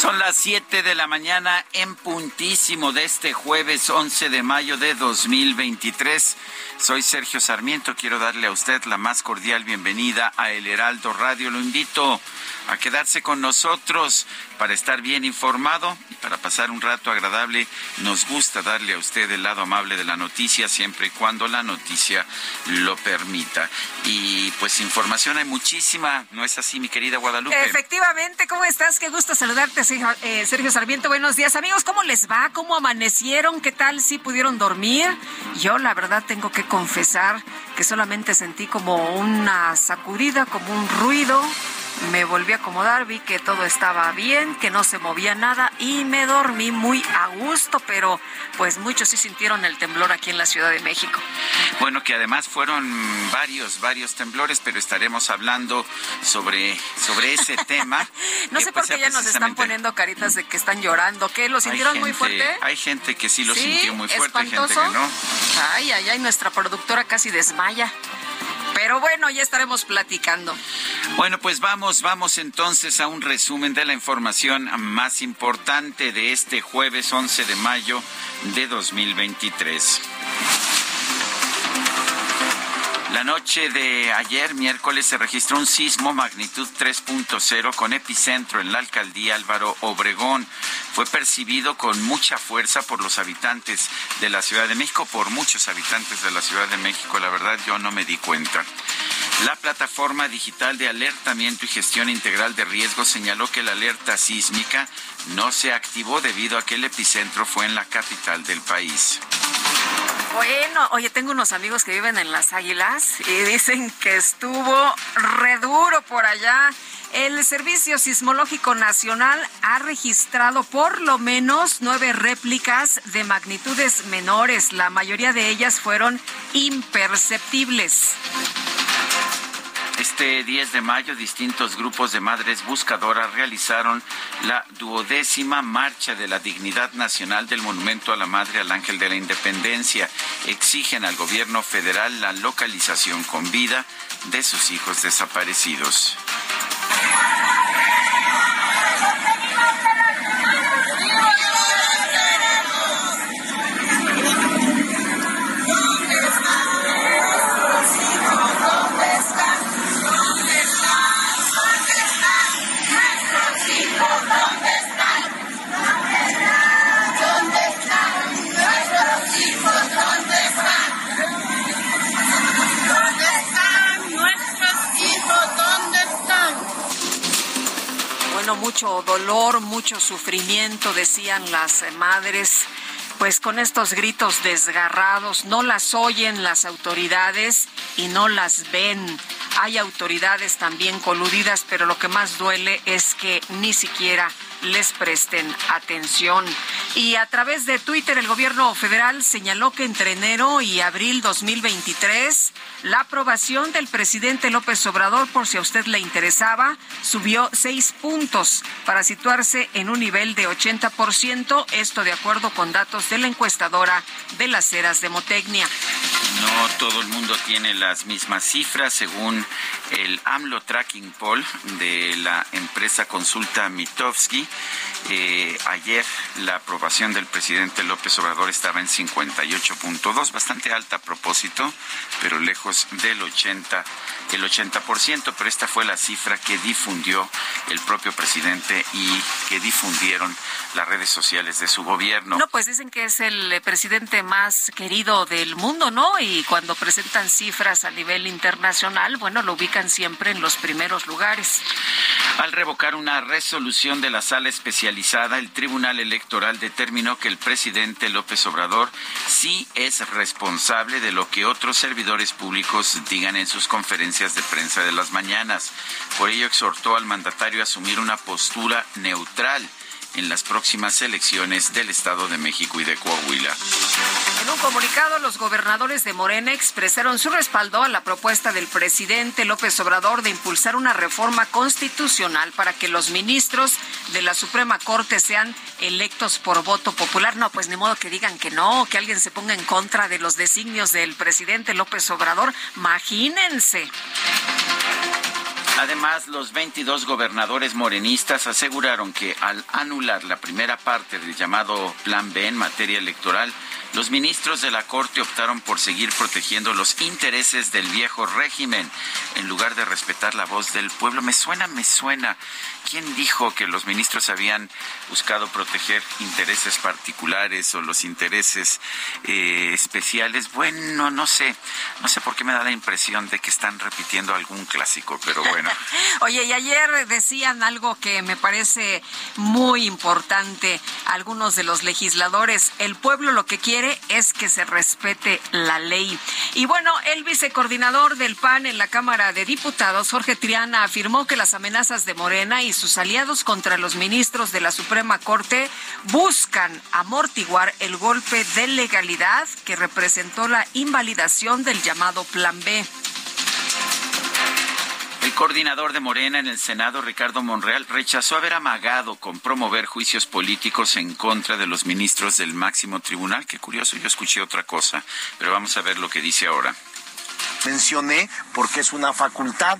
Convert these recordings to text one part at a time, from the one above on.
Son las 7 de la mañana en puntísimo de este jueves 11 de mayo de 2023. Soy Sergio Sarmiento. Quiero darle a usted la más cordial bienvenida a El Heraldo Radio. Lo invito a quedarse con nosotros para estar bien informado y para pasar un rato agradable. Nos gusta darle a usted el lado amable de la noticia siempre y cuando la noticia lo permita. Y pues información hay muchísima, ¿no es así, mi querida Guadalupe? Efectivamente, ¿cómo estás? Qué gusto saludarte, Sergio, eh, Sergio Sarmiento. Buenos días, amigos. ¿Cómo les va? ¿Cómo amanecieron? ¿Qué tal? ¿Sí pudieron dormir? Yo, la verdad, tengo que confesar que solamente sentí como una sacudida, como un ruido me volví a acomodar, vi que todo estaba bien, que no se movía nada y me dormí muy a gusto, pero pues muchos sí sintieron el temblor aquí en la Ciudad de México. Bueno, que además fueron varios, varios temblores, pero estaremos hablando sobre, sobre ese tema. no sé por qué ya nos están poniendo caritas de que están llorando. ¿Qué? ¿Lo sintieron muy fuerte? Hay gente que sí lo sintió muy fuerte, hay gente que no. Ay, ay, ay, nuestra productora casi desmaya. Pero bueno, ya estaremos platicando. Bueno, pues vamos, vamos entonces a un resumen de la información más importante de este jueves 11 de mayo de 2023. La noche de ayer, miércoles, se registró un sismo magnitud 3.0 con epicentro en la alcaldía Álvaro Obregón. Fue percibido con mucha fuerza por los habitantes de la Ciudad de México, por muchos habitantes de la Ciudad de México. La verdad, yo no me di cuenta. La plataforma digital de alertamiento y gestión integral de riesgos señaló que la alerta sísmica no se activó debido a que el epicentro fue en la capital del país. Bueno, oye, tengo unos amigos que viven en Las Águilas y dicen que estuvo reduro por allá. El Servicio Sismológico Nacional ha registrado por lo menos nueve réplicas de magnitudes menores. La mayoría de ellas fueron imperceptibles. Este 10 de mayo, distintos grupos de madres buscadoras realizaron la duodécima Marcha de la Dignidad Nacional del Monumento a la Madre al Ángel de la Independencia. Exigen al gobierno federal la localización con vida de sus hijos desaparecidos. Mucho dolor, mucho sufrimiento, decían las madres pues con estos gritos desgarrados, no las oyen las autoridades y no las ven. Hay autoridades también coludidas, pero lo que más duele es que ni siquiera les presten atención. Y a través de Twitter, el gobierno federal señaló que entre enero y abril 2023, la aprobación del presidente López Obrador, por si a usted le interesaba, subió seis puntos para situarse en un nivel de 80%, esto de acuerdo con datos de la encuestadora de las eras de Motecnia. No todo el mundo tiene las mismas cifras según el AMLO Tracking Poll de la empresa Consulta Mitofsky. Eh, ayer la aprobación del presidente López Obrador estaba en 58.2, bastante alta a propósito, pero lejos del 80, el 80%, pero esta fue la cifra que difundió el propio presidente y que difundieron las redes sociales de su gobierno. No, pues dicen que es el presidente más querido del mundo, ¿no? Y cuando presentan cifras a nivel internacional, bueno, lo ubican siempre en los primeros lugares. Al revocar una resolución de la sala especializada, el Tribunal Electoral determinó que el presidente López Obrador sí es responsable de lo que otros servidores públicos digan en sus conferencias de prensa de las mañanas. Por ello exhortó al mandatario a asumir una postura neutral en las próximas elecciones del Estado de México y de Coahuila. En un comunicado, los gobernadores de Morena expresaron su respaldo a la propuesta del presidente López Obrador de impulsar una reforma constitucional para que los ministros de la Suprema Corte sean electos por voto popular. No, pues ni modo que digan que no, que alguien se ponga en contra de los designios del presidente López Obrador. Imagínense. Además, los 22 gobernadores morenistas aseguraron que al anular la primera parte del llamado Plan B en materia electoral, los ministros de la Corte optaron por seguir protegiendo los intereses del viejo régimen en lugar de respetar la voz del pueblo. Me suena, me suena. ¿Quién dijo que los ministros habían buscado proteger intereses particulares o los intereses eh, especiales? Bueno, no sé. No sé por qué me da la impresión de que están repitiendo algún clásico, pero bueno. Oye, y ayer decían algo que me parece muy importante. Algunos de los legisladores, el pueblo lo que quiere es que se respete la ley. Y bueno, el vicecoordinador del PAN en la Cámara de Diputados, Jorge Triana, afirmó que las amenazas de Morena y sus aliados contra los ministros de la Suprema Corte buscan amortiguar el golpe de legalidad que representó la invalidación del llamado Plan B. El coordinador de Morena en el Senado, Ricardo Monreal, rechazó haber amagado con promover juicios políticos en contra de los ministros del máximo tribunal. Qué curioso, yo escuché otra cosa, pero vamos a ver lo que dice ahora mencioné porque es una facultad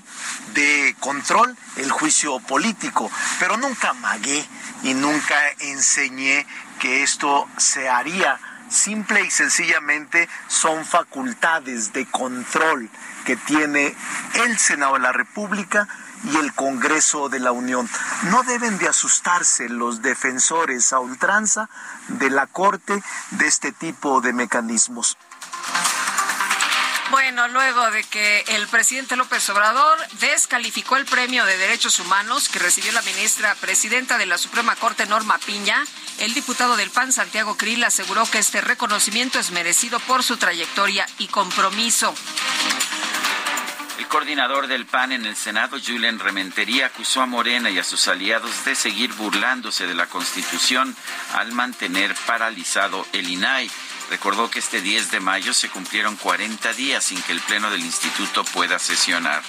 de control el juicio político, pero nunca amagué y nunca enseñé que esto se haría. Simple y sencillamente son facultades de control que tiene el Senado de la República y el Congreso de la Unión. No deben de asustarse los defensores a ultranza de la Corte de este tipo de mecanismos. Bueno, luego de que el presidente López Obrador descalificó el premio de derechos humanos que recibió la ministra presidenta de la Suprema Corte, Norma Piña, el diputado del PAN, Santiago Krill, aseguró que este reconocimiento es merecido por su trayectoria y compromiso. El coordinador del PAN en el Senado, Julian Rementería, acusó a Morena y a sus aliados de seguir burlándose de la Constitución al mantener paralizado el INAI. Recordó que este 10 de mayo se cumplieron 40 días sin que el Pleno del Instituto pueda sesionar.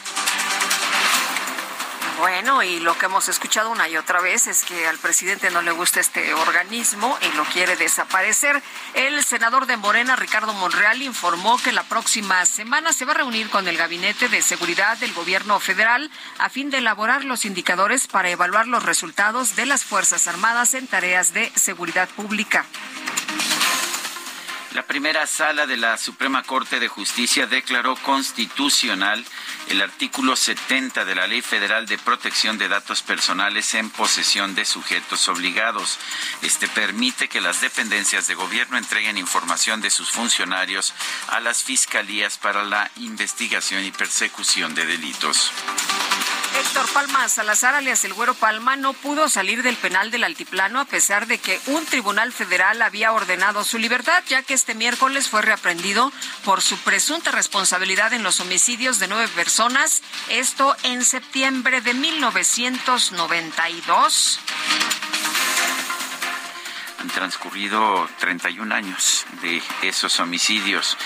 Bueno, y lo que hemos escuchado una y otra vez es que al presidente no le gusta este organismo y lo quiere desaparecer. El senador de Morena, Ricardo Monreal, informó que la próxima semana se va a reunir con el Gabinete de Seguridad del Gobierno Federal a fin de elaborar los indicadores para evaluar los resultados de las Fuerzas Armadas en tareas de seguridad pública. La primera sala de la Suprema Corte de Justicia declaró constitucional el artículo 70 de la Ley Federal de Protección de Datos Personales en posesión de sujetos obligados. Este permite que las dependencias de gobierno entreguen información de sus funcionarios a las fiscalías para la investigación y persecución de delitos. Héctor Palma Salazar, alias el Güero Palma, no pudo salir del penal del Altiplano a pesar de que un tribunal federal había ordenado su libertad, ya que este miércoles fue reaprendido por su presunta responsabilidad en los homicidios de nueve personas, esto en septiembre de 1992. Han transcurrido 31 años de esos homicidios.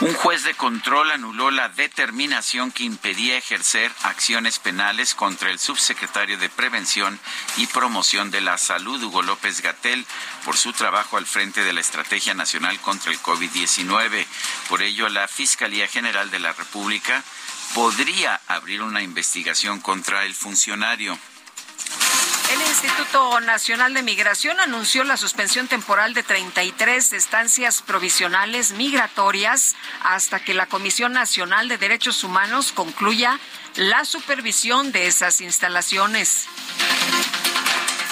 Un juez de control anuló la determinación que impedía ejercer acciones penales contra el subsecretario de Prevención y Promoción de la Salud, Hugo López Gatel, por su trabajo al frente de la Estrategia Nacional contra el COVID-19. Por ello, la Fiscalía General de la República podría abrir una investigación contra el funcionario. El Instituto Nacional de Migración anunció la suspensión temporal de 33 estancias provisionales migratorias hasta que la Comisión Nacional de Derechos Humanos concluya la supervisión de esas instalaciones.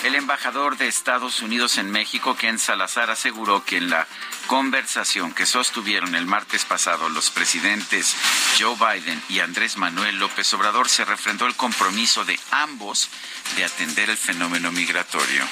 El embajador de Estados Unidos en México, Ken Salazar, aseguró que en la conversación que sostuvieron el martes pasado los presidentes Joe Biden y Andrés Manuel López Obrador se refrendó el compromiso de ambos de atender el fenómeno migratorio.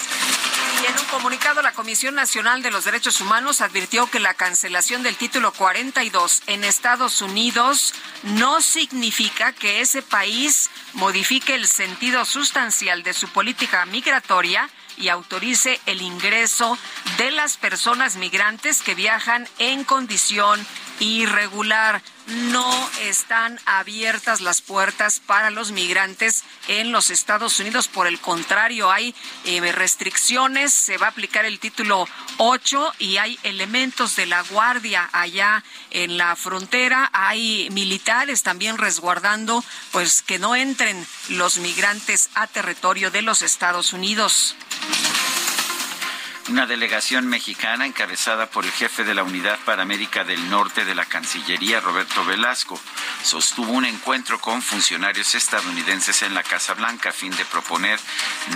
Y en un comunicado, la Comisión Nacional de los Derechos Humanos advirtió que la cancelación del título 42 en Estados Unidos no significa que ese país modifique el sentido sustancial de su política migratoria y autorice el ingreso de las personas migrantes que viajan en condición irregular. No están abiertas las puertas para los migrantes en los Estados Unidos. Por el contrario, hay eh, restricciones. Se va a aplicar el título 8 y hay elementos de la Guardia allá en la frontera. Hay militares también resguardando pues que no entren los migrantes a territorio de los Estados Unidos. Una delegación mexicana encabezada por el jefe de la Unidad para América del Norte de la Cancillería, Roberto Velasco, sostuvo un encuentro con funcionarios estadounidenses en la Casa Blanca a fin de proponer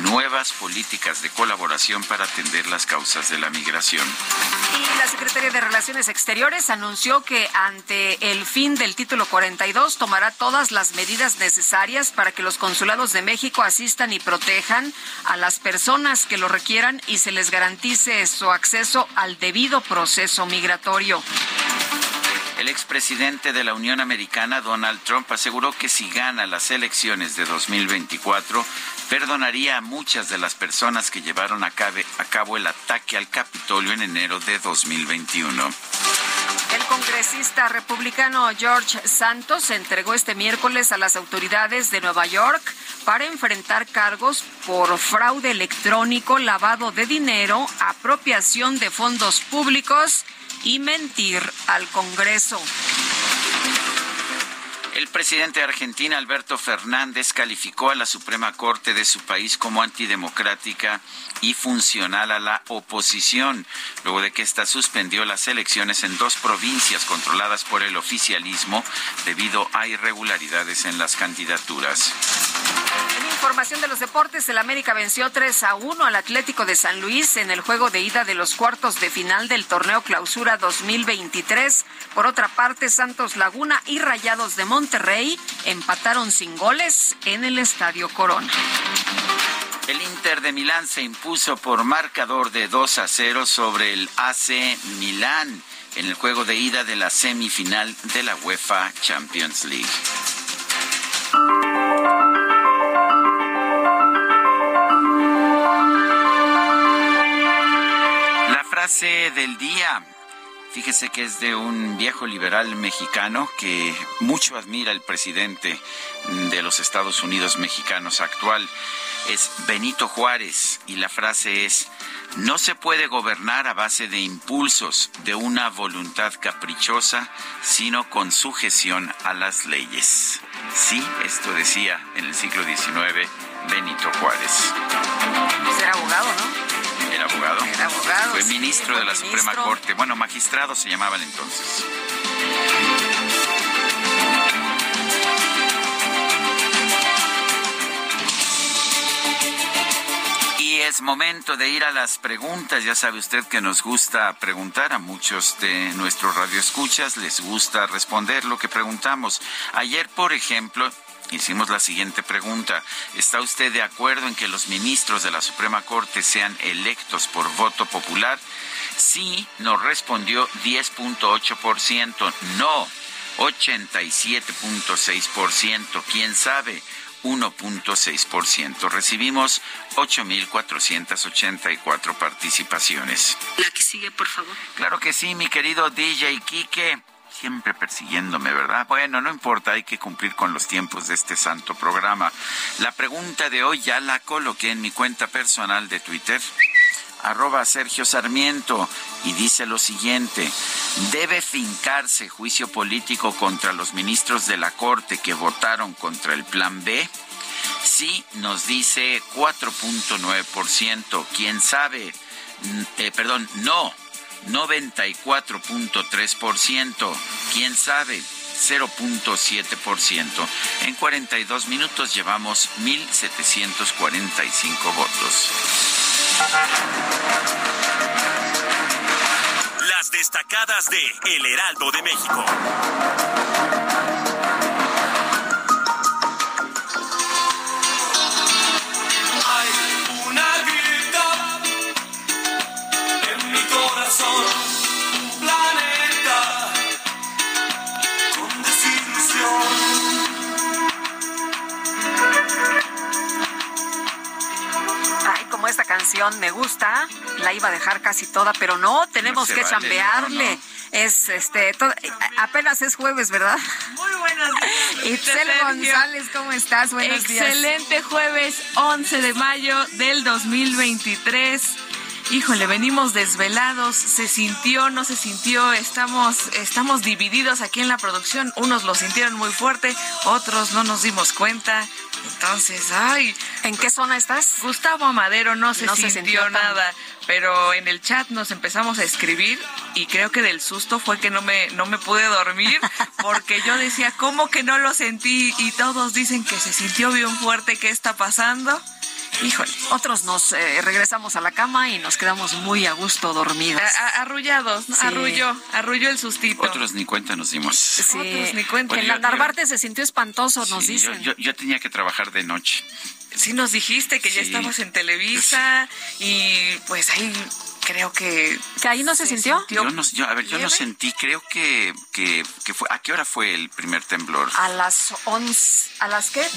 nuevas políticas de colaboración para atender las causas de la migración. Y la Secretaría de Relaciones Exteriores anunció que ante el fin del título 42 tomará todas las medidas necesarias para que los consulados de México asistan y protejan a las personas que lo requieran y se les garantice su acceso al debido proceso migratorio. El expresidente de la Unión Americana, Donald Trump, aseguró que si gana las elecciones de 2024, perdonaría a muchas de las personas que llevaron a cabo el ataque al Capitolio en enero de 2021. Congresista republicano George Santos entregó este miércoles a las autoridades de Nueva York para enfrentar cargos por fraude electrónico, lavado de dinero, apropiación de fondos públicos y mentir al Congreso. El presidente de Argentina, Alberto Fernández, calificó a la Suprema Corte de su país como antidemocrática y funcional a la oposición, luego de que ésta suspendió las elecciones en dos provincias controladas por el oficialismo debido a irregularidades en las candidaturas. Información de los deportes, el América venció 3 a 1 al Atlético de San Luis en el juego de ida de los cuartos de final del torneo Clausura 2023. Por otra parte, Santos Laguna y Rayados de Monterrey empataron sin goles en el Estadio Corona. El Inter de Milán se impuso por marcador de 2 a 0 sobre el AC Milán en el juego de ida de la semifinal de la UEFA Champions League. Frase del día. Fíjese que es de un viejo liberal mexicano que mucho admira el presidente de los Estados Unidos mexicanos actual es Benito Juárez y la frase es, no se puede gobernar a base de impulsos, de una voluntad caprichosa, sino con sujeción a las leyes. Sí, esto decía en el siglo XIX Benito Juárez. Era abogado, ¿no? Era abogado. Era abogado. Fue ministro de la Suprema Corte. Bueno, magistrado se llamaba entonces. es momento de ir a las preguntas. Ya sabe usted que nos gusta preguntar a muchos de nuestros radioescuchas, les gusta responder lo que preguntamos. Ayer, por ejemplo, hicimos la siguiente pregunta. ¿Está usted de acuerdo en que los ministros de la Suprema Corte sean electos por voto popular? Sí, nos respondió 10.8%, no 87.6%, quién sabe 1.6%. Recibimos 8.484 participaciones. La que sigue, por favor. Claro que sí, mi querido DJ Quique siempre persiguiéndome, ¿verdad? Bueno, no importa, hay que cumplir con los tiempos de este santo programa. La pregunta de hoy ya la coloqué en mi cuenta personal de Twitter, arroba Sergio Sarmiento, y dice lo siguiente, ¿debe fincarse juicio político contra los ministros de la Corte que votaron contra el Plan B? Sí, nos dice 4.9%, quién sabe, eh, perdón, no, 94.3%. ¿Quién sabe? 0.7%. En 42 minutos llevamos 1.745 votos. Las destacadas de El Heraldo de México. Canción me gusta, la iba a dejar casi toda, pero no, tenemos que chambearle. Es este, apenas es jueves, ¿verdad? Muy buenos días. Itzel González, ¿cómo estás? Buenos días. Excelente jueves 11 de mayo del 2023. Híjole, venimos desvelados, se sintió, no se sintió, estamos, estamos divididos aquí en la producción, unos lo sintieron muy fuerte, otros no nos dimos cuenta, entonces, ay. ¿En qué zona estás? Gustavo Amadero no se, sintió, nada, pero en el chat nos empezamos a escribir y creo que del susto fue que no me, no me pude dormir porque yo decía, ¿cómo que no lo sentí? Y todos dicen que se sintió bien fuerte, ¿qué está pasando? Híjole, otros nos eh, regresamos a la cama y nos quedamos muy a gusto dormidos. arrullados, arrulló, arrulló el sustito. Otros ni cuenta nos dimos. Sí. Otros ni cuenta. en la Narvarte se sintió espantoso, nos dicen. Yo, yo, tenía que trabajar de noche. Sí, nos dijiste que ya estamos en Televisa y pues ahí creo que... ¿Que ahí no se, sintió? Yo no, yo, a ver, yo no sentí, creo que, que, que, fue... ¿A qué hora fue el primer temblor? A las 11, ¿a las qué?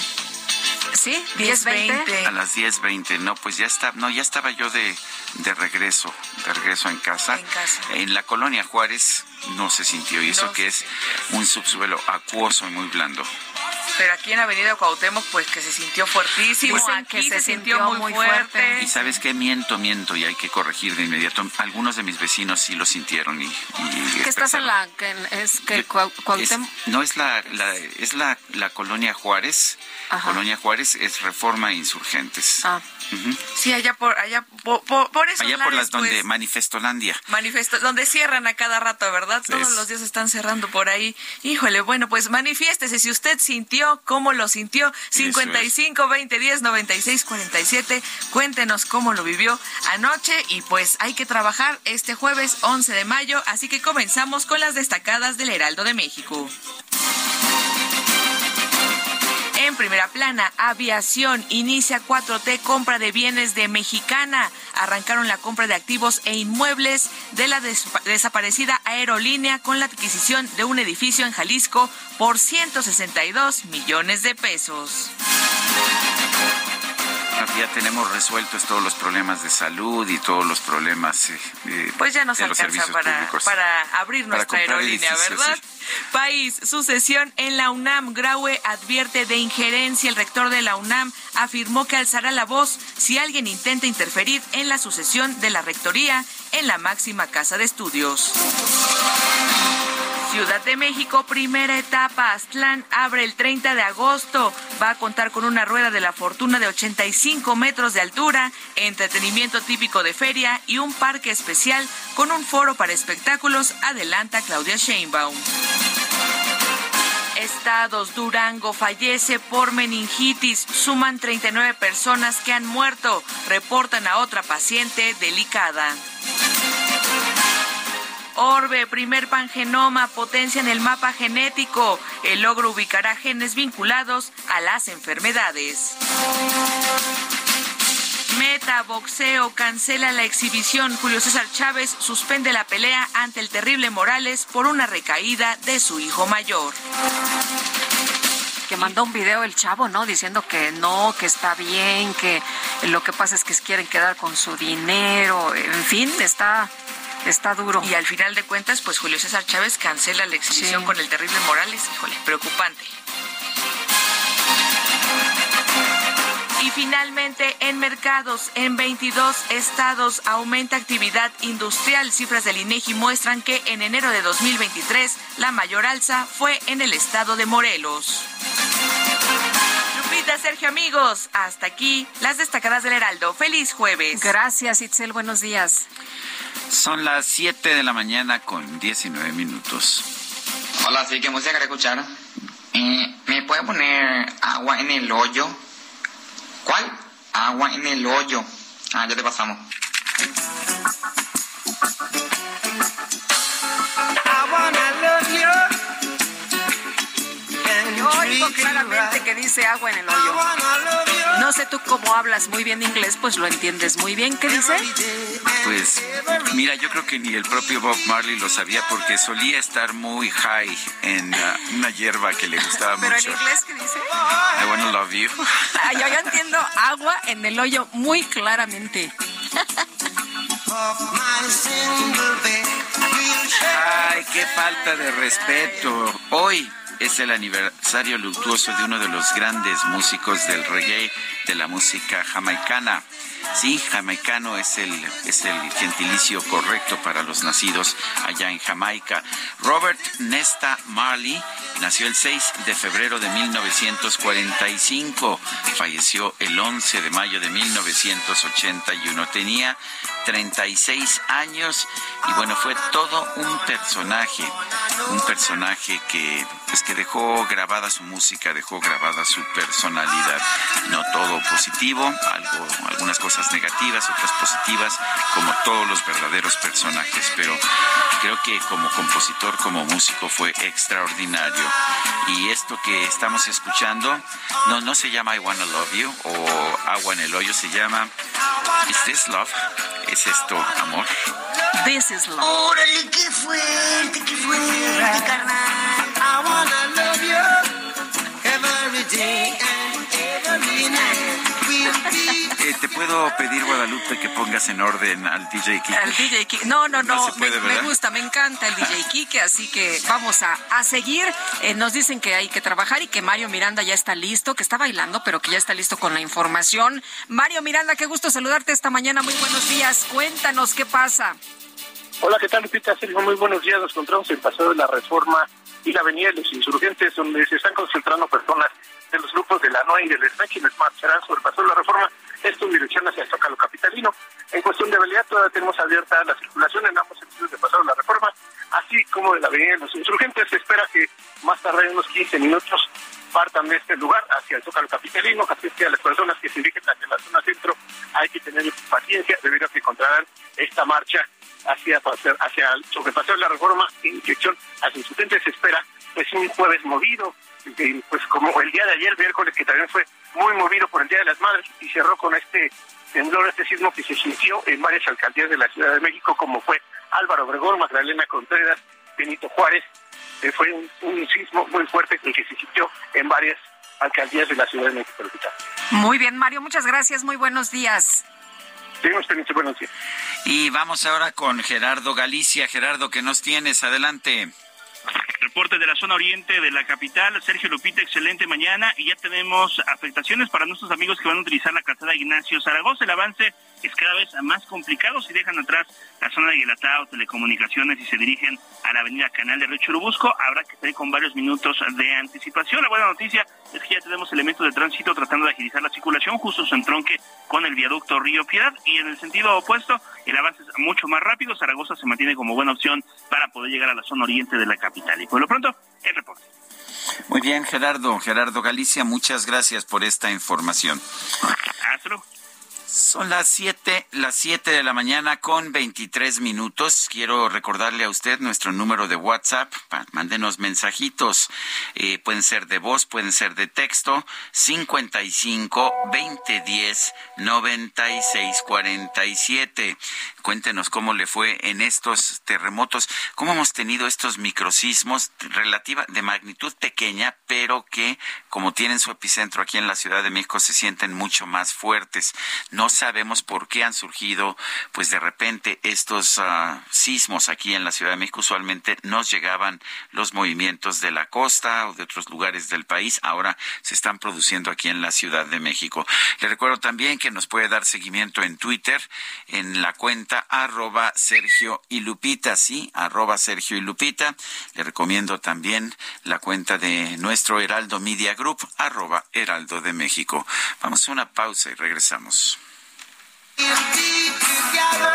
Sí, 10.20. A las 10.20, no, pues ya está, no, ya estaba yo de, de regreso, de regreso en casa. En casa. En la colonia Juárez no se sintió, y eso que es un subsuelo acuoso y muy blando. Pero aquí en Avenida Cuauhtémoc, pues que se sintió fuertísimo, aquí que se, sintió, muy, fuerte. Y sabes qué, miento, miento, y hay que corregir de inmediato. Algunos de mis vecinos sí lo sintieron y... ¿Qué estás en la... es que Cuauhtémoc? no, es la, es la, la colonia Juárez, Colonia Juárez es Reforma Insurgentes. Ah. Sí, allá por allá por, por eso allá por las donde pues, Manifestolandia. Manifesto, donde cierran a cada rato, ¿verdad? Todos los días están cerrando por ahí. Híjole, bueno, pues manifiéstese si usted sintió, cómo lo sintió. 55 20 10 96 47. Cuéntenos cómo lo vivió anoche y pues hay que trabajar este jueves 11 de mayo, así que comenzamos con las destacadas del Heraldo de México. En primera plana, aviación inicia 4T compra de bienes de Mexicana. Arrancaron la compra de activos e inmuebles de la desaparecida aerolínea con la adquisición de un edificio en Jalisco por 162 millones de pesos ya tenemos resueltos todos los problemas de salud y todos los problemas eh, pues ya nos alcanza para, para abrir nuestra aerolínea, ¿verdad? País, sucesión en la UNAM. Graue advierte de injerencia. El rector de la UNAM afirmó que alzará la voz si alguien intenta interferir en la sucesión de la rectoría en la máxima casa de estudios. Ciudad de México, primera etapa. Aztlán abre el 30 de agosto. Va a contar con una rueda de la fortuna de 85 metros de altura, entretenimiento típico de feria y un parque especial con un foro para espectáculos, adelanta Claudia Sheinbaum. Estados Durango fallece por meningitis. Suman 39 personas que han muerto. Reportan a otra paciente delicada. Orbe, primer pangenoma, potencia en el mapa genético. El logro ubicará genes vinculados a las enfermedades. Meta Boxeo cancela la exhibición. Julio César Chávez suspende la pelea ante el terrible Morales por una recaída de su hijo mayor. que mandó un video el chavo, ¿no? Diciendo que no, que está bien, que lo que pasa es que quieren quedar con su dinero, en fin, está Está duro. Y al final de cuentas, pues Julio César Chávez cancela la exhibición con el terrible Morales. Híjole, preocupante. Y finalmente, en mercados, en 22 estados aumenta actividad industrial. Cifras del INEGI muestran que en enero de 2023 la mayor alza fue en el estado de Morelos. Lupita, Sergio, amigos, hasta aquí las destacadas del Heraldo. Feliz jueves. Gracias, Itzel. Buenos días. Son las 7 de la mañana con 19 minutos. Hola, sí, ¿qué música quiere escuchar? Eh, ¿Me puede poner agua en el hoyo? ¿Cuál? Agua en el hoyo. Ah, ya te pasamos. Claramente que dice agua en el hoyo. No sé tú cómo hablas muy bien inglés, pues lo entiendes muy bien. ¿Qué dice? Pues mira, yo creo que ni el propio Bob Marley lo sabía porque solía estar muy high en uh, una hierba que le gustaba mucho. ¿Pero en inglés qué dice? I wanna love you. yo ya entiendo agua en el hoyo muy claramente. Ay, qué falta de respeto. Hoy es el aniversario luctuoso de uno de los grandes músicos del reggae, de la música jamaicana. Sí, jamaicano es el, es el gentilicio correcto para los nacidos allá en Jamaica. Robert Nesta Marley nació el 6 de febrero de 1945, falleció el 11 de mayo de 1981. Tenía 36 años y bueno, fue todo un personaje, un personaje que pues que dejó grabada su música, dejó grabada su personalidad. No todo positivo, algo algunas cosas negativas, otras positivas, como todos los verdaderos personajes, pero creo que como compositor, como músico fue extraordinario. Y esto que estamos escuchando no no se llama I Wanna Love You o Agua en el hoyo, se llama Is This Love? ¿Es esto amor? This is love. Órale, qué fuerte, qué fuerte, carnal. I wanna love you every day and every night. Eh, ¿Te puedo pedir, Guadalupe, que pongas en orden al DJ Kike? Al DJ Kike. No, no, no, me, gusta, me encanta el DJ Kike, así que vamos a, a seguir. Eh, nos dicen que hay que trabajar y que Mario Miranda ya está listo, que está bailando, pero que ya está listo con la información. Mario Miranda, qué gusto saludarte esta mañana. Muy buenos días. Cuéntanos qué pasa. Hola, ¿qué tal, Lupita? Sergio, muy buenos días. Nos encontramos en Paseo de la Reforma y la Avenida de los Insurgentes, donde se están concentrando personas de los grupos de la NOA y del SME, quienes marcharán sobre el Paseo de la Reforma, esto en dirección hacia el Zócalo Capitalino. En cuestión de habilidad, todavía tenemos abierta la circulación en ambos sentidos de Paseo de la Reforma, así como de la Avenida de los Insurgentes. Se espera que más tarde, unos 15 minutos, partan de este lugar hacia el Zócalo Capitalino, así que a las personas que se dirigen hacia la zona centro hay que tener paciencia debido a que encontrarán esta marcha hacia, hacia el sobrepaseo de la reforma en dirección hacia Insurgentes. Se espera pues un jueves movido, pues como el día de ayer, miércoles, que también fue muy movido por el Día de las Madres y cerró con este temblor, este sismo que se sintió en varias alcaldías de la Ciudad de México, como fue Álvaro Obregón, Magdalena Contreras, Benito Juárez. Eh, fue un, sismo muy fuerte que se sintió en varias alcaldías de la Ciudad de México. Muy bien, Mario, muchas gracias, muy buenos días. Sí, buenos días. Y vamos ahora con Gerardo Galicia. Gerardo, ¿qué nos tienes? Adelante. Reporte de la zona oriente de la capital. Sergio Lupita, excelente mañana. Y ya tenemos afectaciones para nuestros amigos que van a utilizar la calzada Ignacio Zaragoza. El avance es cada vez más complicado si dejan atrás la zona de Guelatao, telecomunicaciones y se dirigen a la avenida Canal de Río Churubusco. Habrá que estar con varios minutos de anticipación. La buena noticia es que ya tenemos elementos de tránsito tratando de agilizar la circulación justo su entronque con el viaducto Río Piedad. Y en el sentido opuesto, el avance es mucho más rápido. Zaragoza se mantiene como buena opción para poder llegar a la zona oriente de la capital. Y por lo pronto, el reporte. Muy bien, Gerardo. Gerardo Galicia, muchas gracias por esta información. Hasta Son las 7, las 7 de la mañana con 23 minutos. Quiero recordarle a usted nuestro número de WhatsApp. Mándenos mensajitos. Eh, pueden ser de voz, pueden ser de texto. 55 2010 96 47. Cuéntenos cómo le fue en estos terremotos, cómo hemos tenido estos microsismos relativa de magnitud pequeña, pero que como tienen su epicentro aquí en la Ciudad de México se sienten mucho más fuertes. No sabemos por qué han surgido, pues de repente estos uh, sismos aquí en la Ciudad de México. Usualmente nos llegaban los movimientos de la costa o de otros lugares del país. Ahora se están produciendo aquí en la Ciudad de México. Le recuerdo también que nos puede dar seguimiento en Twitter en la cuenta arroba Sergio y Lupita, sí, arroba Sergio y Lupita. Le recomiendo también la cuenta de nuestro Heraldo Media Group, arroba Heraldo de México. Vamos a una pausa y regresamos. In be together.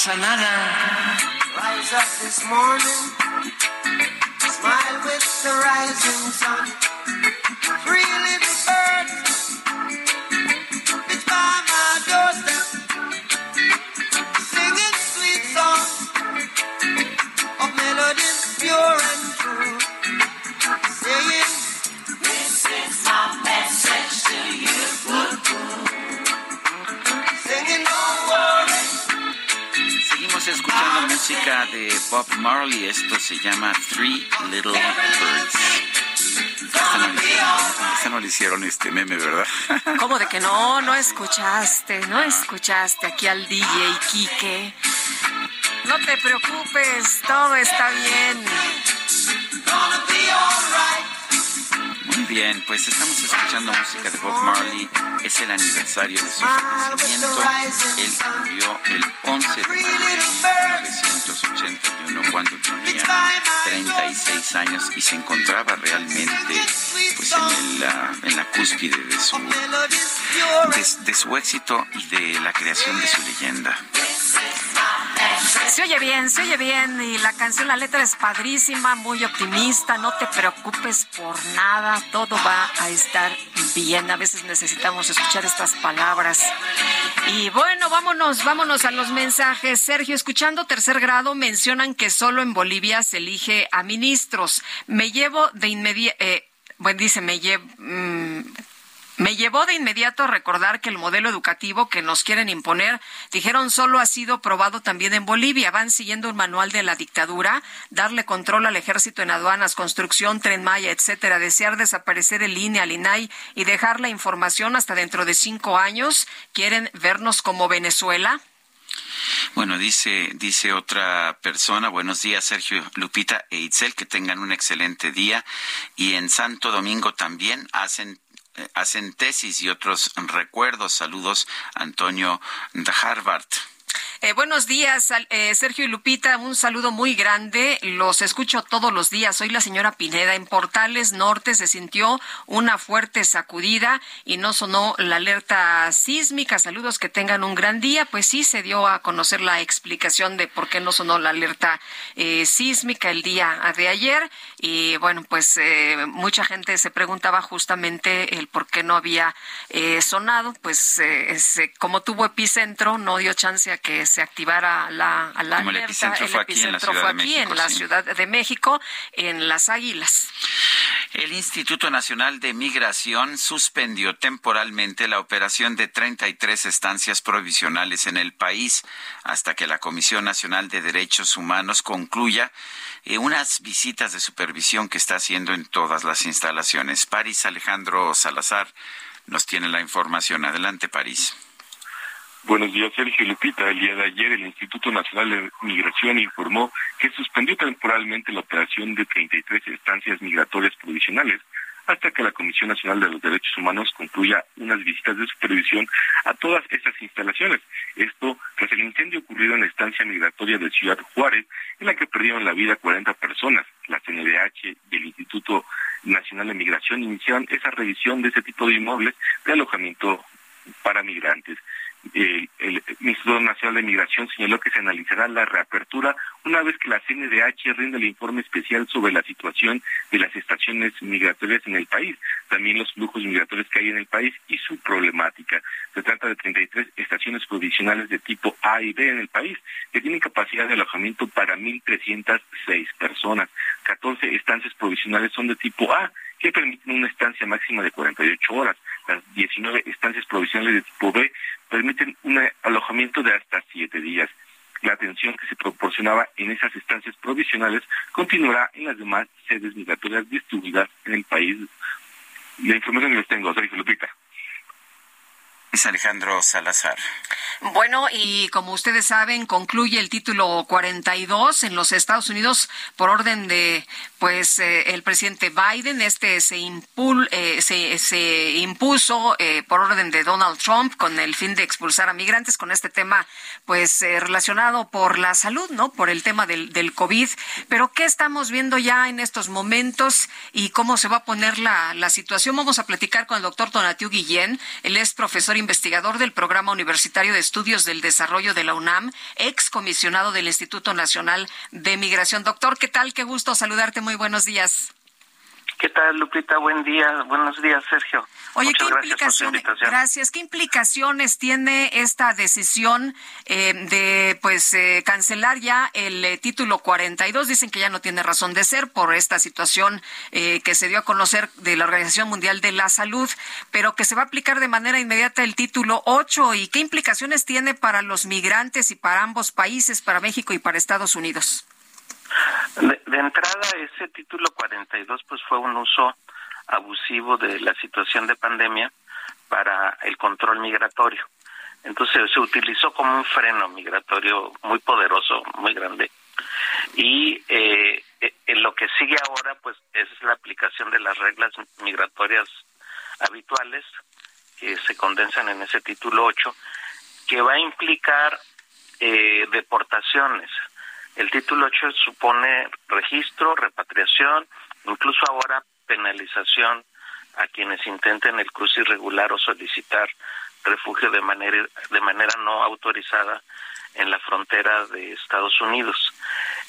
pasa nada. Rise up this morning, smile with the rising sun. Escuchando música de Bob Marley. Esto se llama Three Little Birds. Esta no, le hicieron, este meme, ¿verdad? ¿Cómo de que no? No escuchaste, no escuchaste aquí al DJ Quique. No te preocupes, todo está bien. Bien, pues estamos escuchando música de Bob Marley. Es el aniversario de su fallecimiento. Él murió el 11 de mayo de 1981 cuando tenía 36 años y se encontraba realmente pues en, el, ah, en la cúspide de su, de su éxito y de la creación de su leyenda. Se oye bien, se oye bien y la canción, la letra es padrísima, muy optimista, no te preocupes por nada, todo va a estar bien. A veces necesitamos escuchar estas palabras. Y bueno, vámonos, vámonos a los mensajes. Sergio, escuchando tercer grado, mencionan que solo en Bolivia se elige a ministros. Me llevo de inmediato, bueno, dice, me llevo... Me llevó de inmediato a recordar que el modelo educativo que nos quieren imponer, dijeron, solo ha sido probado también en Bolivia. Van siguiendo un manual de la dictadura, darle control al ejército en aduanas, construcción, tren Maya, etcétera, desear desaparecer el INE, al INAI y dejar la información hasta dentro de cinco años. ¿Quieren vernos como Venezuela? Bueno, dice, dice otra persona, buenos días Sergio Lupita e Itzel, que tengan un excelente día. Y en Santo Domingo también hacen hacen tesis y otros recuerdos. Saludos, Antonio de Harvard. Eh, buenos días, eh, Sergio y Lupita. Un saludo muy grande. Los escucho todos los días. Soy la señora Pineda. En Portales Norte se sintió una fuerte sacudida y no sonó la alerta sísmica. Saludos, que tengan un gran día. Pues sí, se dio a conocer la explicación de por qué no sonó la alerta eh, sísmica el día de ayer. Y bueno, pues mucha gente se preguntaba justamente el por qué no había sonado. Pues como tuvo epicentro, no dio chance a que se activara la, alerta. El epicentro fue aquí, en la, Ciudad, de México, en Las Águilas. El Instituto Nacional de Migración suspendió temporalmente la operación de 33 estancias provisionales en el país hasta que la Comisión Nacional de Derechos Humanos concluya eh, unas visitas de supervisión que está haciendo en todas las instalaciones. París Alejandro Salazar nos tiene la información. Adelante, París. Buenos días, Sergio Lupita. El día de ayer el Instituto Nacional de Migración informó que suspendió temporalmente la operación de 33 estancias migratorias provisionales hasta que la Comisión Nacional de los Derechos Humanos concluya unas visitas de supervisión a todas esas instalaciones. Esto tras el incendio ocurrido en la estancia migratoria de Ciudad Juárez, en la que perdieron la vida 40 personas. La CNDH y el Instituto Nacional de Migración iniciaron esa revisión de ese tipo de inmuebles de alojamiento para migrantes eh, el Instituto Nacional de Migración señaló que se analizará la reapertura una vez que la CNDH rinda el informe especial sobre la situación de las estaciones migratorias en el país, también los flujos migratorios que hay en el país y su problemática. Se trata de 33 estaciones provisionales de tipo A y B en el país que tienen capacidad de alojamiento para 1.306 personas. 14 estancias provisionales son de tipo A que permiten una estancia máxima de 48 horas. Las 19 estancias provisionales de tipo B permiten un alojamiento de hasta siete días. La atención que se proporcionaba en esas estancias provisionales continuará en las demás sedes migratorias distribuidas en el país. La información que les tengo, Sergio Lupita. Es Alejandro Salazar. Bueno, y como ustedes saben, concluye el título 42 en los Estados Unidos por orden de, pues, eh, el presidente Biden. Este se, impul, eh, se, se, impuso eh, por orden de Donald Trump con el fin de expulsar a migrantes con este tema, pues, relacionado por la salud, ¿no? Por el tema del, del COVID. Pero, ¿qué estamos viendo ya en estos momentos y cómo se va a poner la, la situación? Vamos a platicar con el doctor Tonatiu Guillén. Él es profesor investigador del Programa Universitario de Estudios del Desarrollo de la UNAM, ex comisionado del Instituto Nacional de Migración. Doctor, ¿qué tal? Qué gusto saludarte. Muy buenos días. ¿Qué tal, Lupita? Buen día. Buenos días, Sergio. Oye, ¿qué implicaciones? Gracias. ¿Qué implicaciones tiene esta decisión eh, de, pues, eh, cancelar ya el eh, título 42? Dicen que ya no tiene razón de ser por esta situación que se dio a conocer de la Organización Mundial de la Salud, pero que se va a aplicar de manera inmediata el título 8. ¿Y qué implicaciones tiene para los migrantes y para ambos países, para México y para Estados Unidos? De, entrada, ese título 42 pues fue un uso abusivo de la situación de pandemia para el control migratorio. Entonces se utilizó como un freno migratorio muy poderoso, muy grande. Y eh, eh, en lo que sigue ahora, pues es la aplicación de las reglas migratorias habituales que se condensan en ese título 8, que va a implicar eh, deportaciones, el título 8 supone registro, repatriación, incluso ahora penalización a quienes intenten el cruce irregular o solicitar refugio de manera de manera no autorizada en la frontera de Estados Unidos.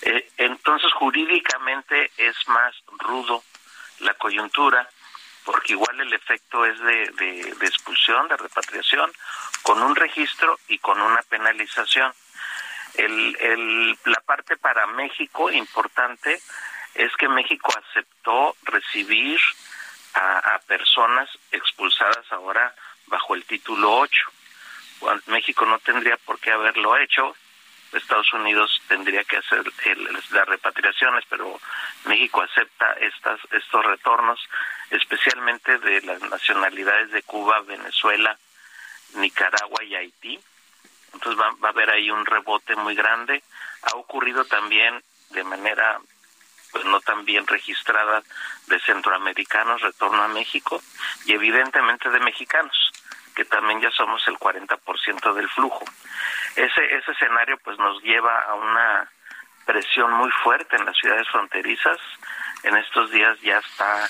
Eh, entonces jurídicamente es más rudo la coyuntura porque igual el efecto es de, de expulsión, de repatriación, con un registro y con una penalización. El, el, la parte para México importante es que México aceptó recibir a, personas expulsadas ahora bajo el título 8. México no tendría por qué haberlo hecho, Estados Unidos tendría que hacer las repatriaciones, pero México acepta estas, estos retornos, especialmente de las nacionalidades de Cuba, Venezuela, Nicaragua y Haití. Entonces va, va a haber ahí un rebote muy grande. Ha ocurrido también de manera pues no tan bien registrada de centroamericanos retorno a México y evidentemente de mexicanos que también ya somos el 40% del flujo. Ese, ese escenario pues nos lleva a una presión muy fuerte en las ciudades fronterizas. En estos días ya está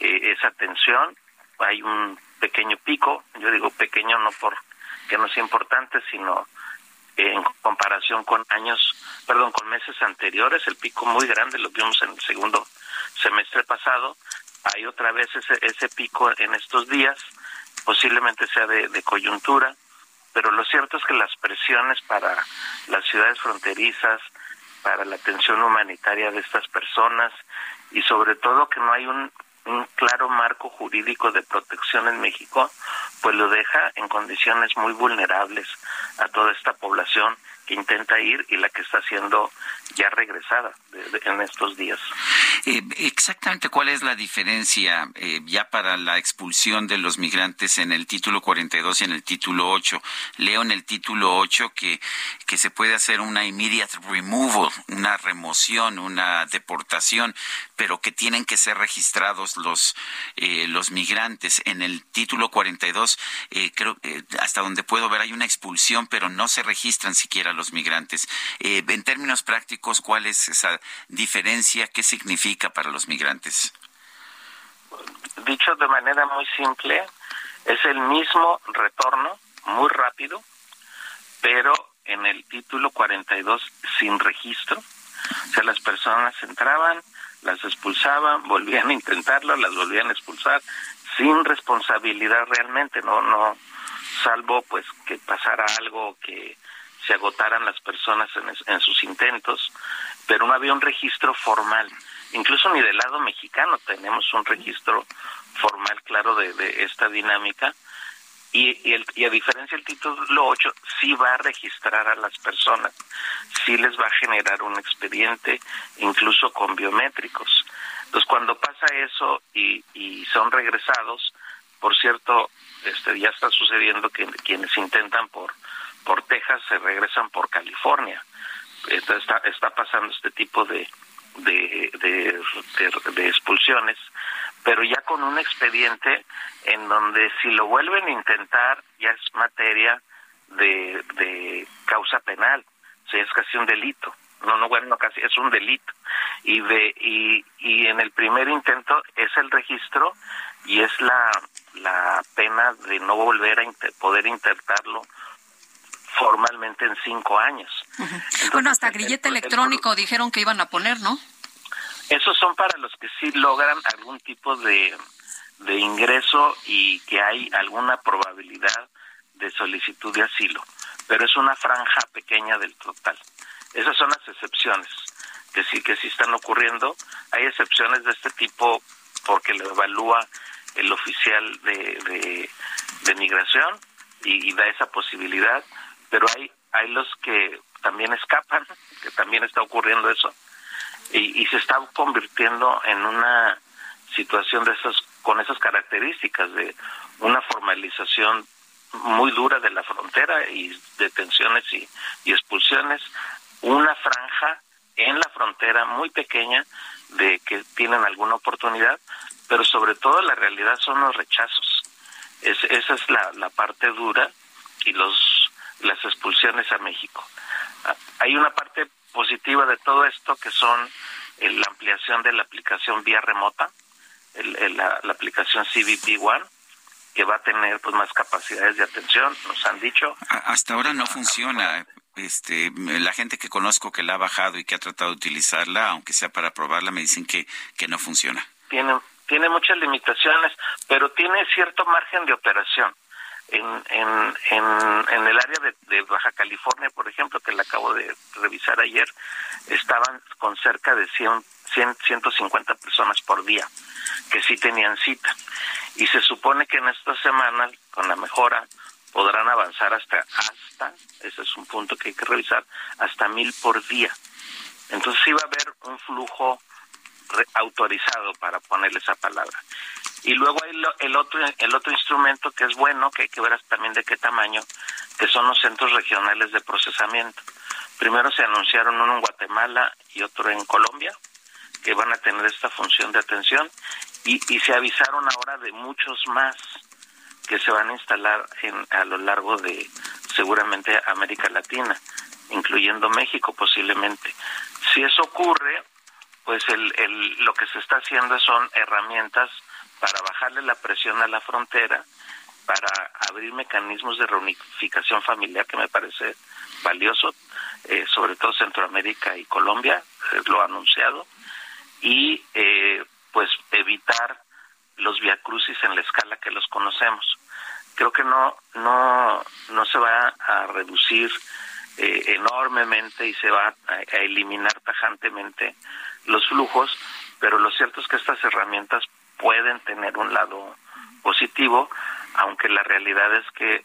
eh, esa tensión, hay un pequeño pico, yo digo pequeño no por que no sea importante, sino en comparación con años, perdón, con meses anteriores, el pico muy grande lo vimos en el segundo semestre pasado, hay otra vez ese, ese pico en estos días, posiblemente sea de, coyuntura, pero lo cierto es que las presiones para las ciudades fronterizas, para la atención humanitaria de estas personas y sobre todo que no hay un, un claro marco jurídico de protección en México, pues lo deja en condiciones muy vulnerables a toda esta población que intenta ir y la que está siendo ya regresada en estos días. Eh, exactamente cuál es la diferencia eh, ya para la expulsión de los migrantes en el título 42 y en el título 8. Leo en el título 8 que, que se puede hacer una immediate removal, una remoción, una deportación, pero que tienen que ser registrados los, eh, los migrantes. En el título 42, creo, hasta donde puedo ver, hay una expulsión, pero no se registran siquiera los migrantes. Eh, en términos prácticos, ¿cuál es esa diferencia? ¿Qué significa para los migrantes? Dicho de manera muy simple, es el mismo retorno, muy rápido, pero en el título 42 sin registro. O sea, las personas entraban, las expulsaban, volvían a intentarlo, las volvían a expulsar, sin responsabilidad realmente, no, no, salvo pues que pasara algo que se agotaran las personas en, sus intentos, pero no había un registro formal. Incluso ni del lado mexicano tenemos un registro formal claro de, esta dinámica. Y, el, y, a diferencia del título 8, sí va a registrar a las personas, sí les va a generar un expediente, incluso con biométricos. Entonces, cuando pasa eso y, y son regresados, por cierto, este, ya está sucediendo que quienes intentan por por Texas se regresan por California. Está, está pasando este tipo de, de, de, expulsiones, pero ya con un expediente en donde si lo vuelven a intentar ya es materia de, de causa penal, o sea, es casi un delito. No, no, bueno, casi es un delito. Y, de, y, y en el primer intento es el registro y es la, la pena de no volver a poder intentarlo formalmente en cinco años. bueno, hasta grillete electrónico dijeron que iban a poner, ¿no? Esos son para los que sí logran algún tipo de, de ingreso y que hay alguna probabilidad de solicitud de asilo, pero es una franja pequeña del total. Esas son las excepciones que sí que sí están ocurriendo. Hay excepciones de este tipo porque lo evalúa el oficial de, de, migración y, da esa posibilidad, pero hay, hay los que también escapan, que también está ocurriendo eso, y, y se está convirtiendo en una situación de esas, con esas características de una formalización muy dura de la frontera y detenciones y, y expulsiones, una franja en la frontera muy pequeña de que tienen alguna oportunidad, pero sobre todo la realidad son los rechazos. Es, esa es la, la parte dura expulsiones a México. Ah, hay una parte positiva de todo esto que son la ampliación de la aplicación vía remota, la, aplicación CBP One, que va a tener pues más capacidades de atención, nos han dicho. Hasta ahora no funciona. Este, la gente que conozco que la ha bajado y que ha tratado de utilizarla, aunque sea para probarla, me dicen que, que no funciona. Tiene, tiene muchas limitaciones, pero tiene cierto margen de operación en, en, en, el área de, Baja California, por ejemplo, que la acabo de revisar ayer, estaban con cerca de 100, 100 150 personas por día, que sí tenían cita. Y se supone que en esta semana, con la mejora, podrán avanzar hasta, hasta, ese es un punto que hay que revisar, hasta mil por día. Entonces sí va a haber un flujo autorizado para ponerle esa palabra. Y luego hay el otro el otro instrumento que es bueno, que hay que ver también de qué tamaño, que son los centros regionales de procesamiento. Primero se anunciaron uno en Guatemala y otro en Colombia, que van a tener esta función de atención, y, y se avisaron ahora de muchos más que se van a instalar en, a lo largo de seguramente América Latina, incluyendo México posiblemente. Si eso ocurre, pues el, el, lo que se está haciendo son herramientas para bajarle la presión a la frontera, para abrir mecanismos de reunificación familiar que me parece valioso, eh, sobre todo Centroamérica y Colombia, eh, lo ha anunciado, y eh, pues evitar los viacrucis en la escala que los conocemos. Creo que no no no se va a reducir enormemente y se va a eliminar tajantemente los flujos, pero lo cierto es que estas herramientas pueden tener un lado positivo, aunque la realidad es que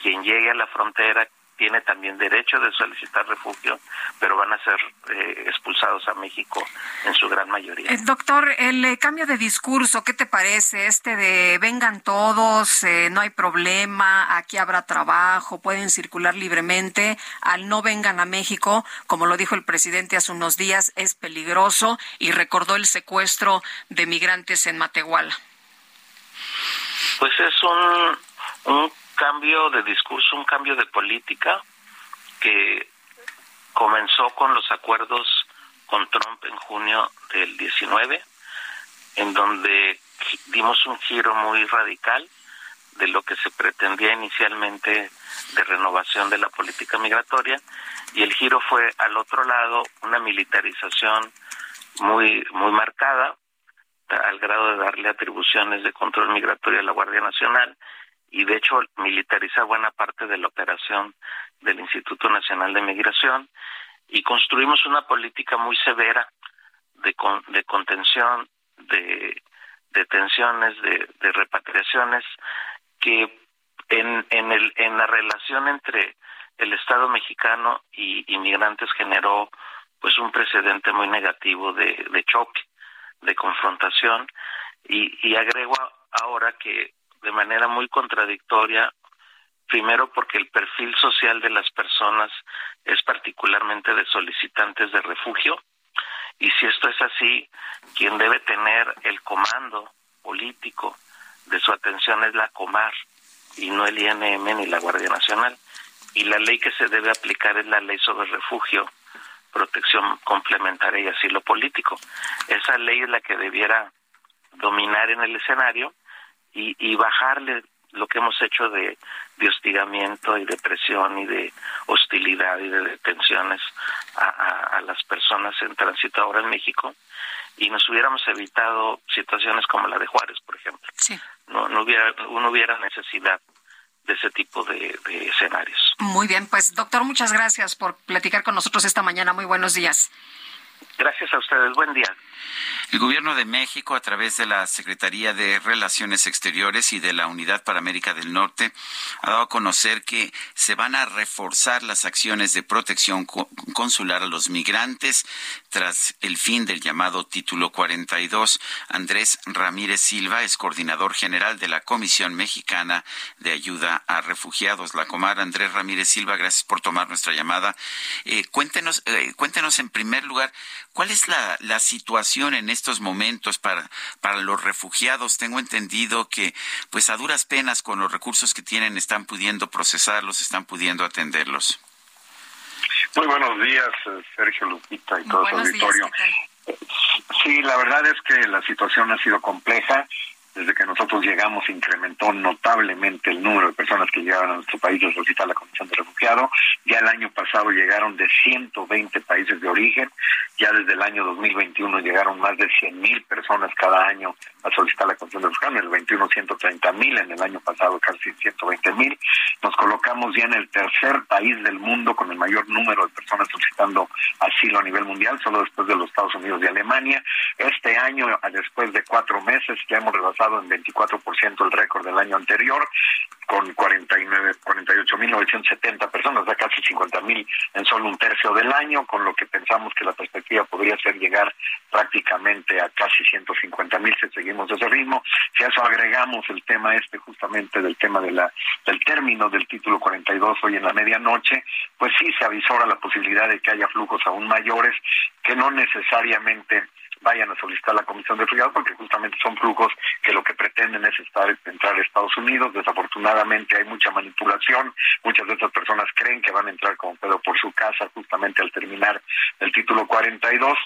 quien llegue a la frontera tiene también derecho de solicitar refugio, pero van a ser eh, expulsados a México en su gran mayoría. Eh, doctor, el eh, cambio de discurso, ¿qué te parece? Este de vengan todos, no hay problema, aquí habrá trabajo, pueden circular libremente, al no vengan a México, como lo dijo el presidente hace unos días, es peligroso y recordó el secuestro de migrantes en Matehuala. Pues es un, un cambio de discurso, un cambio de política que comenzó con los acuerdos con Trump en junio del 19, en donde dimos un giro muy radical de lo que se pretendía inicialmente de renovación de la política migratoria y el giro fue al otro lado una militarización muy muy marcada al grado de darle atribuciones de control migratorio a la Guardia Nacional y de hecho militariza buena parte de la operación del Instituto Nacional de Migración y construimos una política muy severa de, de contención, de detenciones, de, de repatriaciones, que en, en, el, en la relación entre el Estado mexicano y inmigrantes generó pues un precedente muy negativo de, de choque, de confrontación, y, y agrego ahora que de manera muy contradictoria, primero porque el perfil social de las personas es particularmente de solicitantes de refugio, y si esto es así, quien debe tener el comando político de su atención es la Comar y no el INM ni la Guardia Nacional. Y la ley que se debe aplicar es la ley sobre refugio, protección complementaria y asilo político. Esa ley es la que debiera dominar en el escenario y, y bajarle lo que hemos hecho de, de, hostigamiento y de presión y de hostilidad y de detenciones a, a, a, las personas en tránsito ahora en México y nos hubiéramos evitado situaciones como la de Juárez, por ejemplo. Sí. No, no hubiera, no hubiera necesidad de ese tipo de, de escenarios. Muy bien, pues doctor, muchas gracias por platicar con nosotros esta mañana. Muy buenos días. Gracias a ustedes. Buen día. El Gobierno de México, a través de la Secretaría de Relaciones Exteriores y de la Unidad para América del Norte, ha dado a conocer que se van a reforzar las acciones de protección consular a los migrantes tras el fin del llamado Título 42. Andrés Ramírez Silva es coordinador general de la Comisión Mexicana de Ayuda a Refugiados, la Comar. Andrés Ramírez Silva, gracias por tomar nuestra llamada. Eh, cuéntenos, eh, cuéntenos en primer lugar, ¿cuál es la, la situación en estos momentos para, para los refugiados? Tengo entendido que, pues a duras penas, con los recursos que tienen, están pudiendo procesarlos, están pudiendo atenderlos. Muy buenos días, Sergio Lupita y todo su auditorio. Sí, la verdad es que la situación ha sido compleja. Desde que nosotros llegamos incrementó notablemente el número de personas que llegaban a nuestro país a solicitar la condición de refugiado. Ya el año pasado llegaron de 120 países de origen, ya desde el año 2021 llegaron más de 100 mil personas cada año a solicitar la condición de refugiado, en el 21 130 mil, en el año pasado casi 120 mil. Nos colocamos ya en el tercer país del mundo con el mayor número de personas solicitando asilo a nivel mundial, solo después de los Estados Unidos y Alemania. Este año, después de cuatro meses, ya hemos rebasado en 24% el récord del año anterior, con 49, 48.970 personas, de casi 50.000 en solo un tercio del año, con lo que pensamos que la perspectiva podría ser llegar prácticamente a casi 150.000 si seguimos ese ritmo. Si a eso agregamos el tema este justamente del tema de la del término del título 42 hoy en la medianoche, pues sí se avisora la posibilidad de que haya flujos aún mayores que no necesariamente vayan a solicitar la Comisión de Refugiados porque justamente son flujos que lo que pretenden es estar entrar a Estados Unidos. Desafortunadamente hay mucha manipulación. Muchas de estas personas creen que van a entrar como pedo por su casa justamente al terminar el título 42,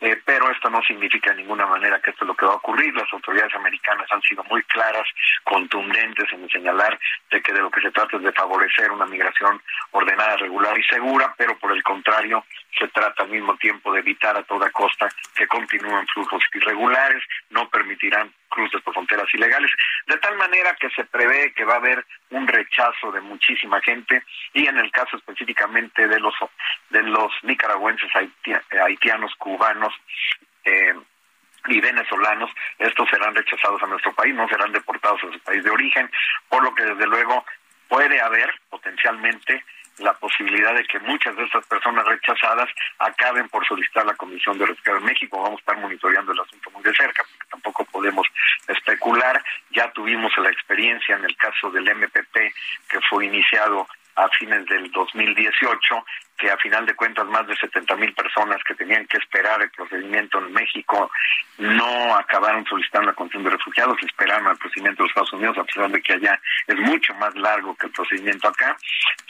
eh, pero esto no significa de ninguna manera que esto es lo que va a ocurrir. Las autoridades americanas han sido muy claras, contundentes en señalar de que de lo que se trata es de favorecer una migración ordenada, regular y segura, pero por el contrario se trata al mismo tiempo de evitar a toda costa que continúen flujos irregulares, no permitirán cruces por fronteras ilegales, de tal manera que se prevé que va a haber un rechazo de muchísima gente y en el caso específicamente de los de los nicaragüenses, haitianos, cubanos, eh, y venezolanos, estos serán rechazados a nuestro país, no serán deportados a su país de origen, por lo que desde luego puede haber potencialmente la posibilidad de que muchas de estas personas rechazadas acaben por solicitar la Comisión de Rescate en México. Vamos a estar monitoreando el asunto muy de cerca, porque tampoco podemos especular. Ya tuvimos la experiencia en el caso del MPP, que fue iniciado a fines del 2018 que a final de cuentas más de 70 mil personas que tenían que esperar el procedimiento en México no acabaron solicitando la condición de refugiados, esperaron al procedimiento de los Estados Unidos, a pesar de que allá es mucho más largo que el procedimiento acá.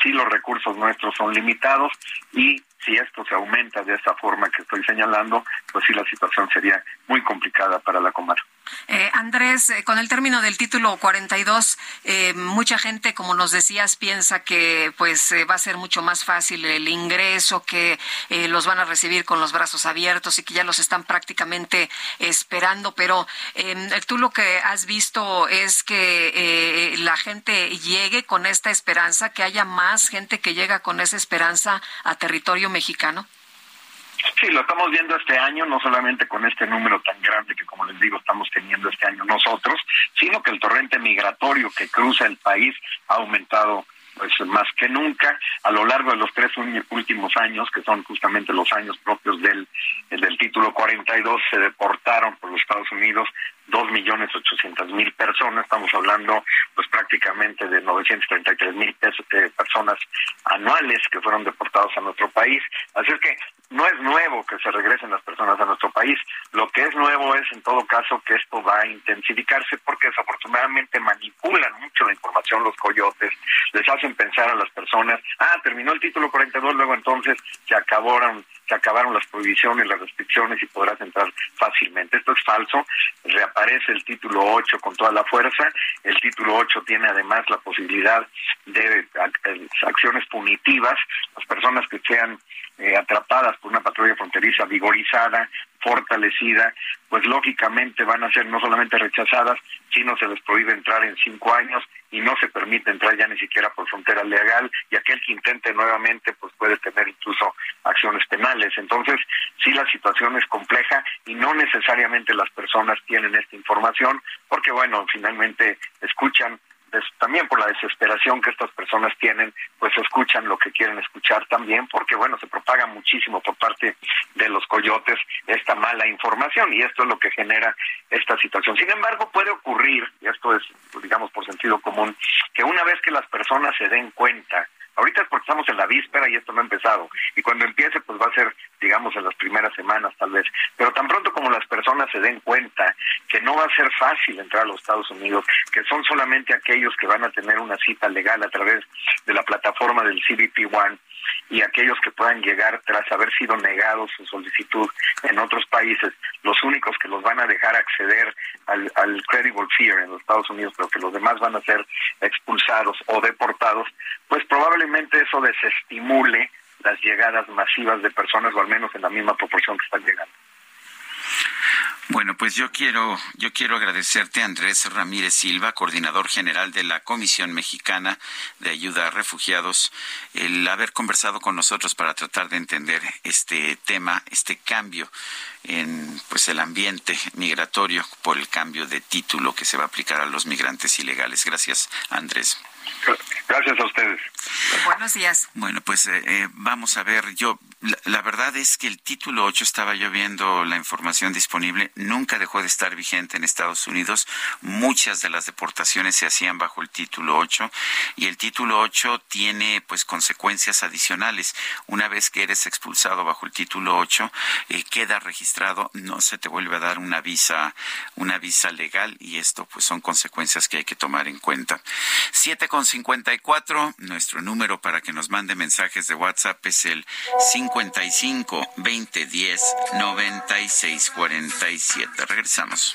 Sí, los recursos nuestros son limitados y si esto se aumenta de esta forma que estoy señalando, pues sí la situación sería muy complicada para la comarca. Eh, Andrés, eh, con el término del título 42, eh, mucha gente, como nos decías, piensa que pues va a ser mucho más fácil el ingreso, que los van a recibir con los brazos abiertos y que ya los están prácticamente esperando. Pero tú lo que has visto es que la gente llegue con esta esperanza, que haya más gente que llega con esa esperanza a territorio mexicano. Sí, lo estamos viendo este año, no solamente con este número tan grande que, como les digo, estamos teniendo este año nosotros, sino que el torrente migratorio que cruza el país ha aumentado pues más que nunca a lo largo de los tres últimos años que son justamente los años propios del del título 42 se deportaron por los Estados Unidos dos millones ochocientos mil personas estamos hablando pues prácticamente de 933 mil eh, personas anuales que fueron deportados a nuestro país. Así es que no es nuevo que se regresen las personas a nuestro país. Lo que es nuevo es, en todo caso, que esto va a intensificarse porque desafortunadamente manipulan mucho la información los coyotes, les hacen pensar a las personas, ah, terminó el título 42, luego entonces se acabaron, se acabaron las prohibiciones, las restricciones y podrás entrar fácilmente. Esto es falso. Reaparece el título 8 con toda la fuerza. El título 8 tiene además la posibilidad de acciones punitivas. Las personas que sean eh, atrapadas por una patrulla fronteriza vigorizada, fortalecida, pues lógicamente van a ser no solamente rechazadas, sino se les prohíbe entrar en cinco años y no se permite entrar ya ni siquiera por frontera legal y aquel que intente nuevamente pues puede tener incluso acciones penales. Entonces, sí la situación es compleja y no necesariamente las personas tienen esta información porque bueno, finalmente escuchan también por la desesperación que estas personas tienen, pues escuchan lo que quieren escuchar también, porque bueno, se propaga muchísimo por parte de los coyotes esta mala información y esto es lo que genera esta situación. Sin embargo, puede ocurrir, y esto es, digamos, por sentido común, que una vez que las personas se den cuenta Ahorita es porque estamos en la víspera y esto no ha empezado. Y cuando empiece, pues va a ser, digamos, en las primeras semanas tal vez. Pero tan pronto como las personas se den cuenta que no va a ser fácil entrar a los Estados Unidos, que son solamente aquellos que van a tener una cita legal a través de la plataforma del CBP One, y aquellos que puedan llegar tras haber sido negados su solicitud en otros países, los únicos que los van a dejar acceder al, al credible fear en los Estados Unidos, pero que los demás van a ser expulsados o deportados, pues probablemente eso desestimule las llegadas masivas de personas, o al menos en la misma proporción que están llegando. Bueno, pues yo quiero, yo quiero agradecerte, Andrés Ramírez Silva, coordinador general de la Comisión Mexicana de Ayuda a Refugiados, el haber conversado con nosotros para tratar de entender este tema, este cambio en pues el ambiente migratorio por el cambio de título que se va a aplicar a los migrantes ilegales. Gracias, Andrés. Gracias a ustedes. Buenos días. Bueno, pues eh, eh, vamos a ver, yo, la, verdad es que el título 8 estaba yo viendo la información disponible, nunca dejó de estar vigente en Estados Unidos, muchas de las deportaciones se hacían bajo el título 8 y el título 8 tiene pues consecuencias adicionales. Una vez que eres expulsado bajo el título 8, eh, queda registrado, no se te vuelve a dar una visa, una visa legal y esto pues son consecuencias que hay que tomar en cuenta. Siete con 54, nuestro número para que nos mande mensajes de WhatsApp es el 55 20 10 96 47. Regresamos.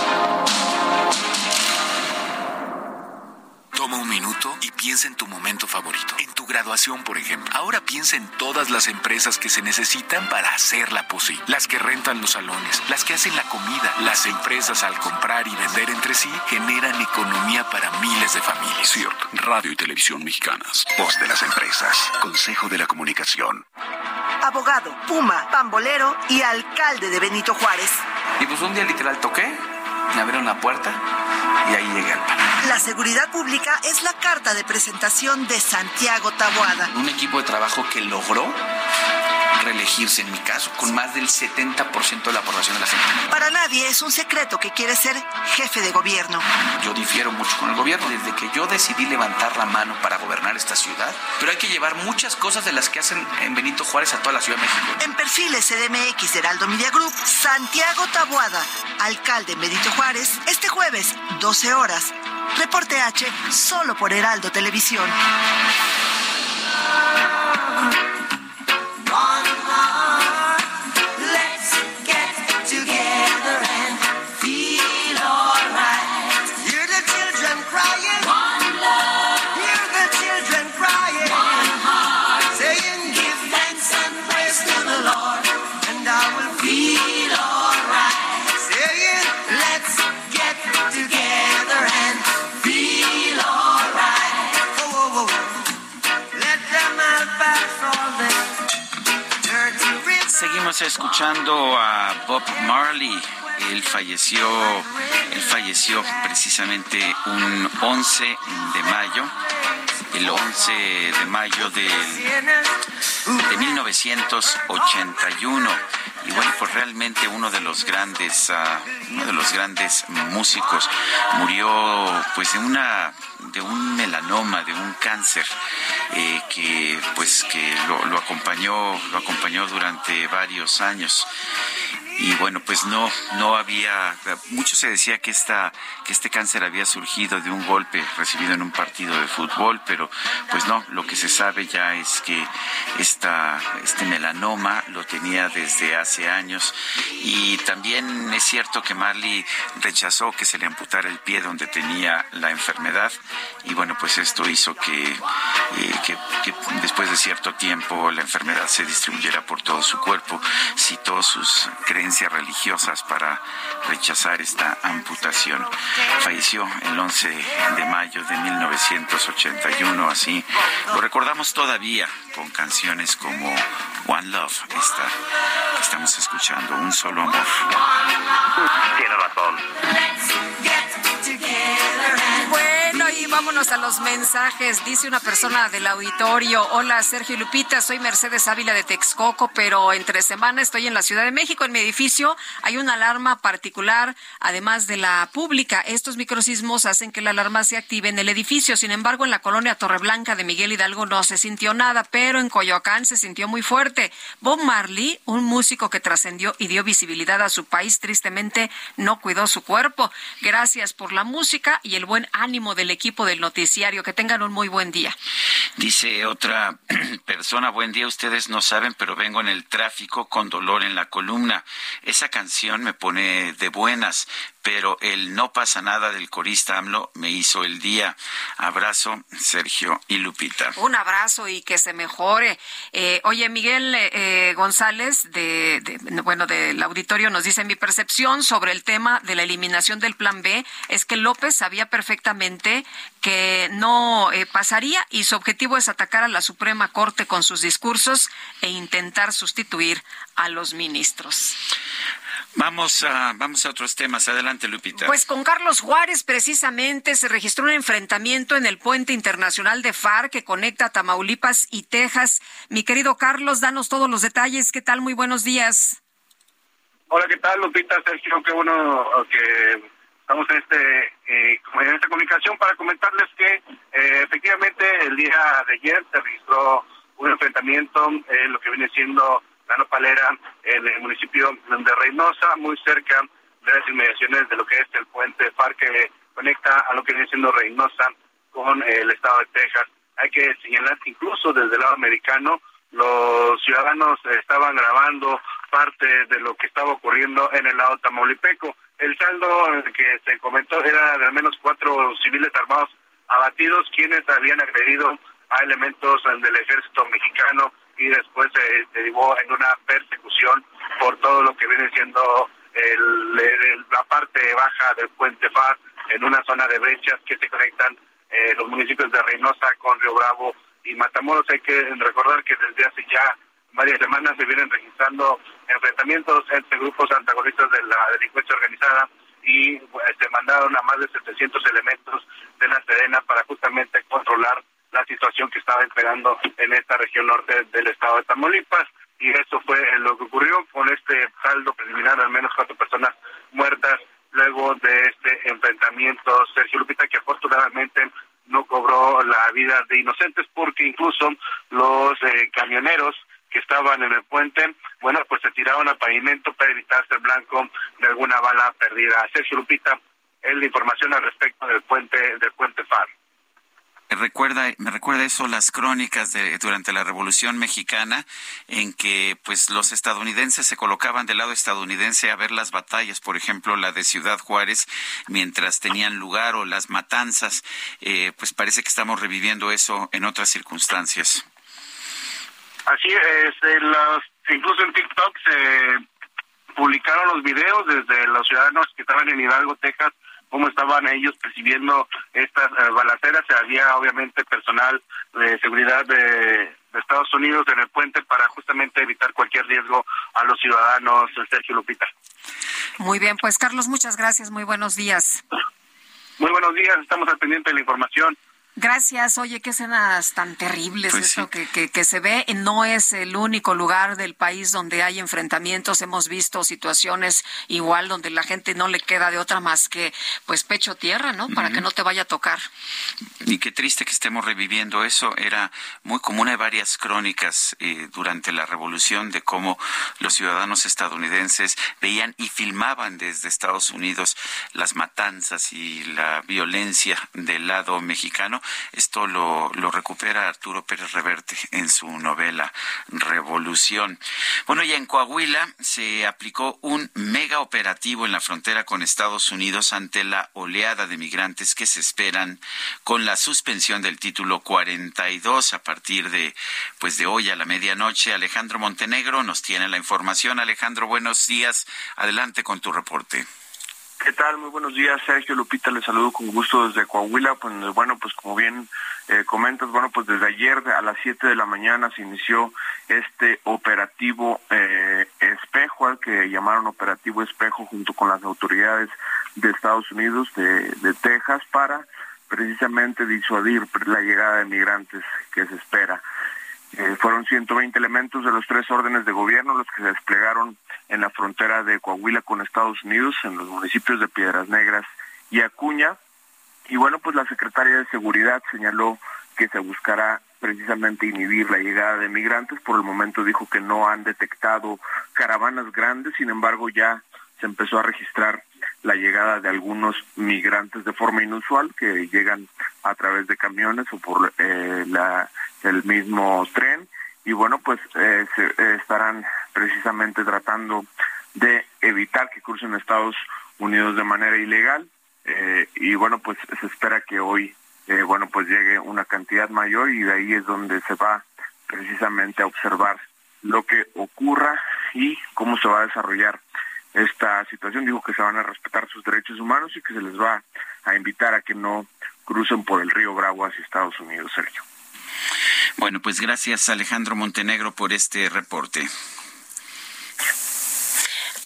Toma un minuto y piensa en tu momento favorito. En tu graduación, por ejemplo. Ahora piensa en todas las empresas que se necesitan para hacerla posible. Las que rentan los salones, las que hacen la comida. Las empresas al comprar y vender entre sí generan economía para miles de familias. Cierto. Radio y Televisión Mexicanas. Voz de las empresas. Consejo de la Comunicación. Abogado, Puma, Pambolero y alcalde de Benito Juárez. Y pues un día literal toqué, me abrieron la puerta y ahí llegué al pan. La seguridad pública es la carta de presentación de Santiago Taboada. Un equipo de trabajo que logró reelegirse, en mi caso, con más del 70% de la aprobación de la gente. Para nadie es un secreto que quiere ser jefe de gobierno. Yo difiero mucho con el gobierno desde que yo decidí levantar la mano para gobernar esta ciudad, pero hay que llevar muchas cosas de las que hacen en Benito Juárez a toda la Ciudad de México. En perfiles CDMX de Heraldo Media Group, Santiago Taboada, alcalde en Benito Juárez, este jueves, 12 horas. Reporte H, solo por Heraldo Televisión. Seguimos escuchando a Bob Marley. Él falleció, él falleció precisamente un 11 de mayo, el 11 de mayo del, de 1981 y bueno pues realmente uno de los grandes ah, uno de los grandes músicos murió pues de una de un melanoma de un cáncer eh, que pues que lo, acompañó lo acompañó durante varios años y bueno pues no no había mucho se decía que esta que este cáncer había surgido de un golpe recibido en un partido de fútbol pero pues no lo que se sabe ya es que esta este melanoma lo tenía desde hace años. Y también es cierto que Marley rechazó que se le amputara el pie donde tenía la enfermedad y bueno pues esto hizo que, eh, después de cierto tiempo la enfermedad se distribuyera por todo su cuerpo. Citó sus creencias creencias religiosas para rechazar esta amputación. Falleció el 11 de mayo de 1981, así lo recordamos todavía con canciones como One Love, esta que estamos escuchando, Un Solo Amor. Tiene razón. Vámonos a los mensajes. Dice una persona del auditorio, hola Sergio Lupita, soy Mercedes Ávila de Texcoco, pero entre semana estoy en la Ciudad de México. En mi edificio hay una alarma particular, además de la pública. Estos microsismos hacen que la alarma se active en el edificio. Sin embargo, en la colonia Torreblanca de Miguel Hidalgo no se sintió nada, pero en Coyoacán se sintió muy fuerte. Bob Marley, un músico que trascendió y dio visibilidad a su país, tristemente no cuidó su cuerpo. Gracias por la música y el buen ánimo del equipo del noticiario. Que tengan un muy buen día. Dice otra persona, buen día, ustedes no saben, pero vengo en el tráfico con dolor en la columna. Esa canción me pone de buenas, pero el no pasa nada del corista AMLO me hizo el día. Abrazo, Sergio y Lupita. Un abrazo y que se mejore. Eh, oye, Miguel eh, González, de, de, bueno, del auditorio, nos dice, mi percepción sobre el tema de la eliminación del Plan B es que López sabía perfectamente que no eh, pasaría y su objetivo es atacar a la Suprema Corte con sus discursos e intentar sustituir a los ministros. Vamos a, vamos a otros temas. Adelante, Lupita. Pues con Carlos Juárez, precisamente, se registró un enfrentamiento en el puente internacional de FAR que conecta Tamaulipas y Texas. Mi querido Carlos, danos todos los detalles. ¿Qué tal? Muy buenos días. Hola, ¿qué tal, Lupita? Sergio, qué bueno que estamos en, este, eh, en esta comunicación para comentarles que eh, efectivamente el día de ayer se registró un enfrentamiento en lo que viene siendo la nopalera en el municipio de Reynosa, muy cerca de las inmediaciones de lo que es el puente FAR que conecta a lo que viene siendo Reynosa con el estado de Texas. Hay que señalar que incluso desde el lado americano los ciudadanos estaban grabando parte de lo que estaba ocurriendo en el lado tamaulipeco. El saldo que se comentó era de al menos cuatro civiles armados abatidos, quienes habían agredido a elementos del ejército mexicano y después se derivó en una persecución por todo lo que viene siendo el, la parte baja del puente FAR en una zona de brechas que se conectan eh, los municipios de Reynosa con Río Bravo y Matamoros. Hay que recordar que desde hace ya varias semanas se vienen registrando enfrentamientos entre grupos antagonistas de la delincuencia organizada y pues, se mandaron a más de 700 elementos de la Sedena para justamente controlar la situación que estaba esperando en esta región norte del estado de Tamaulipas y eso fue lo que ocurrió con este saldo preliminar al menos cuatro personas muertas luego de este enfrentamiento Sergio Lupita que afortunadamente no cobró la vida de inocentes porque incluso los eh, camioneros que estaban en el puente, bueno, pues se tiraron al pavimento para evitar ser blanco de alguna bala perdida. Sergio Lupita, es la información al respecto del puente del puente FAR recuerda me recuerda eso las crónicas de durante la Revolución Mexicana en que pues los estadounidenses se colocaban del lado estadounidense a ver las batallas por ejemplo la de Ciudad Juárez mientras tenían lugar o las matanzas. Eh, pues parece que estamos reviviendo eso en otras circunstancias. Así es los, incluso en TikTok se publicaron los videos desde los ciudadanos que estaban en Hidalgo Texas cómo estaban ellos percibiendo estas eh, balaceras. Había obviamente personal de seguridad de, de, Estados Unidos en el puente para justamente evitar cualquier riesgo a los ciudadanos, Sergio Lupita. Muy bien, pues Carlos, muchas gracias, muy buenos días. Muy buenos días, estamos al pendiente de la información. Gracias. Oye, qué escenas tan terribles pues eso sí. que, que, que, se ve. No es el único lugar del país donde hay enfrentamientos. Hemos visto situaciones igual donde la gente no le queda de otra más que pues pecho tierra, ¿no? Para uh -huh. que no te vaya a tocar. Y qué triste que estemos reviviendo eso. Era muy común. Hay varias crónicas eh, durante la revolución de cómo los ciudadanos estadounidenses veían y filmaban desde Estados Unidos las matanzas y la violencia del lado mexicano Esto lo, lo recupera Arturo Pérez Reverte en su novela Revolución. Bueno, y en Coahuila se aplicó un mega operativo en la frontera con Estados Unidos ante la oleada de migrantes que se esperan con la suspensión del título 42 a partir de pues de hoy a la medianoche. Alejandro Montenegro nos tiene la información. Alejandro, buenos días. Adelante con tu reporte. ¿Qué tal? Muy buenos días, Sergio Lupita, les saludo con gusto desde Coahuila. Pues bueno, pues como bien eh, comentas, bueno, pues desde ayer a las 7 de la mañana se inició este operativo eh, espejo, al que llamaron operativo espejo junto con las autoridades de Estados Unidos, de, de Texas, para precisamente disuadir la llegada de migrantes que se espera. Eh, fueron 120 elementos de los tres órdenes de gobierno los que se desplegaron en la frontera de Coahuila con Estados Unidos, en los municipios de Piedras Negras y Acuña. Y bueno, pues la secretaria de Seguridad señaló que se buscará precisamente inhibir la llegada de migrantes. Por el momento dijo que no han detectado caravanas grandes, sin embargo ya se empezó a registrar la llegada de algunos migrantes de forma inusual que llegan a través de camiones o por eh, el mismo tren. Y bueno pues eh, se, eh, estarán precisamente tratando de evitar que crucen Estados Unidos de manera ilegal. Y bueno pues se espera que hoy bueno pues llegue una cantidad mayor y de ahí es donde se va precisamente a observar lo que ocurra y cómo se va a desarrollar esta situación. Dijo que se van a respetar sus derechos humanos y que se les va a invitar a que no crucen por el río Bravo hacia Estados Unidos, Sergio. Bueno, pues gracias Alejandro Montenegro por este reporte.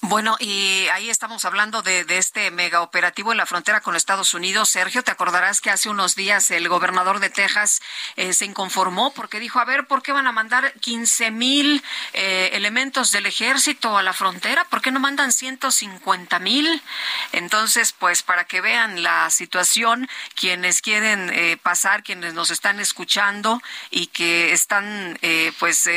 Bueno, y ahí estamos hablando de, este mega operativo en la frontera con Estados Unidos. Sergio, te acordarás que hace unos días el gobernador de Texas eh, se inconformó porque dijo, a ver, ¿por qué van a mandar 15 mil eh, elementos del ejército a la frontera? ¿Por qué no mandan 150 mil? Entonces, pues para que vean la situación, quienes quieren eh, pasar, quienes nos están escuchando y que están pues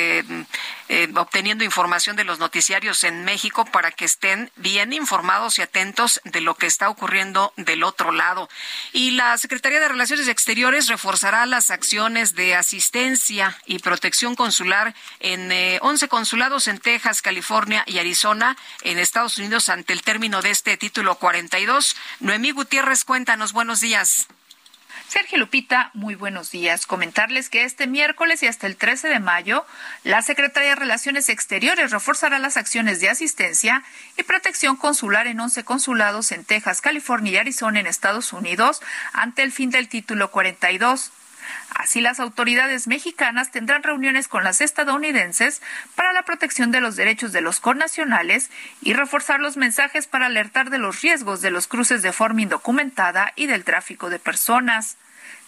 obteniendo información de los noticiarios en México para que estén bien informados y atentos de lo que está ocurriendo del otro lado. Y la Secretaría de Relaciones Exteriores reforzará las acciones de asistencia y protección consular en eh, once 11 consulados en Texas, California y Arizona en Estados Unidos ante el término de este título 42. Noemí Gutiérrez, cuéntanos, buenos días. Sergio Lupita, muy buenos días. Comentarles que este miércoles y hasta el 13 de mayo, la Secretaría de Relaciones Exteriores reforzará las acciones de asistencia y protección consular en 11 consulados en Texas, California y Arizona en Estados Unidos ante el fin del título 42. Así, las autoridades mexicanas tendrán reuniones con las estadounidenses para la protección de los derechos de los connacionales y reforzar los mensajes para alertar de los riesgos de los cruces de forma indocumentada y del tráfico de personas.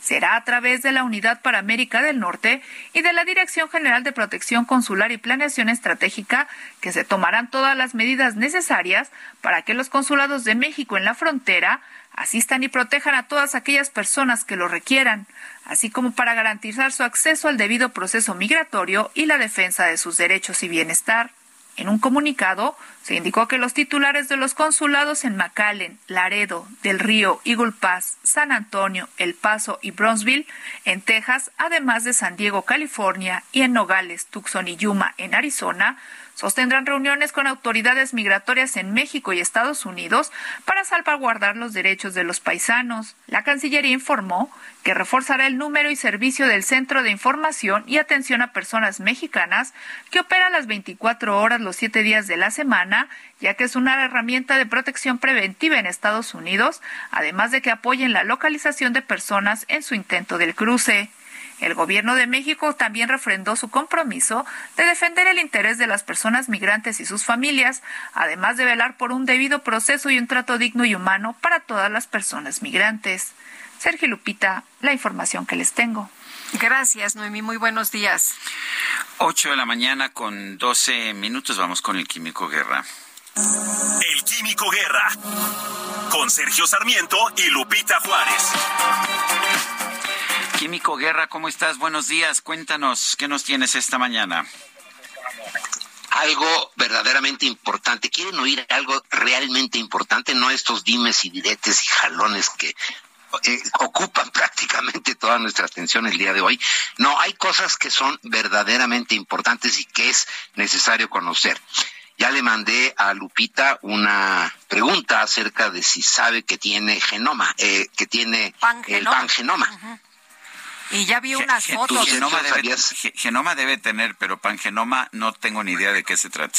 Será a través de la Unidad para América del Norte y de la Dirección General de Protección Consular y Planeación Estratégica que se tomarán todas las medidas necesarias para que los consulados de México en la frontera asistan y protejan a todas aquellas personas que lo requieran, así como para garantizar su acceso al debido proceso migratorio y la defensa de sus derechos y bienestar. En un comunicado se indicó que los titulares de los consulados en McAllen, Laredo, Del Río, Eagle Pass, San Antonio, El Paso y Bronzeville, en Texas, además de San Diego, California, y en Nogales, Tucson y Yuma, en Arizona, sostendrán reuniones con autoridades migratorias en México y Estados Unidos para salvaguardar los derechos de los paisanos. La Cancillería informó que reforzará el número y servicio del Centro de Información y Atención a Personas Mexicanas, que opera las 24 horas los 7 días de la semana, ya que es una herramienta de protección preventiva en Estados Unidos, además de que apoyen la localización de personas en su intento del cruce. El gobierno de México también refrendó su compromiso de defender el interés de las personas migrantes y sus familias, además de velar por un debido proceso y un trato digno y humano para todas las personas migrantes. Sergio Lupita, la información que les tengo. Gracias, Noemí. Muy buenos días. Ocho de la mañana con doce minutos. Vamos con el Químico Guerra. El Químico Guerra. Con Sergio Sarmiento y Lupita Juárez. Químico Guerra, ¿cómo estás? Buenos días. Cuéntanos, ¿qué nos tienes esta mañana? algo verdaderamente importante. ¿Quieren oír algo realmente importante? No estos dimes y diretes y jalones que eh, ocupan prácticamente toda nuestra atención el día de hoy. No, hay cosas que son verdaderamente importantes y que es necesario conocer. Ya le mandé a Lupita una pregunta acerca de si sabe que tiene genoma, eh, que tiene el pangenoma. Y ya vi unas fotos. Genoma debe, genoma debe tener, pero pangenoma no tengo ni idea de qué se trata.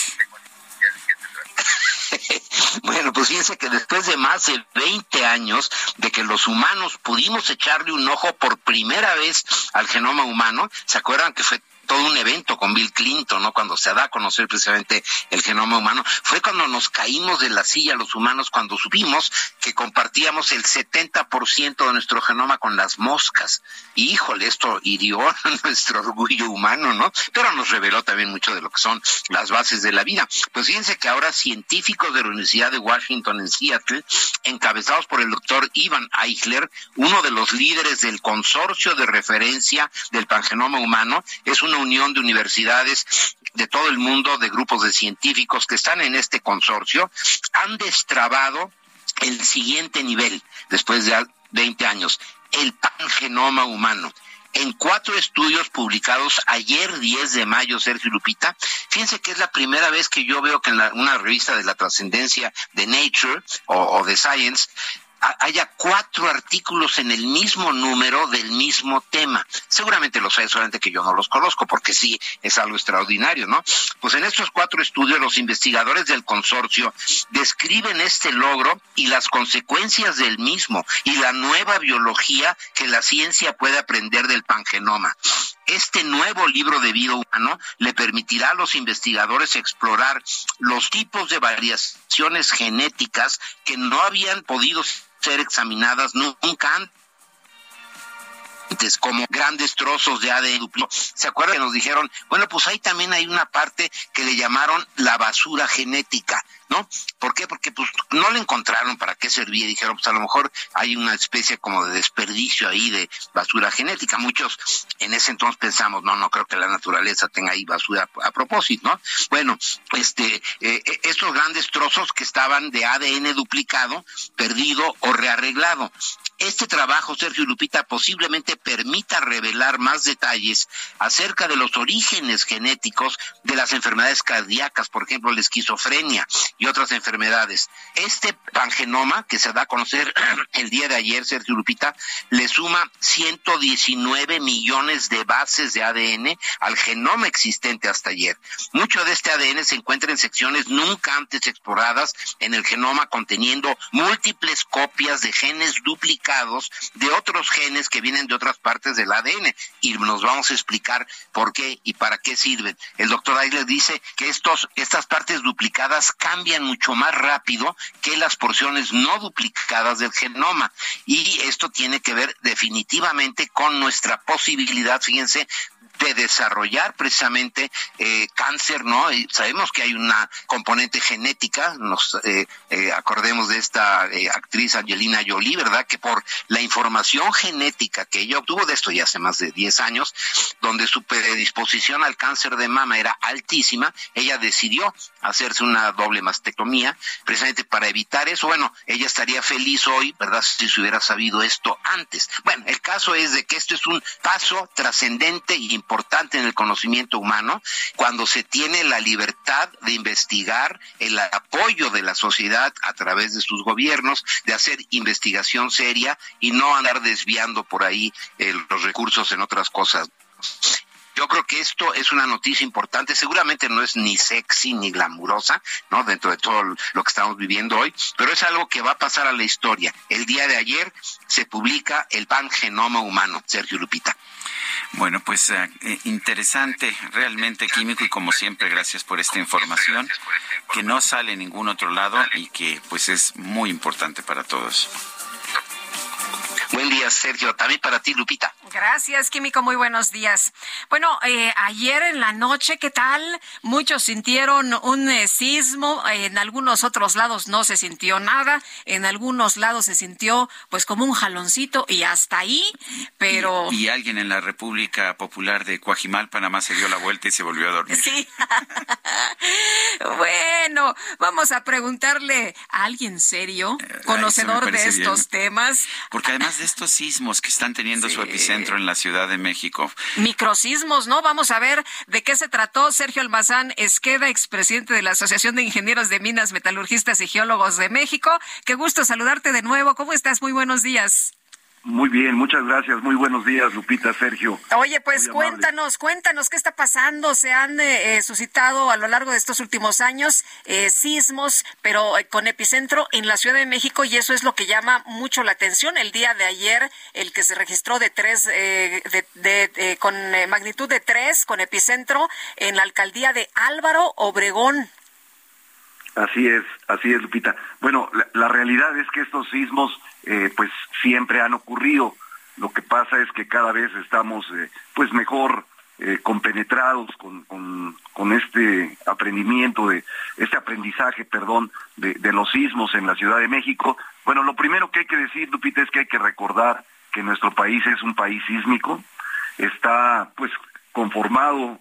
Bueno, pues fíjense que después de más de 20 años de que los humanos pudimos echarle un ojo por primera vez al genoma humano, ¿se acuerdan que fue todo un evento con Bill Clinton, ¿no? Cuando se da a conocer precisamente el genoma humano, fue cuando nos caímos de la silla los humanos, cuando supimos que compartíamos el 70% de nuestro genoma con las moscas. Híjole, esto hirió nuestro orgullo humano, ¿no? Pero nos reveló también mucho de lo que son las bases de la vida. Pues fíjense que ahora científicos de la Universidad de Washington en Seattle, encabezados por el doctor Ivan Eichler, uno de los líderes del consorcio de referencia del pangenoma humano, es una unión de universidades de todo el mundo, de grupos de científicos que están en este consorcio, han destrabado el siguiente nivel después de 20 años, el pangenoma humano en cuatro estudios publicados ayer 10 de mayo, Sergio Lupita. Fíjense que es la primera vez que yo veo que en una revista de la trascendencia de Nature o de Science haya cuatro artículos en el mismo número del mismo tema. Seguramente los hay, solamente que yo no los conozco, porque sí es algo extraordinario, ¿no? Pues en estos cuatro estudios los investigadores del consorcio describen este logro y las consecuencias del mismo y la nueva biología que la ciencia puede aprender del pangenoma. Este nuevo libro de vida humano le permitirá a los investigadores explorar los tipos de variaciones genéticas que no habían podido ser examinadas nunca antes como grandes trozos de ADN. ¿Se acuerdan que nos dijeron, bueno, pues ahí también hay una parte que le llamaron la basura genética? ¿No? ¿Por qué? Porque pues no le encontraron para qué servía, dijeron, pues a lo mejor hay una especie como de desperdicio ahí de basura genética. Muchos en ese entonces pensamos, no, no creo que la naturaleza tenga ahí basura a propósito, ¿no? Bueno, este, eh, eh, estos grandes trozos que estaban de ADN duplicado, perdido o rearreglado. Este trabajo, Sergio Lupita, posiblemente permita revelar más detalles acerca de los orígenes genéticos de las enfermedades cardíacas, por ejemplo, la esquizofrenia y otras enfermedades. Este pangenoma que se da a conocer el día de ayer, Sergio Lupita, le suma 119 millones de bases de ADN al genoma existente hasta ayer. Mucho de este ADN se encuentra en secciones nunca antes exploradas en el genoma conteniendo múltiples copias de genes duplicados de otros genes que vienen de otras partes del ADN y nos vamos a explicar por qué y para qué sirven. El doctor Aisler dice que estos, estas partes duplicadas cambian mucho más rápido que las porciones no duplicadas del genoma. Y esto tiene que ver definitivamente con nuestra posibilidad, fíjense, de desarrollar precisamente eh, cáncer, ¿no? Sabemos que hay una componente genética, nos eh, eh, acordemos de esta actriz Angelina Jolie, ¿verdad? Que por la información genética que ella obtuvo de esto ya hace más de 10 años, donde su predisposición al cáncer de mama era altísima, ella decidió hacerse una doble mastectomía, precisamente para evitar eso. Bueno, ella estaría feliz hoy, ¿verdad? Si se hubiera sabido esto antes. Bueno, el caso es de que esto es un paso trascendente y importante en el conocimiento humano cuando se tiene la libertad de investigar el apoyo de la sociedad a través de sus gobiernos, de hacer investigación seria y no andar desviando por ahí eh, los recursos en otras cosas. Yo creo que esto es una noticia importante, seguramente no es ni sexy ni glamurosa, ¿no? Dentro de todo lo que estamos viviendo hoy, pero es algo que va a pasar a la historia. El día de ayer se publica el pangenoma humano, Sergio Lupita. Bueno, pues eh, eh, interesante, realmente químico y como siempre, gracias por esta información que no sale en ningún otro lado y que pues es muy importante para todos. Buen día, Sergio. También para ti, Lupita. Gracias, Químico. Muy buenos días. Bueno, eh, ayer en la noche, ¿qué tal? Muchos sintieron un eh, sismo. En algunos otros lados no se sintió nada. En algunos lados se sintió, pues, como un jaloncito y hasta ahí. Pero. Y, alguien en la República Popular de Coajimal, Panamá, se dio la vuelta y se volvió a dormir. Sí. bueno, vamos a preguntarle a alguien serio, eh, conocedor de estos temas. Porque además de estos sismos que están teniendo su epicentro en la Ciudad de México. Microsismos, ¿no? Vamos a ver de qué se trató. Sergio Almazán Esqueda, expresidente de la Asociación de Ingenieros de Minas, Metalurgistas y Geólogos de México. Qué gusto saludarte de nuevo. ¿Cómo estás? Muy buenos días. Muy bien, muchas gracias. Muy buenos días, Lupita, Sergio. Oye, pues cuéntanos, cuéntanos qué está pasando. Se han eh, eh, suscitado a lo largo de estos últimos años eh, sismos, pero con epicentro en la Ciudad de México y eso es lo que llama mucho la atención. El día de ayer, el que se registró de tres, de, con magnitud de tres, con epicentro en la alcaldía de Álvaro Obregón. Así es, así es, Lupita. Bueno, la realidad es que estos sismos eh, pues siempre han ocurrido. Lo que pasa es que cada vez estamos eh, pues mejor eh, compenetrados con, con, este aprendimiento, de este aprendizaje, perdón, de, los sismos en la Ciudad de México. Bueno, lo primero que hay que decir, Lupita, es que hay que recordar que nuestro país es un país sísmico, está pues conformado,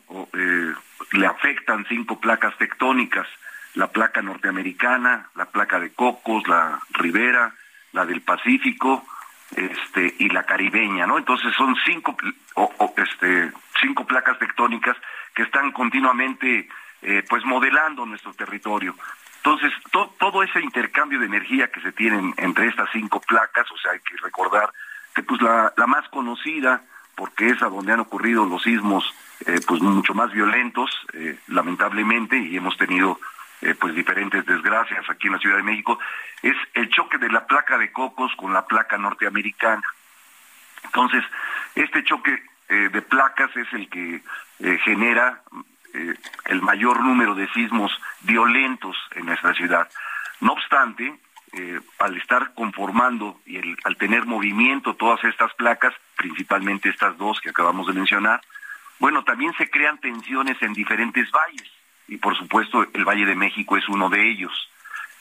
le afectan cinco placas tectónicas, la placa norteamericana, la placa de Cocos, la Ribera, la del Pacífico este, y la caribeña, ¿no? Entonces son cinco, este, cinco placas tectónicas que están continuamente eh, pues modelando nuestro territorio. Entonces, todo ese intercambio de energía que se tiene entre estas cinco placas, o sea, hay que recordar que pues la, la más conocida, porque es a donde han ocurrido los sismos eh, pues mucho más violentos, eh, lamentablemente, y hemos tenido eh, pues diferentes desgracias aquí en la Ciudad de México, es el choque de la placa de Cocos con la placa norteamericana. Entonces, este choque eh, de placas es el que eh, genera el mayor número de sismos violentos en nuestra ciudad. No obstante, al estar conformando y al tener movimiento todas estas placas, principalmente estas dos que acabamos de mencionar, bueno, también se crean tensiones en diferentes valles y por supuesto el Valle de México es uno de ellos.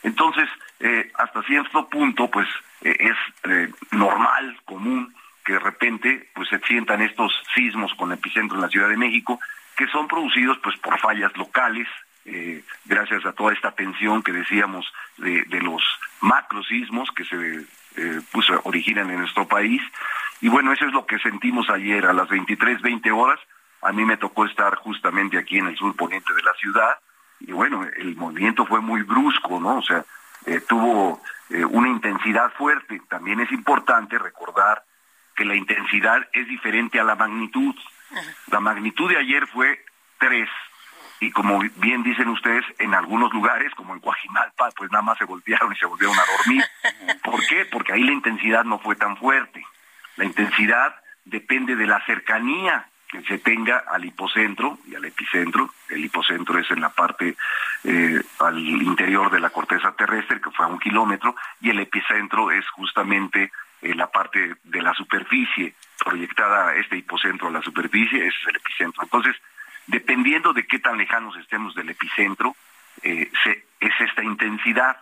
Entonces, eh, hasta cierto punto, pues eh, es eh, normal, común, que de repente pues se sientan estos sismos con epicentro en la Ciudad de México, que son producidos pues por fallas locales, gracias a toda esta tensión que decíamos de, los macrosismos que se pues, originan en nuestro país. Y bueno, eso es lo que sentimos ayer a las 23.20 horas, a mí me tocó estar justamente aquí en el sur poniente de la ciudad y bueno, el movimiento fue muy brusco, ¿no? O sea, eh, tuvo eh, una intensidad fuerte. También es importante recordar que la intensidad es diferente a la magnitud. La magnitud de ayer fue 3 y como bien dicen ustedes, en algunos lugares, como en Coajimalpa, pues nada más se voltearon y se volvieron a dormir. ¿Por qué? Porque ahí la intensidad no fue tan fuerte. La intensidad depende de la cercanía que se tenga al hipocentro y al epicentro. El hipocentro es en la parte eh, al interior de la corteza terrestre, que fue a un kilómetro, y el epicentro es justamente en la parte de la superficie, proyectada este hipocentro a la superficie, ese es el epicentro. Entonces, dependiendo de qué tan lejanos estemos del epicentro, eh, es esta intensidad.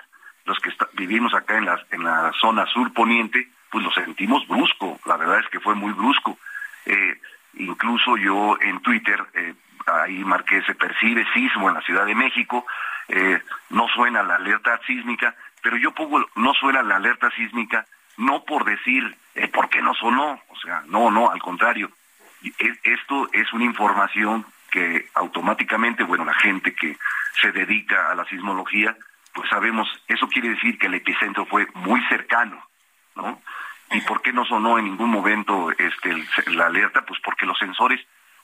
Los que vivimos acá en la, en la zona sur poniente, pues lo sentimos brusco, la verdad es que fue muy brusco. Eh, Incluso yo en Twitter, eh, ahí marqué, se percibe sismo en la Ciudad de México, eh, no suena la alerta sísmica, pero yo pongo, no suena la alerta sísmica, no por decir, eh, ¿por qué no sonó? O sea, no, no, al contrario. Esto es una información que automáticamente, bueno, la gente que se dedica a la sismología, pues sabemos, eso quiere decir que el epicentro fue muy cercano, ¿no? ¿Y por qué no sonó en ningún momento este, la alerta? Pues porque los sensores,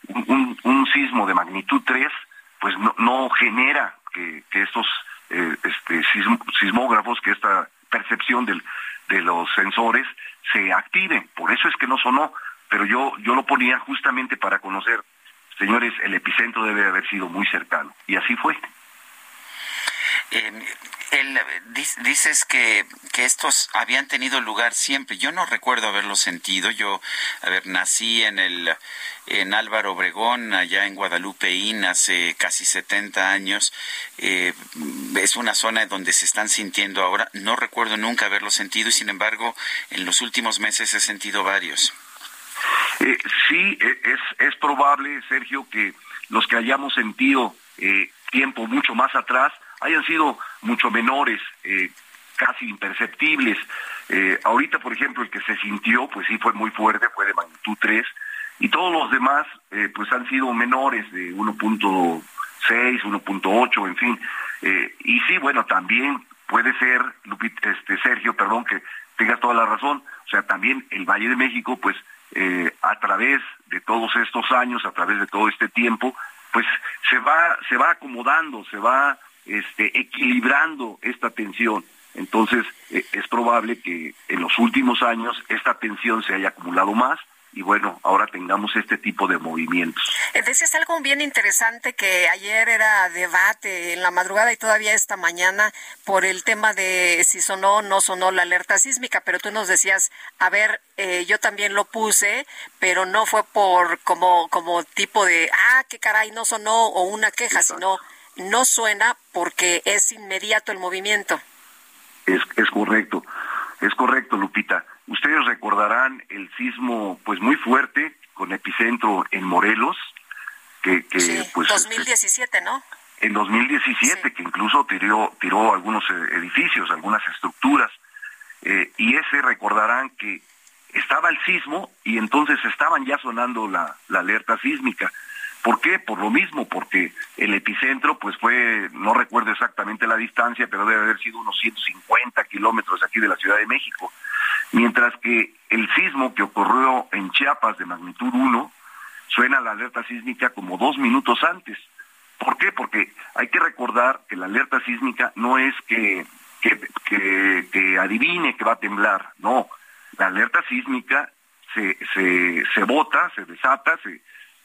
un, sismo de magnitud 3, pues no, genera que, estos eh, este, sismógrafos, que esta percepción del, de los sensores se active. Por eso es que no sonó. Pero yo, yo lo ponía justamente para conocer, señores, el epicentro debe haber sido muy cercano. Y así fue. Eh, dices que, que, estos habían tenido lugar siempre. Yo no recuerdo haberlo sentido. Yo, a ver, nací en el en Álvaro Obregón, allá en Guadalupeín, hace casi 70 años. Eh, es una zona donde se están sintiendo ahora. No recuerdo nunca haberlo sentido y, sin embargo, en los últimos meses he sentido varios. Eh, sí, e, es, es probable, Sergio, que los que hayamos sentido eh, tiempo mucho más atrás hayan sido mucho menores, eh, casi imperceptibles. Eh, ahorita, por ejemplo, el que se sintió, pues sí fue muy fuerte, fue de magnitud 3, y todos los demás, eh, pues han sido menores de 1.6, 1.8, en fin. Y sí, bueno, también puede ser, este, Sergio, perdón, que tengas toda la razón, o sea, también el Valle de México, pues a través de todos estos años, a través de todo este tiempo, pues se va, se va acomodando, se va este, equilibrando esta tensión. Entonces, eh, es probable que en los últimos años esta tensión se haya acumulado más y bueno, ahora tengamos este tipo de movimientos. Eh, decías algo bien interesante que ayer era debate en la madrugada y todavía esta mañana por el tema de si sonó o no sonó la alerta sísmica, pero tú nos decías, a ver, eh, yo también lo puse, pero no fue por como, como tipo de, ah, qué caray, no sonó o una queja, sino no suena porque es inmediato el movimiento. Es, es correcto, es correcto, Lupita. Ustedes recordarán el sismo pues muy fuerte con epicentro en Morelos, que, que sí, pues 2017, ¿no? En 2017, que incluso tiró, tiró algunos e, edificios, algunas estructuras, eh, y ese recordarán que estaba el sismo y entonces estaban ya sonando la, la alerta sísmica. ¿Por qué? Por lo mismo, porque el epicentro pues fue, no recuerdo exactamente la distancia, pero debe haber sido unos 150 kilómetros aquí de la Ciudad de México. Mientras que el sismo que ocurrió en Chiapas de magnitud 1 suena la alerta sísmica como dos minutos antes. ¿Por qué? Porque hay que recordar que la alerta sísmica no es que, que, que, adivine que va a temblar, no. La alerta sísmica se, se, se vota, se desata, se,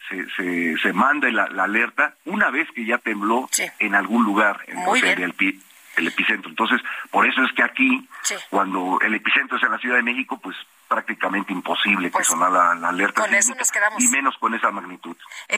se, se, se manda la, la, alerta una vez que ya tembló sí. en algún lugar en Muy bien. el, el, epicentro. Entonces, por eso es que aquí, sí. cuando el epicentro es en la Ciudad de México, pues prácticamente imposible pues, que sonara la, la alerta. Con eso nos quedamos. Y menos con esa magnitud. Eh.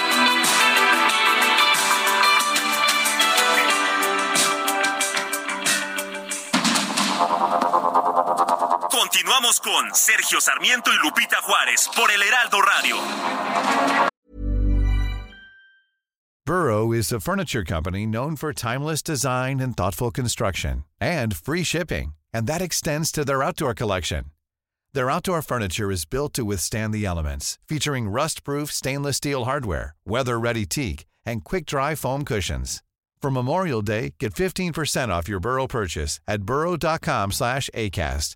Continuamos con Sergio Sarmiento y Lupita Juárez por el Heraldo Radio. Burrow is a furniture company known for timeless design and thoughtful construction and free shipping, and that extends to their outdoor collection. Their outdoor furniture is built to withstand the elements, featuring rust-proof stainless steel hardware, weather-ready teak, and quick-dry foam cushions. For Memorial Day, get 15% off your Burrow purchase at burrow.com slash ACAST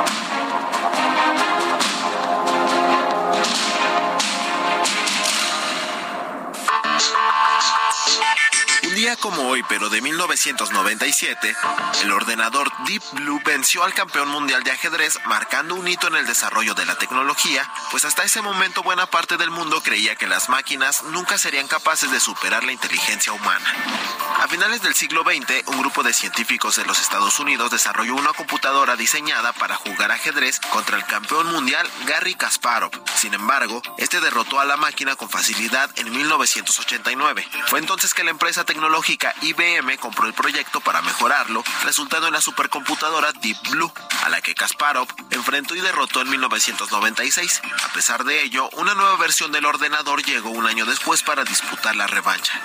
Día como hoy, pero de 1997, el ordenador Deep Blue venció al campeón mundial de ajedrez, marcando un hito en el desarrollo de la tecnología, pues hasta ese momento buena parte del mundo creía que las máquinas nunca serían capaces de superar la inteligencia humana. A finales del siglo XX, un grupo de científicos de los Estados Unidos desarrolló una computadora diseñada para jugar ajedrez contra el campeón mundial Garry Kasparov. Sin embargo, este derrotó a la máquina con facilidad en 1989. Fue entonces que la empresa tecnológica IBM compró el proyecto para mejorarlo, resultando en la supercomputadora Deep Blue, a la que Kasparov enfrentó y derrotó en 1996. A pesar de ello, una nueva versión del ordenador llegó un año después para disputar la revancha.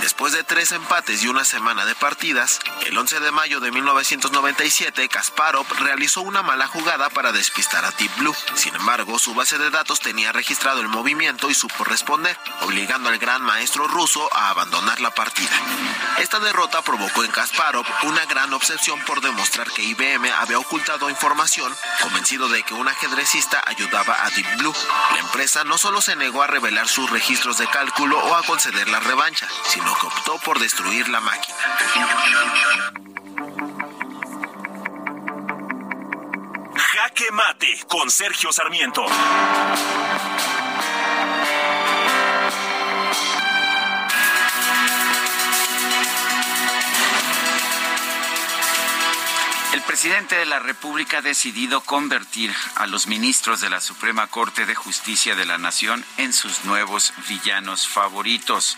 Después de tres empates y una semana de partidas, el 11 de mayo de 1997, Kasparov realizó una mala jugada para despistar a Deep Blue. Sin embargo, su base de datos tenía registrado el movimiento y supo responder, obligando al gran maestro ruso a abandonar la partida. Esta derrota provocó en Kasparov una gran obsesión por demostrar que IBM había ocultado información, convencido de que un ajedrecista ayudaba a Deep Blue. La empresa no solo se negó a revelar sus registros de cálculo o a conceder la revancha, sino que optó por destruir la máquina. Jaque Mate con Sergio Sarmiento. Presidente de la República ha decidido convertir a los ministros de la Suprema Corte de Justicia de la Nación en sus nuevos villanos favoritos.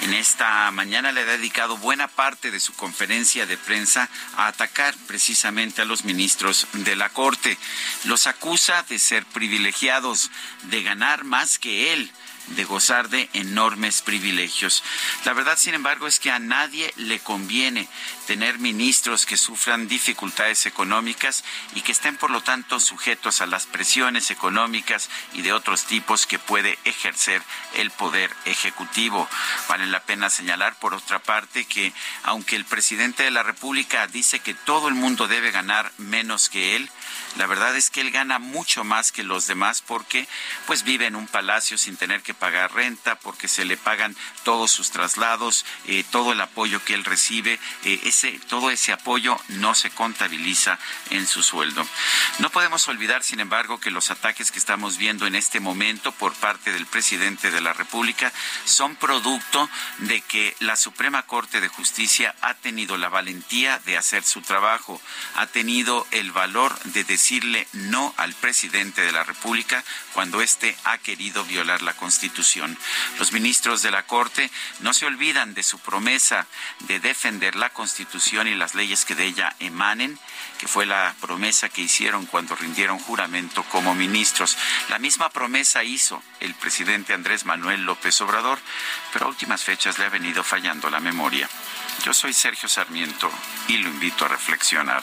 En esta mañana le ha dedicado buena parte de su conferencia de prensa a atacar precisamente a los ministros de la Corte. Los acusa de ser privilegiados, de ganar más que él de gozar de enormes privilegios. La verdad, sin embargo, es que a nadie le conviene tener ministros que sufran dificultades económicas y que estén, por lo tanto, sujetos a las presiones económicas y de otros tipos que puede ejercer el poder ejecutivo. Vale la pena señalar, por otra parte, que aunque el presidente de la República dice que todo el mundo debe ganar menos que él, la verdad es que él gana mucho más que los demás porque pues vive en un palacio sin tener que pagar renta, porque se le pagan todos sus traslados, eh, todo el apoyo que él recibe, eh, ese, todo ese apoyo no se contabiliza en su sueldo. No podemos olvidar, sin embargo, que los ataques que estamos viendo en este momento por parte del presidente de la República son producto de que la Suprema Corte de Justicia ha tenido la valentía de hacer su trabajo, ha tenido el valor de decirle no al presidente de la República cuando éste ha querido violar la Constitución. Los ministros de la Corte no se olvidan de su promesa de defender la Constitución y las leyes que de ella emanen, que fue la promesa que hicieron cuando rindieron juramento como ministros. La misma promesa hizo el presidente Andrés Manuel López Obrador, pero a últimas fechas le ha venido fallando la memoria. Yo soy Sergio Sarmiento y lo invito a reflexionar.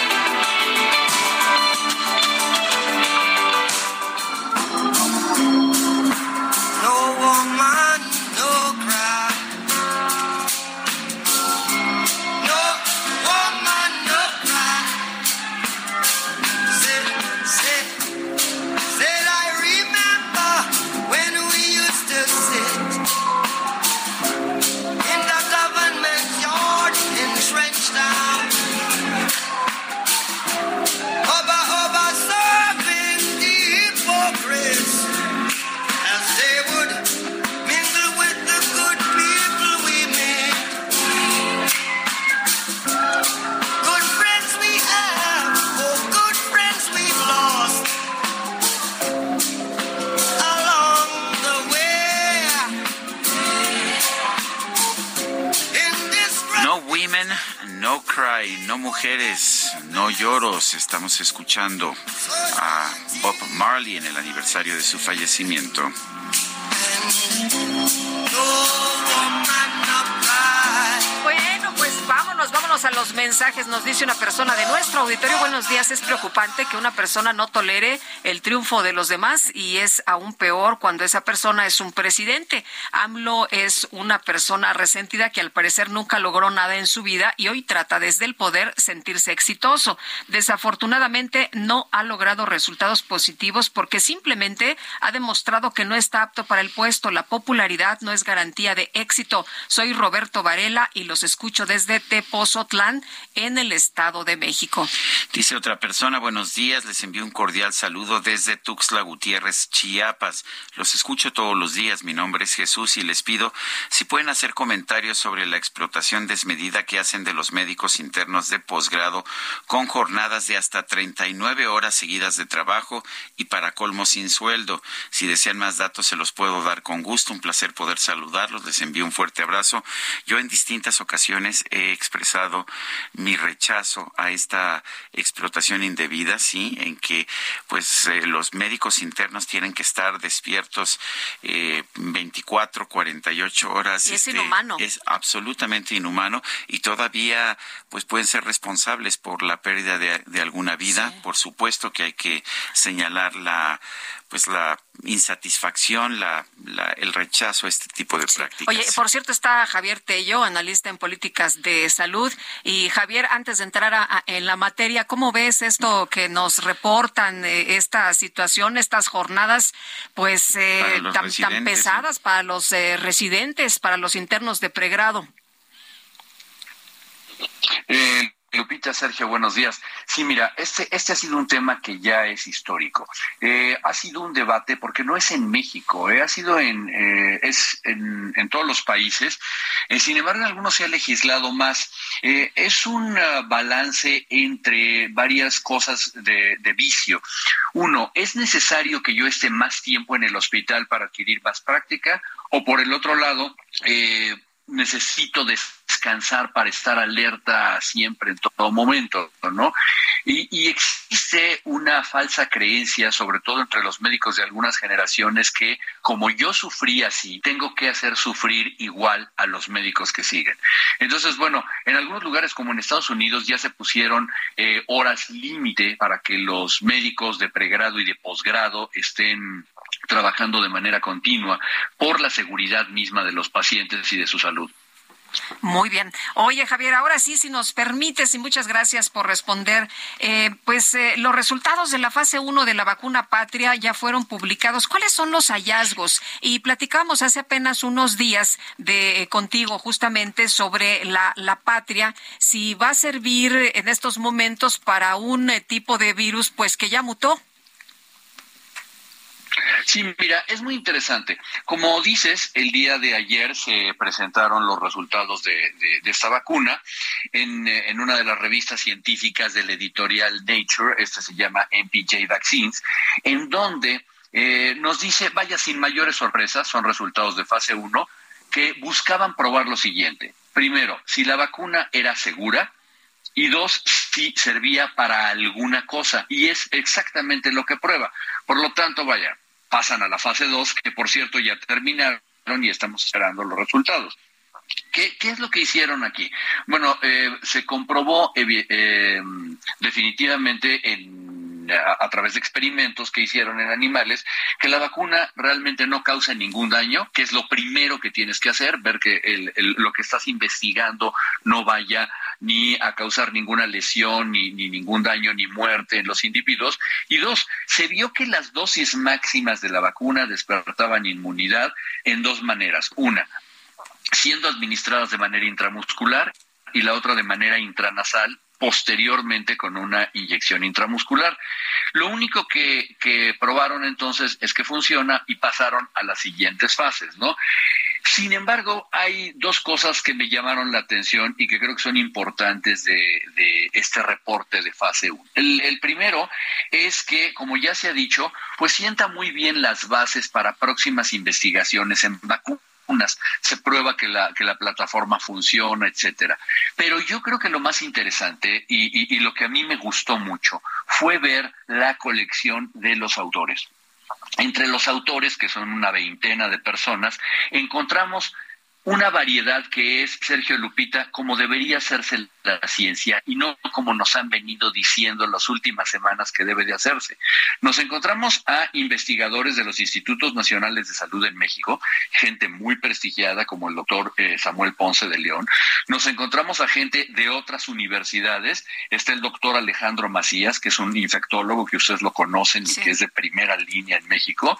Cry, no mujeres, no lloros. Estamos escuchando a Bob Marley en el aniversario de su fallecimiento. Bueno, pues vámonos, vámonos a los mensajes. Nos dice una persona de nuestro auditorio, buenos días, es preocupante que una persona no tolere el triunfo de los demás y es aún peor cuando esa persona es un presidente. AMLO es una persona resentida que al parecer nunca logró nada en su vida y hoy trata desde el poder sentirse exitoso. Desafortunadamente no ha logrado resultados positivos porque simplemente ha demostrado que no está apto para el puesto. La popularidad no es garantía de éxito. Soy Roberto Varela y los escucho desde Tepozotlán en el Estado de México. Dice otra persona, buenos días, les envío un cordial saludo desde Tuxtla Gutiérrez, Chiapas. Los escucho todos los días, mi nombre es Jesús y les pido si pueden hacer comentarios sobre la explotación desmedida que hacen de los médicos internos de posgrado con jornadas de hasta 39 horas seguidas de trabajo y para colmo sin sueldo. Si desean más datos se los puedo dar con gusto, un placer poder saludarlos, les envío un fuerte abrazo. Yo en distintas ocasiones he expresado mi rechazo a esta explotación indebida, sí, en que pues eh, los médicos internos tienen que estar despiertos eh, 24, 48 horas. Y es inhumano. Es absolutamente inhumano y todavía pues pueden ser responsables por la pérdida de, de alguna vida. Por supuesto que hay que señalar la pues la insatisfacción, la, la, el rechazo a este tipo de prácticas. Oye, por cierto, está Javier Tello, analista en políticas de salud. Y Javier, antes de entrar a, a, en la materia, ¿cómo ves esto que nos reportan, eh, esta situación, estas jornadas, pues eh, tan, tan, pesadas ¿sí? para los eh, residentes, para los internos de pregrado? Eh, Lupita, Sergio, buenos días. Sí, mira, este, este ha sido un tema que ya es histórico. Eh, ha sido un debate porque no es en México, eh, ha sido en, eh, es en, todos los países. sin embargo, en algunos se ha legislado más. es un uh, balance entre varias cosas de, de, vicio. Uno, ¿es necesario que yo esté más tiempo en el hospital para adquirir más práctica? O por el otro lado, necesito descansar para estar alerta siempre en todo momento, ¿no? Y, y, existe una falsa creencia, sobre todo entre los médicos de algunas generaciones, que como yo sufrí así, tengo que hacer sufrir igual a los médicos que siguen. Entonces, bueno, en algunos lugares como en Estados Unidos ya se pusieron eh, horas límite para que los médicos de pregrado y de posgrado estén trabajando de manera continua por la seguridad misma de los pacientes y de su salud. Muy bien. Oye, Javier, ahora sí, si nos permites, y muchas gracias por responder, eh, pues eh, los resultados de la fase 1 de la vacuna patria ya fueron publicados. ¿Cuáles son los hallazgos? Y platicamos hace apenas unos días de contigo justamente sobre la, la patria, si va a servir en estos momentos para un eh, tipo de virus, pues que ya mutó. Sí, mira, es muy interesante. Como dices, el día de ayer se presentaron los resultados de, esta vacuna en, una de las revistas científicas del editorial Nature, esta se llama MPJ Vaccines, en donde eh, nos dice, vaya sin mayores sorpresas, son resultados de fase 1, que buscaban probar lo siguiente. Primero, si la vacuna era segura, y dos, si servía para alguna cosa. Y es exactamente lo que prueba. Por lo tanto, vaya, pasan a la fase 2, que por cierto ya terminaron y estamos esperando los resultados. ¿Qué, qué es lo que hicieron aquí? Bueno, eh, se comprobó eh, definitivamente en a, través de experimentos que hicieron en animales, que la vacuna realmente no causa ningún daño, que es lo primero que tienes que hacer, ver que lo que estás investigando no vaya ni a causar ninguna lesión, ni, ni ningún daño, ni muerte en los individuos. Y dos, se vio que las dosis máximas de la vacuna despertaban inmunidad en dos maneras. Una, siendo administradas de manera intramuscular y la otra de manera intranasal posteriormente con una inyección intramuscular. Lo único que, que, probaron entonces es que funciona y pasaron a las siguientes fases, ¿no? Sin embargo, hay dos cosas que me llamaron la atención y que creo que son importantes de, este reporte de fase 1. El, primero es que, como ya se ha dicho, pues sienta muy bien las bases para próximas investigaciones en vacunas se prueba que la, que la plataforma funciona, etcétera. Pero yo creo que lo más interesante y lo que a mí me gustó mucho fue ver la colección de los autores. Entre los autores, que son una veintena de personas, encontramos una variedad que es, Sergio Lupita, como debería hacerse la ciencia y no como nos han venido diciendo en las últimas semanas que debe de hacerse. Nos encontramos a investigadores de los Institutos Nacionales de Salud en México, gente muy prestigiada como el doctor eh, Samuel Ponce de León. Nos encontramos a gente de otras universidades. Está el doctor Alejandro Macías, que es un infectólogo que ustedes lo conocen y que es de primera línea en México.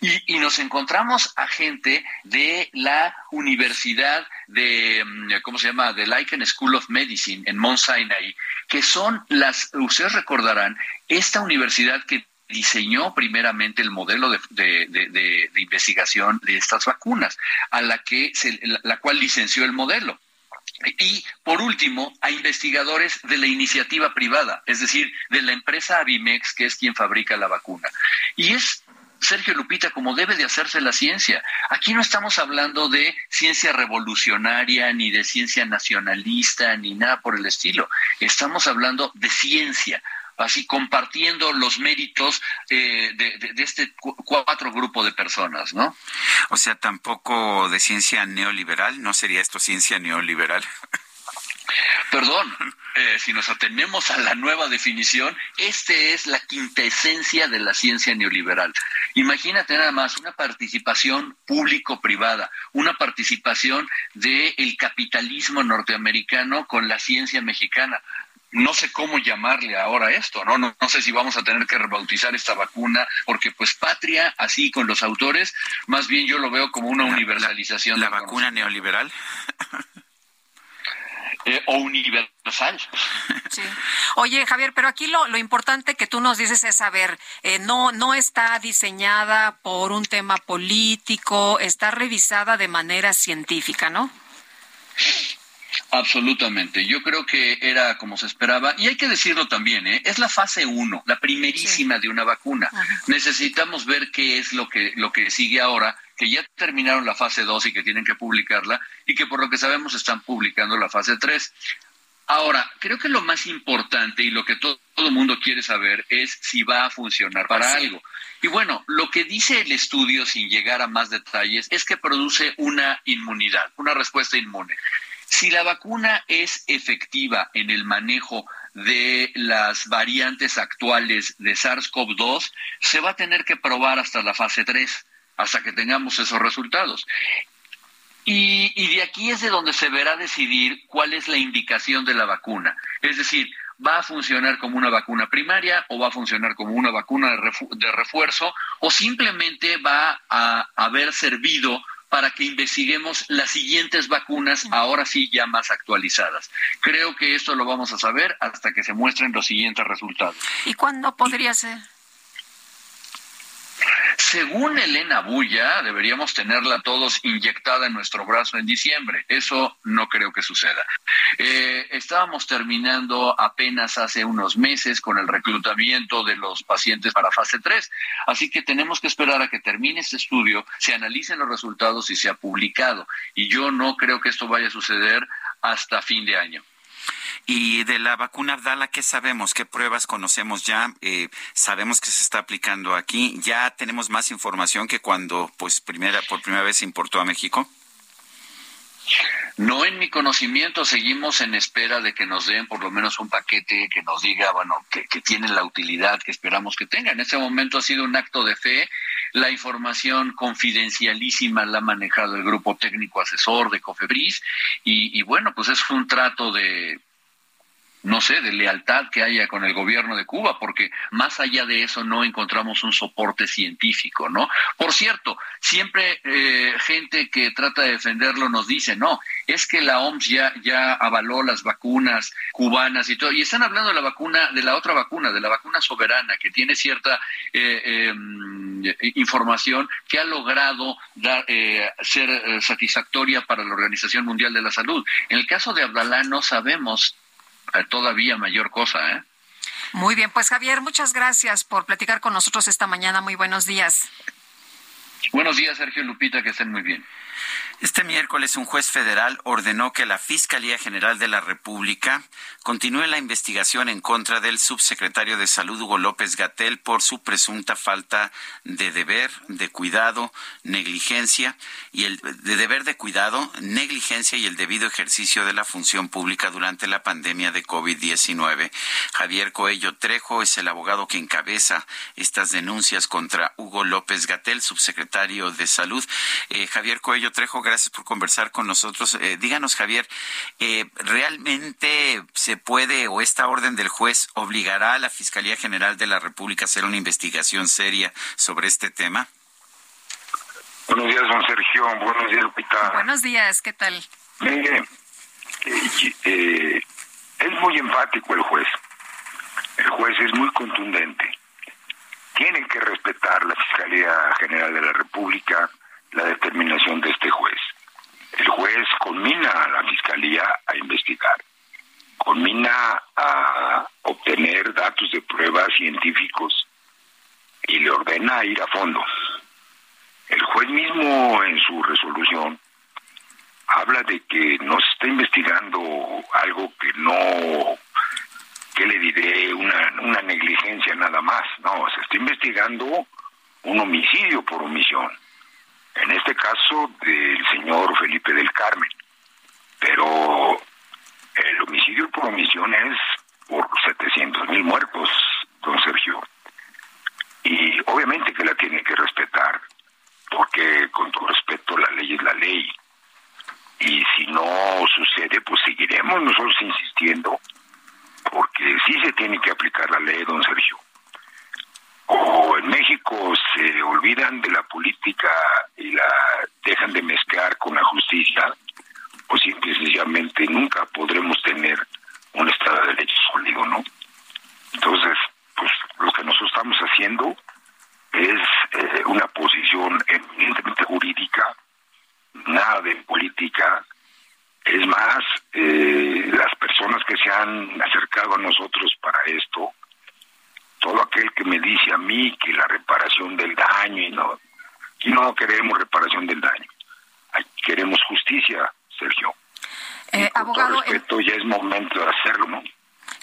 Y, y nos encontramos a gente de la Universidad Universidad de, mm, ¿cómo se llama?, de Lichen School of Medicine en Mount Sinai, que son las, ustedes recordarán, esta universidad que diseñó primeramente el modelo de, de, investigación de estas vacunas, a la que se, la cual licenció el modelo. Y por último, a investigadores de la iniciativa privada, es decir, de la empresa Avimex, que es quien fabrica la vacuna. Y es Sergio Lupita, como debe de hacerse la ciencia. Aquí no estamos hablando de ciencia revolucionaria, ni de ciencia nacionalista, ni nada por el estilo. Estamos hablando de ciencia, así compartiendo los méritos eh, de, este cuatro grupo de personas, ¿no? O sea, tampoco de ciencia neoliberal, ¿no sería esto ciencia neoliberal? Perdón, eh, si nos atenemos a la nueva definición, este es la quintesencia de la ciencia neoliberal. Imagínate nada más una participación público-privada, una participación del capitalismo norteamericano con la ciencia mexicana no sé cómo llamarle ahora esto, ¿no? ¿no? No sé si vamos a tener que rebautizar esta vacuna, porque pues patria, así con los autores, más bien yo lo veo como una universalización. ¿La, la vacuna neoliberal? Eh, o universal. Sí. Oye, Javier, pero aquí lo, lo importante que tú nos dices es saber, eh, no, no está diseñada por un tema político, está revisada de manera científica, ¿no? Absolutamente. Yo creo que era como se esperaba. Y hay que decirlo también, ¿eh? es la fase uno, la primerísima de una vacuna. Necesitamos ver qué es lo que, lo que sigue ahora, que ya terminaron la fase dos y que tienen que publicarla, y que por lo que sabemos están publicando la fase tres. Ahora, creo que lo más importante y lo que todo el mundo quiere saber es si va a funcionar para algo. Y bueno, lo que dice el estudio, sin llegar a más detalles, es que produce una inmunidad, una respuesta inmune. Si la vacuna es efectiva en el manejo de las variantes actuales de SARS-CoV-2, se va a tener que probar hasta la fase 3, hasta que tengamos esos resultados. Y, y, de aquí es de donde se verá decidir cuál es la indicación de la vacuna. Es decir, ¿va a funcionar como una vacuna primaria o va a funcionar como una vacuna de, de refuerzo o simplemente va a haber servido para que investiguemos las siguientes vacunas, ahora sí ya más actualizadas. Creo que esto lo vamos a saber hasta que se muestren los siguientes resultados. ¿Y cuándo podría ser? Según Elena Bulla, deberíamos tenerla todos inyectada en nuestro brazo en diciembre. Eso no creo que suceda. Eh, estábamos terminando apenas hace unos meses con el reclutamiento de los pacientes para fase 3, así que tenemos que esperar a que termine este estudio, se analicen los resultados y sea publicado. Y yo no creo que esto vaya a suceder hasta fin de año. Y de la vacuna Abdala, ¿qué sabemos? ¿Qué pruebas conocemos ya? Eh, sabemos que se está aplicando aquí. ¿Ya tenemos más información que cuando pues primera, por primera vez se importó a México? No en mi conocimiento, seguimos en espera de que nos den por lo menos un paquete que nos diga, bueno, que, que tiene la utilidad que esperamos que tenga. En este momento ha sido un acto de fe. La información confidencialísima la ha manejado el grupo técnico asesor de Cofebris y bueno, pues es un trato de no sé, de lealtad que haya con el gobierno de Cuba, porque más allá de eso no encontramos un soporte científico, ¿no? Por cierto, siempre eh, gente que trata de defenderlo nos dice, no, es que la OMS ya, ya avaló las vacunas cubanas y todo, y están hablando de la vacuna, de la otra vacuna, de la vacuna soberana, que tiene cierta eh, em, información que ha logrado dar, eh, ser satisfactoria para la Organización Mundial de la Salud. En el caso de Abdalá no sabemos todavía mayor cosa, ¿eh? Muy bien, pues Javier, muchas gracias por platicar con nosotros esta mañana. Muy buenos días. Buenos días, Sergio Lupita, que estén muy bien. Este miércoles un juez federal ordenó que la Fiscalía General de la República continúe la investigación en contra del subsecretario de Salud Hugo López Gatel por su presunta falta de deber, de cuidado, negligencia y el de deber de cuidado, negligencia y el debido ejercicio de la función pública durante la pandemia de COVID-19. Javier Coello Trejo es el abogado que encabeza estas denuncias contra Hugo López Gatel, subsecretario de Salud. Eh, Javier Coello Trejo, gracias por conversar con nosotros. Eh, díganos, Javier, eh, ¿realmente se puede o esta orden del juez obligará a la Fiscalía General de la República a hacer una investigación seria sobre este tema? Buenos días, don Sergio. Buenos días, Lupita. Buenos días, ¿qué tal? Mire, eh, es muy enfático el juez. El juez es muy contundente. Tiene que respetar la Fiscalía General de la República la determinación de este juez. El juez conmina a la Fiscalía a investigar, conmina a obtener datos de pruebas científicos y le ordena ir a fondo. El juez mismo en su resolución habla de que no se está investigando algo que no, que le diré, una negligencia nada más, no, se está investigando un homicidio por omisión en este caso del señor Felipe del Carmen. Pero el homicidio por omisión es por 700 mil muertos, don Sergio. Y obviamente que la tiene que respetar, porque con todo respeto la ley es la ley. Y si no sucede, pues seguiremos nosotros insistiendo, porque sí se tiene que aplicar la ley, don Sergio o en México se olvidan de la política y la dejan de mezclar con la justicia, pues simple y sencillamente nunca podremos tener un Estado de Derecho sólido, ¿no? Entonces, pues lo que nosotros estamos haciendo es eh, una posición eminentemente jurídica, nada de política. Es más, eh, las personas que se han acercado a nosotros para esto, todo aquel que me dice a mí que la reparación del daño y no, y no queremos reparación del daño, queremos justicia, Sergio. Eh, abogado, respeto, ya es momento de hacerlo, ¿no?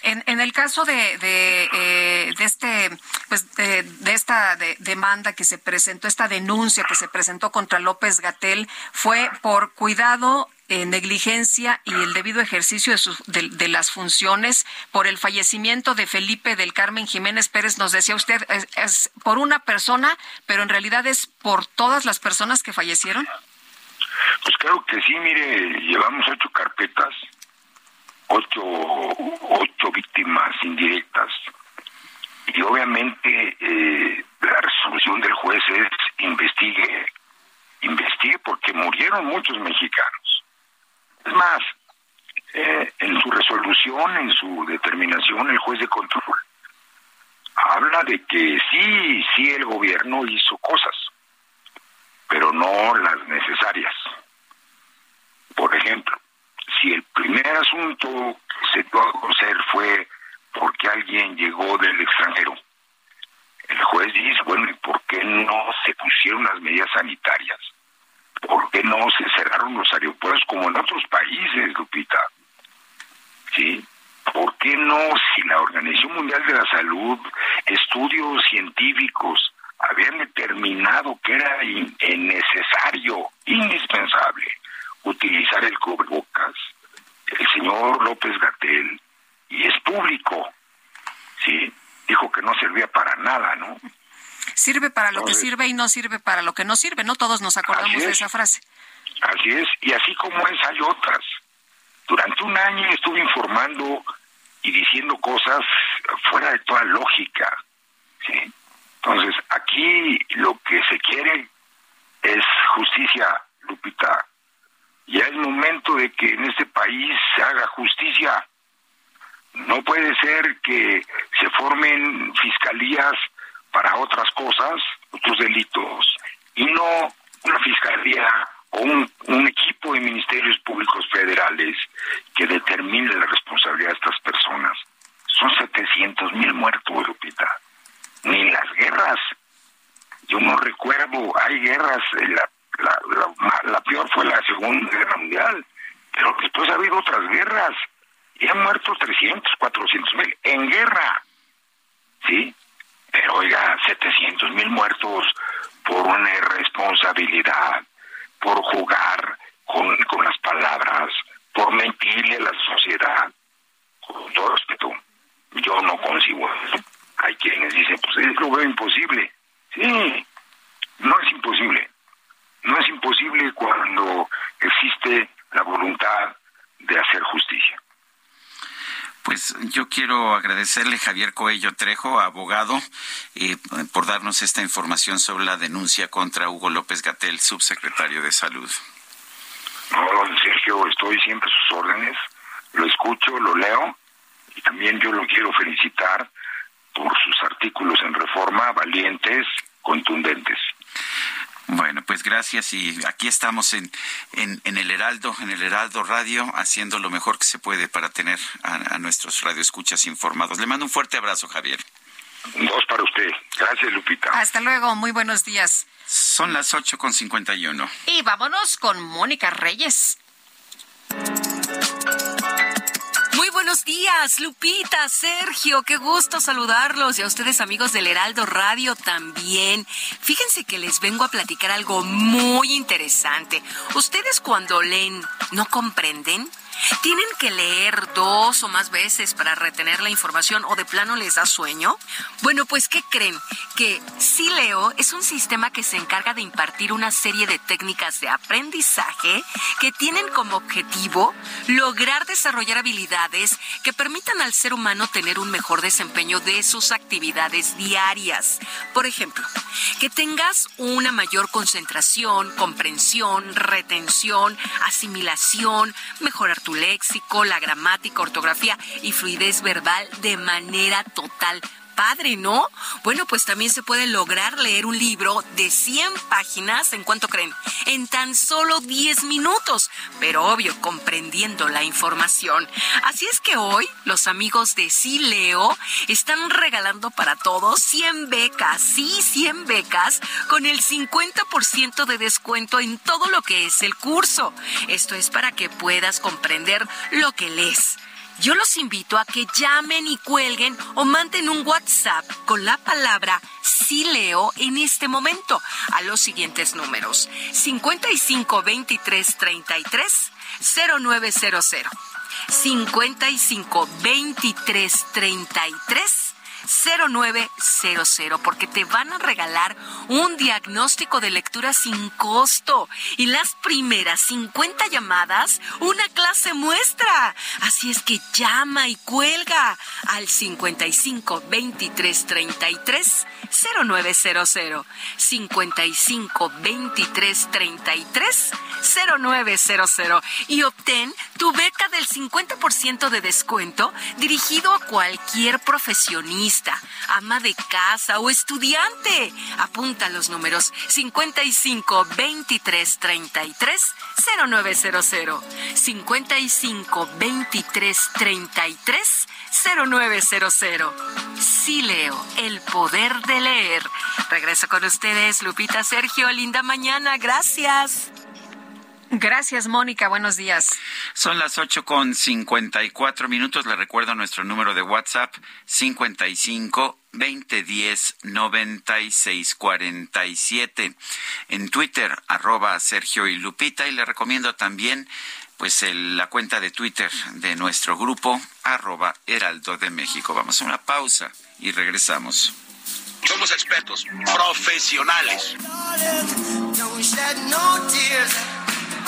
En, en el caso de, de, eh, de este, pues de, de esta demanda que se presentó, esta denuncia que se presentó contra López Gatel, fue por cuidado eh, negligencia y el debido ejercicio de, sus, de, las funciones por el fallecimiento de Felipe del Carmen Jiménez Pérez, nos decía usted, es, por una persona, pero en realidad es por todas las personas que fallecieron. Pues creo que sí, mire, llevamos ocho carpetas, ocho, ocho víctimas indirectas. Y obviamente eh, la resolución del juez es investigue, investigue porque murieron muchos mexicanos. Es más, eh, en su resolución, en su determinación, el juez de control habla de que sí, sí el gobierno hizo cosas, pero no las necesarias. Por ejemplo, si el primer asunto que se dio a conocer fue porque alguien llegó del extranjero, el juez dice, bueno, ¿y por qué no se pusieron las medidas sanitarias? ¿Por qué no se cerraron los aeropuertos como en otros países, Lupita? ¿Sí? ¿Por qué no, si la Organización Mundial de la Salud, estudios científicos habían determinado que era innecesario, indispensable, utilizar el cubrebocas, el señor López Gatel, y es público, ¿sí? Dijo que no servía para nada, ¿no? Sirve para lo que sirve y no sirve para lo que no sirve, ¿no? Todos nos acordamos de esa frase. Así es, y así como es, hay otras. Durante un año estuve informando y diciendo cosas fuera de toda lógica, ¿sí? Entonces, aquí lo que se quiere es justicia, Lupita. Ya es momento de que en este país se haga justicia. No puede ser que se formen fiscalías para otras cosas, otros delitos, y no una fiscalía o un, equipo de ministerios públicos federales que determine la responsabilidad de estas personas. Son 700 mil muertos, Lupita. Ni las guerras. Yo no recuerdo, hay guerras, la, la, la, la peor fue la Segunda Guerra Mundial, pero después ha habido otras guerras y han muerto 300, 400 mil en guerra. ¿Sí? Pero oiga, 700 mil muertos por una irresponsabilidad, por jugar con, con las palabras, por mentirle a la sociedad. Con todo respeto, yo no consigo eso. Hay quienes dicen, pues es lo veo imposible. Sí, no es imposible. No es imposible cuando existe la voluntad de hacer justicia. Pues yo quiero agradecerle Javier Coello Trejo, abogado, eh, por darnos esta información sobre la denuncia contra Hugo López Gatel, subsecretario de Salud. No, Sergio, estoy siempre a sus órdenes, lo escucho, lo leo y también yo lo quiero felicitar por sus artículos en reforma valientes, contundentes. Bueno, pues gracias y aquí estamos en, en, en, el Heraldo, en el Heraldo Radio, haciendo lo mejor que se puede para tener a, a nuestros radioescuchas informados. Le mando un fuerte abrazo, Javier. Dos para usted. Gracias, Lupita. Hasta luego, muy buenos días. Son las ocho con cincuenta Y uno. Y vámonos con Mónica Reyes. Buenos días, Lupita, Sergio, qué gusto saludarlos y a ustedes amigos del Heraldo Radio también. Fíjense que les vengo a platicar algo muy interesante. Ustedes cuando leen, ¿no comprenden? ¿Tienen que leer dos o más veces para retener la información o de plano les da sueño? Bueno, pues ¿qué creen? Que Sileo es un sistema que se encarga de impartir una serie de técnicas de aprendizaje que tienen como objetivo lograr desarrollar habilidades que permitan al ser humano tener un mejor desempeño de sus actividades diarias. Por ejemplo, que tengas una mayor concentración, comprensión, retención, asimilación, mejorar tu léxico, la gramática, ortografía y fluidez verbal de manera total padre, ¿no? Bueno, pues también se puede lograr leer un libro de 100 páginas, ¿en cuánto creen? En tan solo 10 minutos, pero obvio, comprendiendo la información. Así es que hoy los amigos de Sí Leo están regalando para todos 100 becas, sí, 100 becas, con el 50% de descuento en todo lo que es el curso. Esto es para que puedas comprender lo que lees. Yo los invito a que llamen y cuelguen o manden un WhatsApp con la palabra sí leo en este momento a los siguientes números. 55 23 33 0900 55 23 33 0900 porque te van a regalar un diagnóstico de lectura sin costo. Y las primeras 50 llamadas una clase muestra. Así es que llama y cuelga al 55 23 33 0900 55 23 33 0900 y obtén tu beca del 50% de descuento dirigido a cualquier profesionista, ama de casa o estudiante. Apunta los números 55 23 33 0900 55 23 33 0900. Sí leo, el poder de leer. Regreso con ustedes, Lupita Sergio. Linda mañana, gracias. Gracias, Mónica. Buenos días. Son las ocho con cincuenta y cuatro minutos. Le recuerdo nuestro número de WhatsApp, 55 2010 96 47. En Twitter, arroba Sergio y Lupita. Y le recomiendo también pues el, la cuenta de Twitter de nuestro grupo, arroba Heraldo de México. Vamos a una pausa y regresamos. Somos expertos, profesionales.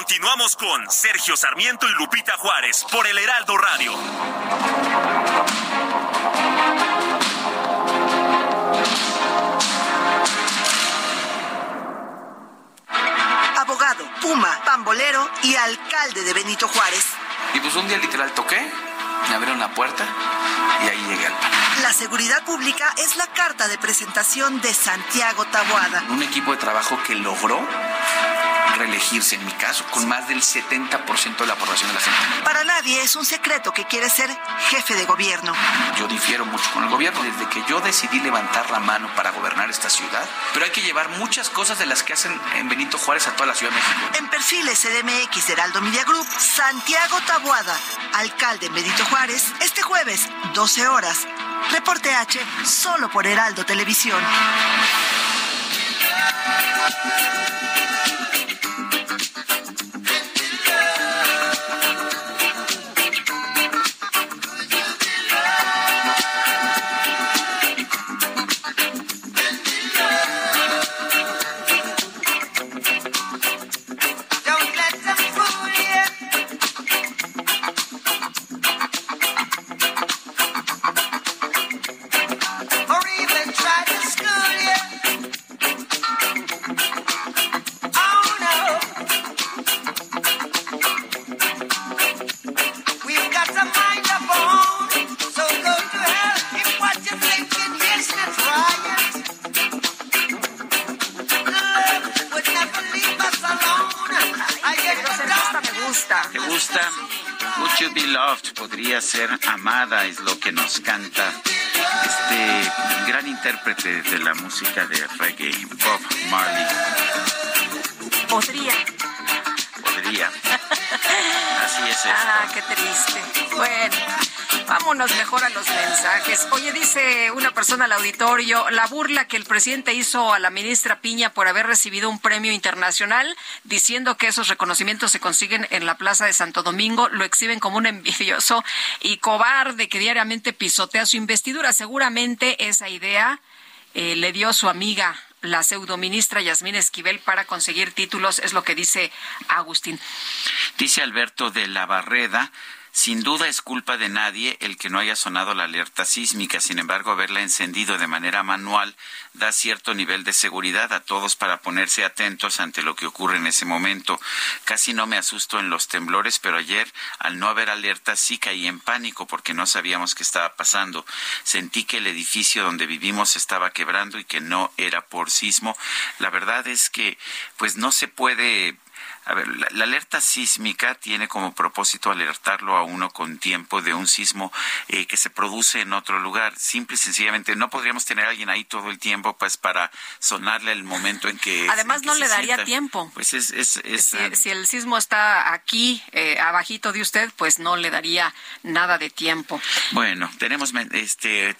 Continuamos con Sergio Sarmiento y Lupita Juárez por el Heraldo Radio. Abogado, Puma, pambolero y alcalde de Benito Juárez. Y pues un día literal toqué, me abrieron la puerta y ahí llegué al pan. La seguridad pública es la carta de presentación de Santiago Taboada. Un equipo de trabajo que logró reelegirse, en mi caso, con más del 70% de la aprobación de la gente. Para nadie es un secreto que quiere ser jefe de gobierno. Yo difiero mucho con el gobierno. Desde que yo decidí levantar la mano para gobernar esta ciudad, pero hay que llevar muchas cosas de las que hacen en Benito Juárez a toda la Ciudad de México. En perfiles CDMX de Heraldo Media Group, Santiago Taboada, alcalde en Benito Juárez, este jueves, 12 horas. Reporte H, solo por Heraldo Televisión. Ser amada, es lo que nos canta este gran intérprete de la música de reggae, Bob Marley. Podría. Podría. Así es esto. Ah, qué triste. Bueno. Vámonos mejor a los mensajes. Oye, dice una persona al auditorio, la burla que el presidente hizo a la ministra Piña por haber recibido un premio internacional, diciendo que esos reconocimientos se consiguen en la Plaza de Santo Domingo, lo exhiben como un envidioso y cobarde que diariamente pisotea su investidura. Seguramente esa idea eh, le dio su amiga la pseudoministra Yasmín Esquivel para conseguir títulos, es lo que dice Agustín. Dice Alberto de la Barreda, sin duda es culpa de nadie el que no haya sonado la alerta sísmica. Sin embargo, haberla encendido de manera manual da cierto nivel de seguridad a todos para ponerse atentos ante lo que ocurre en ese momento. Casi no me asusto en los temblores, pero ayer, al no haber alerta, sí caí en pánico porque no sabíamos qué estaba pasando. Sentí que el edificio donde vivimos estaba quebrando y que no era por sismo. La verdad es que, pues no se puede a ver, la, alerta sísmica tiene como propósito alertarlo a uno con tiempo de un sismo eh, que se produce en otro lugar. Simple y sencillamente, no podríamos tener a alguien ahí todo el tiempo pues para sonarle el momento en que... Además, no le daría tiempo. Pues es... es, es si, el sismo está aquí, eh, abajito de usted, pues no le daría nada de tiempo. Bueno, tenemos... este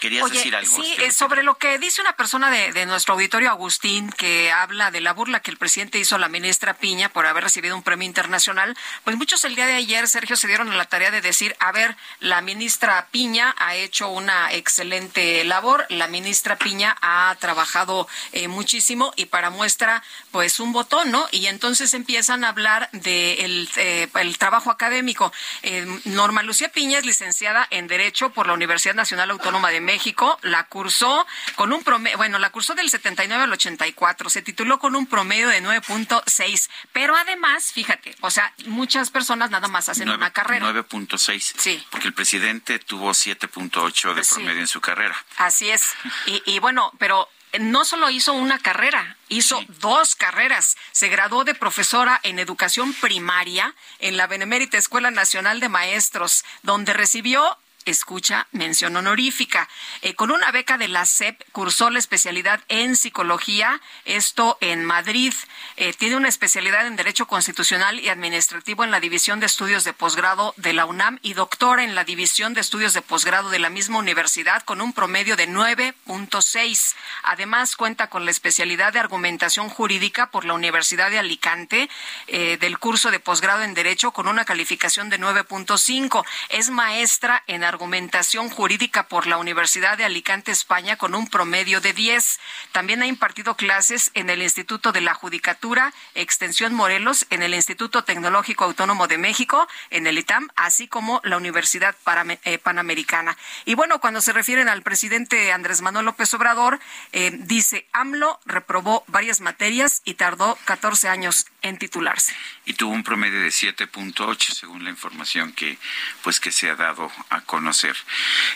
Querías decir algo. Sí, eh, sobre lo que dice una persona de, de nuestro auditorio, Agustín, que habla de la burla que el presidente hizo a la ministra Piña por haber recibido un premio internacional, pues muchos el día de ayer, Sergio, se dieron a la tarea de decir, a ver, la ministra Piña ha hecho una excelente labor, la ministra Piña ha trabajado eh, muchísimo y para muestra, pues un botón, ¿no? Y entonces empiezan a hablar del de eh, el trabajo académico. Eh, Norma Lucía Piña es licenciada en Derecho por la Universidad Nacional Autónoma de México, la cursó con un promedio, bueno, la cursó del 79 al 84, se tituló con un promedio de 9.6 pero además, fíjate, o sea, muchas personas nada más hacen una carrera. 9.6. Sí. Porque el presidente tuvo 7.8 de promedio en su carrera. Así es. Y, y bueno, pero no solo hizo una carrera, hizo dos carreras. Se graduó de profesora en educación primaria en la Benemérita Escuela Nacional de Maestros, donde recibió escucha mención honorífica. Eh, con una beca de la SEP cursó la especialidad en psicología, esto en Madrid. Eh, tiene una especialidad en Derecho Constitucional y Administrativo en la División de Estudios de Posgrado de la UNAM y doctora en la División de Estudios de Posgrado de la misma universidad con un promedio de 9.6. Además, cuenta con la especialidad de Argumentación Jurídica por la Universidad de Alicante eh, del curso de posgrado en Derecho con una calificación de 9.5. Es maestra en argumentación jurídica por la Universidad de Alicante, España, con un promedio de 10. También ha impartido clases en el Instituto de la Judicatura, Extensión Morelos, en el Instituto Tecnológico Autónomo de México, en el ITAM, así como la Universidad eh, Panamericana. Y bueno, cuando se refieren al presidente Andrés Manuel López Obrador, eh, dice, AMLO reprobó varias materias y tardó 14 años en titularse. Y tuvo un promedio de 7.8, según la información que, pues, que se ha dado a conocer.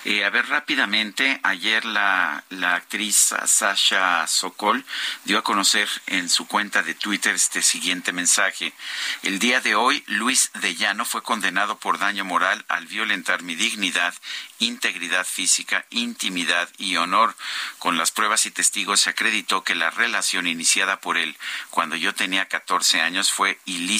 Eh, a ver, rápidamente, ayer la, la actriz Sasha Sokol dio a conocer en su cuenta de Twitter este siguiente mensaje. El día de hoy, Luis de Llano fue condenado por daño moral al violentar mi dignidad integridad física, intimidad y honor. Con las pruebas y testigos se acreditó que la relación iniciada por él cuando yo tenía 14 años fue ilícita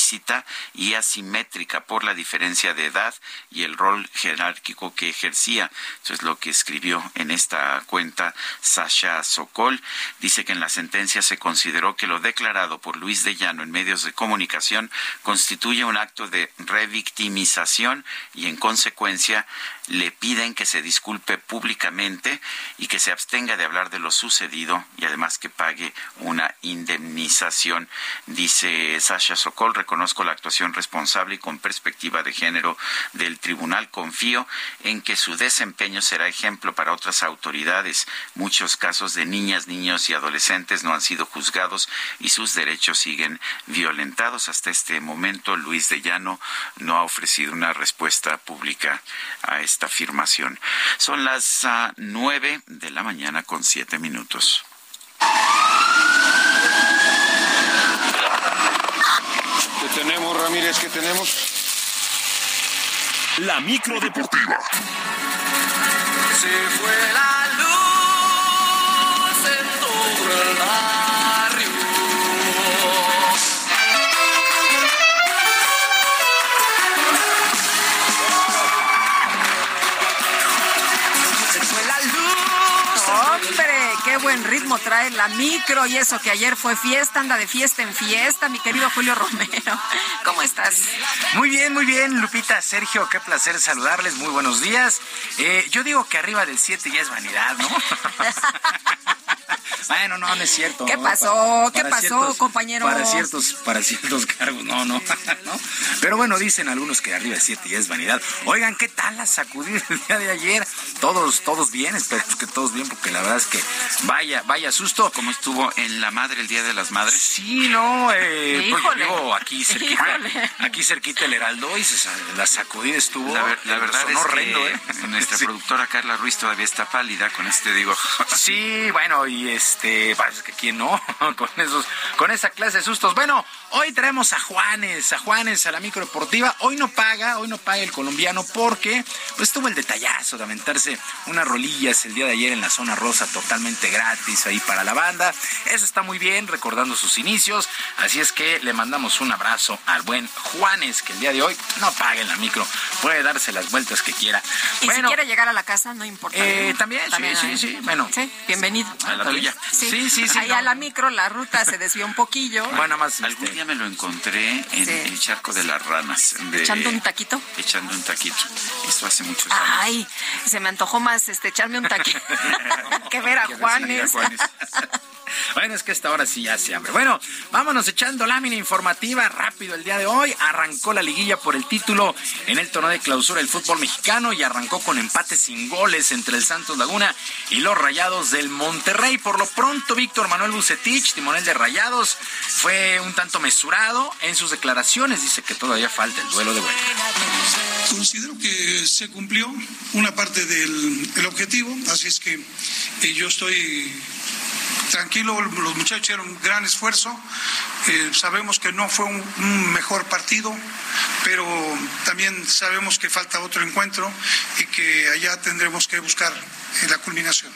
y asimétrica por la diferencia de edad y el rol jerárquico que ejercía. Eso es lo que escribió en esta cuenta Sasha Sokol. Dice que en la sentencia se consideró que lo declarado por Luis de Llano en medios de comunicación constituye un acto de revictimización y en consecuencia le piden que se disculpe públicamente y que se abstenga de hablar de lo sucedido y además que pague una indemnización. Dice Sasha Sokol, reconozco la actuación responsable y con perspectiva de género del tribunal. Confío en que su desempeño será ejemplo para otras autoridades. Muchos casos de niñas, niños y adolescentes no han sido juzgados y sus derechos siguen violentados. Hasta este momento, Luis de Llano no ha ofrecido una respuesta pública a esta afirmación. Son las ah, nueve de la mañana con siete minutos. ¿Qué tenemos, Ramírez? ¿Qué tenemos? La micro deportiva. Se fue la luz en todo el buen ritmo trae la micro y eso que ayer fue fiesta, anda de fiesta en fiesta, mi querido Julio Romero. ¿Cómo estás? Muy bien, muy bien, Lupita, Sergio, qué placer saludarles, muy buenos días. Eh, yo digo que arriba del 7 ya es vanidad, ¿no? Bueno, no, no es cierto. ¿Qué pasó? ¿Qué Para pasó, ciertos- compañeros? Para ciertos, para ciertos cargos, no, no, no. Pero bueno, dicen algunos que arriba de 7 ya es vanidad. Oigan, ¿qué tal la sacudida el día de ayer? Todos, todos bien, esperemos que todos bien, porque la verdad es que vaya, vaya susto. ¿Cómo estuvo en la madre el Día de las Madres? Sí, no, eh, pues yo Híjole. aquí cerquita, Híjole. aquí cerquita el Heraldo y se la sacudida estuvo. La, ver- la verdad sonó es horrendo, que ¿eh? nuestra Sí. productora Carla Ruiz todavía está pálida con este, digo. Sí, bueno, y este, parece que quién no, con esos, con esa clase de sustos. Bueno, hoy traemos a Juanes, a Juanes a la micro deportiva. Hoy no paga, hoy no paga el colombiano porque pues tuvo el detallazo de aventarse unas rolillas el día de ayer en la zona rosa totalmente gratis ahí para la banda. Eso está muy bien, recordando sus inicios. Así es que le mandamos un abrazo al buen Juanes, que el día de hoy no paga en la micro. Puede darse las vueltas que quiera. Y si quiere llegar a la casa, no importa. Eh, también, sí, sí, ¿eh? sí, bueno. Sí, bienvenido. A la tuya. Sí, Sí, sí, sí, Ahí no. a la micro la ruta se desvió un poquillo. Bueno, más Algún día me lo encontré en Sí. el charco de las ranas. de- Echando un taquito. Echando un taquito. Esto hace muchos años. Ay, se me antojó más este echarme un taquito que ver a Que Bueno, es que esta hora sí ya se abre. Bueno, vámonos echando lámina informativa rápido el día de hoy. Arrancó la liguilla por el título en el torneo de clausura del fútbol mexicano y arrancó con empate sin goles entre el Santos Laguna y los Rayados del Monterrey. Por lo pronto, Víctor Manuel Bucetich, timonel de Rayados, fue un tanto mesurado en sus declaraciones. Dice que todavía falta el duelo de vuelta. Considero que se cumplió una parte del, del objetivo, así es que eh, yo estoy tranquilo, los muchachos hicieron un gran esfuerzo, eh, sabemos que no fue un, un mejor partido, pero también sabemos que falta otro encuentro y que allá tendremos que buscar eh, la culminación.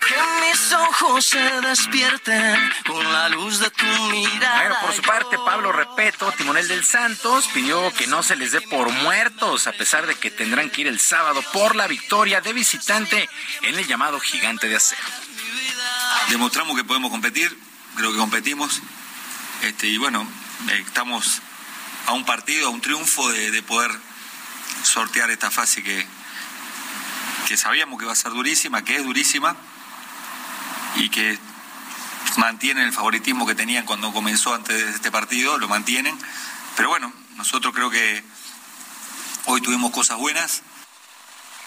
Que mis ojos se despierten con la luz de tu mirada. Bueno, por su parte, Pablo Repeto, timonel del Santos, pidió que no se les dé por muertos, a pesar de que tendrán que ir el sábado por la victoria de visitante en el llamado Gigante de Acero. Demostramos que podemos competir, creo que competimos, este, y bueno, eh, estamos a un partido, a un triunfo de, de poder sortear esta fase que, que sabíamos que va a ser durísima, que es durísima, y que mantienen el favoritismo que tenían cuando comenzó antes de este partido, lo mantienen, pero bueno, nosotros creo que hoy tuvimos cosas buenas,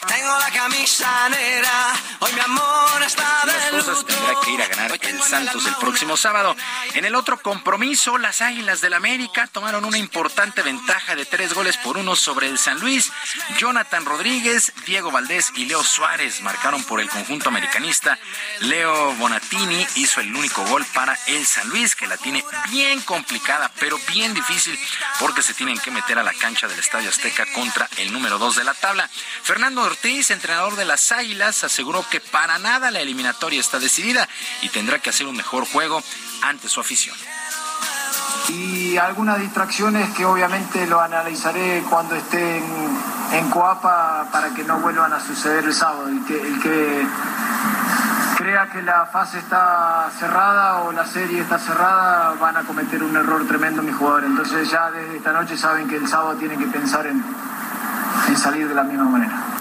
Tengo la camisa negra, hoy mi amor está Las de cosas tendrá que ir a ganar el Santos el próximo sábado. En el otro compromiso, las Águilas del América tomaron una importante ventaja de tres goles por uno sobre el San Luis. Jonathan Rodríguez, Diego Valdés y Leo Suárez marcaron por el conjunto americanista. Leo Bonatini hizo el único gol para el San Luis, que la tiene bien complicada, pero bien difícil, porque se tienen que meter a la cancha del Estadio Azteca contra el número dos de la tabla. Fernando Ortiz, entrenador de las Águilas, aseguró que para nada la eliminatoria está decidida y tendrá que hacer un mejor juego ante su afición. y algunas distracciones que obviamente lo analizaré cuando esté en, Coapa para que no vuelvan a suceder el sábado. El que crea que la fase está cerrada o la serie está cerrada van a cometer un error tremendo mis jugadores. Entonces ya desde esta noche saben que el sábado tienen que pensar en, en salir de la misma manera.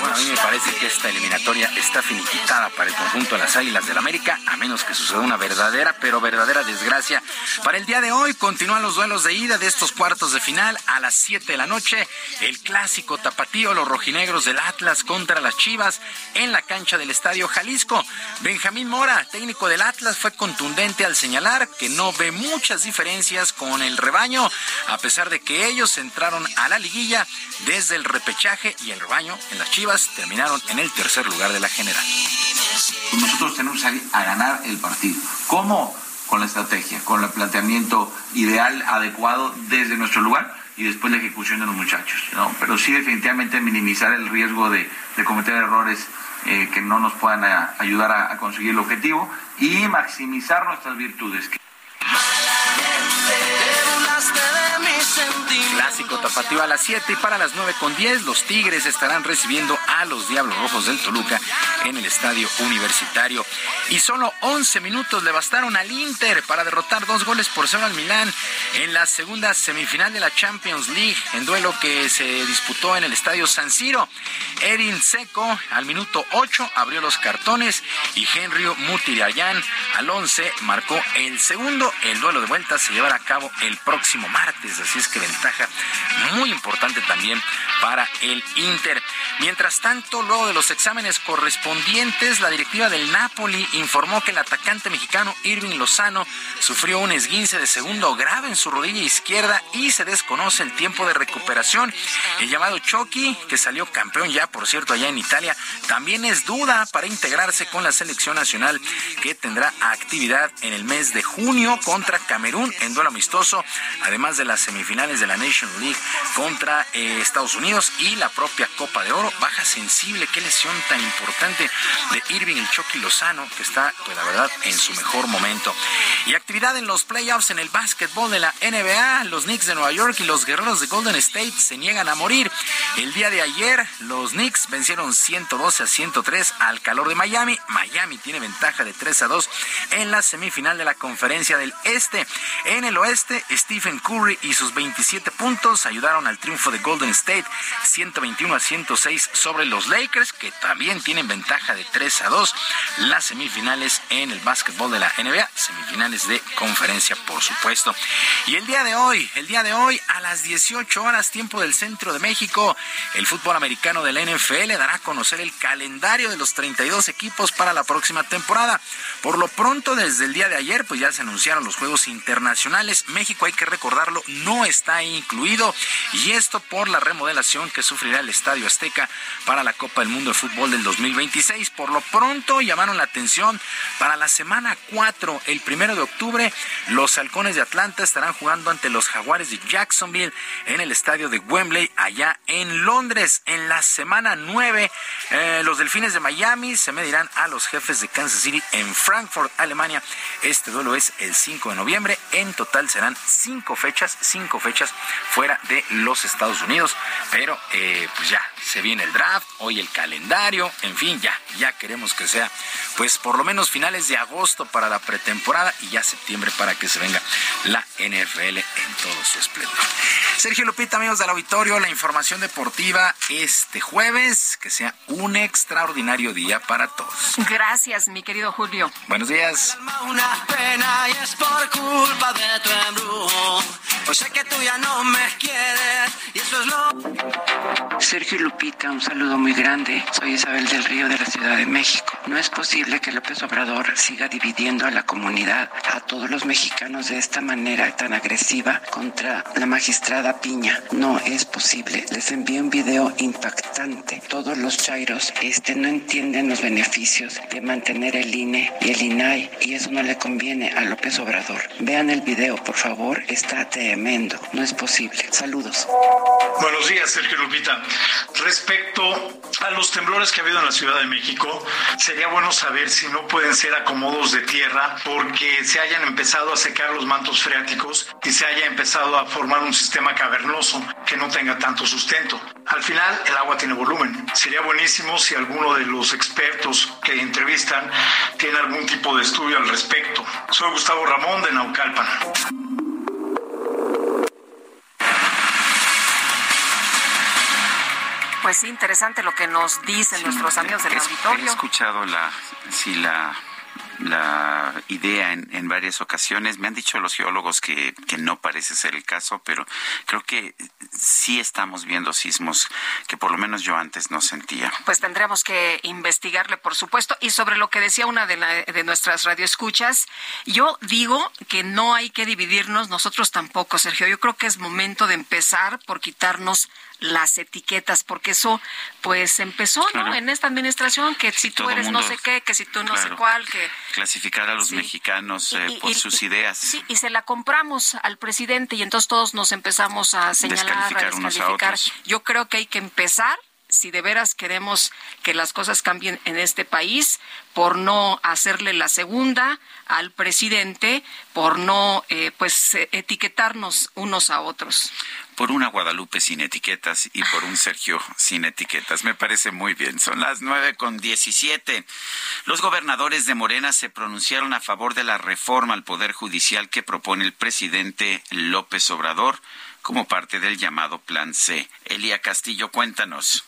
Bueno, a mí me parece que esta eliminatoria está finiquitada para el conjunto de las Águilas del América, a menos que suceda una verdadera, pero verdadera desgracia. Para el día de hoy continúan los duelos de ida de estos cuartos de final a las 7 de la noche. El clásico tapatío, los rojinegros del Atlas contra las Chivas en la cancha del Estadio Jalisco. Benjamín Mora, técnico del Atlas, fue contundente al señalar que no ve muchas diferencias con el rebaño, a pesar de que ellos entraron a la liguilla desde el repechaje y el rebaño en las Chivas terminaron en el tercer lugar de la general. Pues nosotros tenemos a ganar el partido. ¿Cómo? Con la estrategia, con el planteamiento ideal, adecuado desde nuestro lugar y después la ejecución de los muchachos. ¿no? Pero sí definitivamente minimizar el riesgo de, cometer errores eh, que no nos puedan a- ayudar a conseguir el objetivo y maximizar nuestras virtudes. Clásico tapatío a las 7 y para las 9 con 10 los Tigres estarán recibiendo a los Diablos Rojos del Toluca en el Estadio Universitario. Y solo 11 minutos le bastaron al Inter para derrotar dos goles por cero al Milán en la segunda semifinal de la Champions League, en duelo que se disputó en el Estadio San Siro. Edin Seco al minuto 8 abrió los cartones y Henry Mutirayan al 11 marcó el segundo. El duelo de vuelta se llevará a cabo el próximo martes, así es que ventaja muy importante también para el Inter. Mientras tanto, luego de los exámenes correspondientes, la directiva del Napoli informó que el atacante mexicano Irving Lozano sufrió un esguince de segundo grado en su rodilla izquierda y se desconoce el tiempo de recuperación. El llamado Chucky, que salió campeón ya, por cierto, allá en Italia, también es duda para integrarse con la selección nacional que tendrá actividad en el mes de junio contra Camerún en duelo amistoso, además de las semifinales de la Nation League contra eh, Estados Unidos y la propia Copa de Oro. Baja sensible, qué lesión tan importante de Irving el Chucky Lozano, que está, pues la verdad, en su mejor momento. Y actividad en los playoffs en el básquetbol de la NBA. Los Knicks de Nueva York y los Guerreros de Golden State se niegan a morir. El día de ayer, los Knicks vencieron 112 a 103 al calor de Miami. Miami tiene ventaja de 3 a 2 en la semifinal de la conferencia del Este. En el oeste, Stephen Curry y sus 27 puntos ayudaron al triunfo de Golden State 121 a 106 sobre los Lakers, que también tienen ventaja de 3 a 2. Las semifinales en el básquetbol de la NBA, semifinales de conferencia, por supuesto. Y el día de hoy, el día de hoy, a las 18 horas, tiempo del centro de México, el fútbol americano de la NFL dará a conocer el calendario de los 32 equipos para la próxima temporada. Por lo pronto, desde el día de ayer, pues ya se anunciaron los juegos internacionales. México, hay que recordarlo, no está incluido. Y esto por la remodelación que sufrirá el Estadio Azteca para la Copa del Mundo de Fútbol del 2026. Por lo pronto, llamaron la atención para la semana 4, el primero de octubre, los halcones de Atlanta estarán jugando ante los jaguares de Jacksonville en el estadio de Wembley, allá en Londres. En la semana 9, eh, los delfines de Miami se medirán a los jefes de Kansas City en Frankfurt, Alemania. Este duelo es el 5 de noviembre. En total serán cinco fechas, cinco fechas fuera de los Estados Unidos. Pero eh, pues ya se viene el draft, hoy el calendario, en fin, ya, ya queremos que sea, pues por lo menos finales de agosto para la pretemporada y ya septiembre para que se venga la NFL en todo su esplendor. Sergio Lupita, amigos del auditorio, la información deportiva este jueves, que sea un extraordinario día para todos. Gracias, mi querido Julio. Buenos días. Una pena y es por culpa de tu embrujo. Sé que tú ya no me quieres y eso es lo. Sergio Lupita, un saludo muy grande. Soy Isabel del Río de la Ciudad de México. No es posible que López Obrador siga dividiendo a la comunidad, a todos los mexicanos de esta manera tan agresiva contra la magistrada Piña. No es posible. Les envío un video impactante. Todos los chairos este, no entienden los beneficios de mantener el INE y el INAI y eso no le conviene a López Obrador. Vean el video, por favor. Está tremendo. No es posible. Saludos. Buenos días, Sergio Lupita. Respecto a los temblores que ha habido en la Ciudad de México, sería bueno saber si no pueden ser acomodos de tierra porque se hayan empezado a secar los mantos freáticos y se haya empezado a formar un sistema cavernoso que no tenga tanto sustento. Al final, el agua tiene volumen. Sería buenísimo si alguno de los expertos que entrevistan tiene algún tipo de estudio al respecto. Soy Gustavo Ramón de Naucalpan. Pues sí, interesante lo que nos dicen nuestros amigos del auditorio. He escuchado la, sí, la, la idea en, en, varias ocasiones. Me han dicho los geólogos que, que no parece ser el caso, pero creo que sí estamos viendo sismos que por lo menos yo antes no sentía. Pues tendremos que investigarle, por supuesto. Y sobre lo que decía una de, la, de nuestras radioescuchas, yo digo que no hay que dividirnos, nosotros tampoco, Sergio. Yo creo que es momento de empezar por quitarnos las etiquetas, porque eso pues empezó, ¿no? En esta administración, que si tú eres mundo- no sé qué, que si tú no sé cuál, que... Clasificar a los Sí. mexicanos eh, Y- por y- sus y- ideas. Sí, y se la compramos al presidente y entonces todos nos empezamos a señalar, a Descalificar unos a. Yo creo que hay que empezar si de veras queremos que las cosas cambien en este país, por no hacerle la segunda al presidente, por no eh, pues etiquetarnos unos a otros por una Guadalupe sin etiquetas y por un Sergio sin etiquetas. Me parece muy bien. Son las nueve con diecisiete. Los gobernadores de Morena se pronunciaron a favor de la reforma al Poder Judicial que propone el presidente López Obrador como parte del llamado Plan C. Elia Castillo, cuéntanos.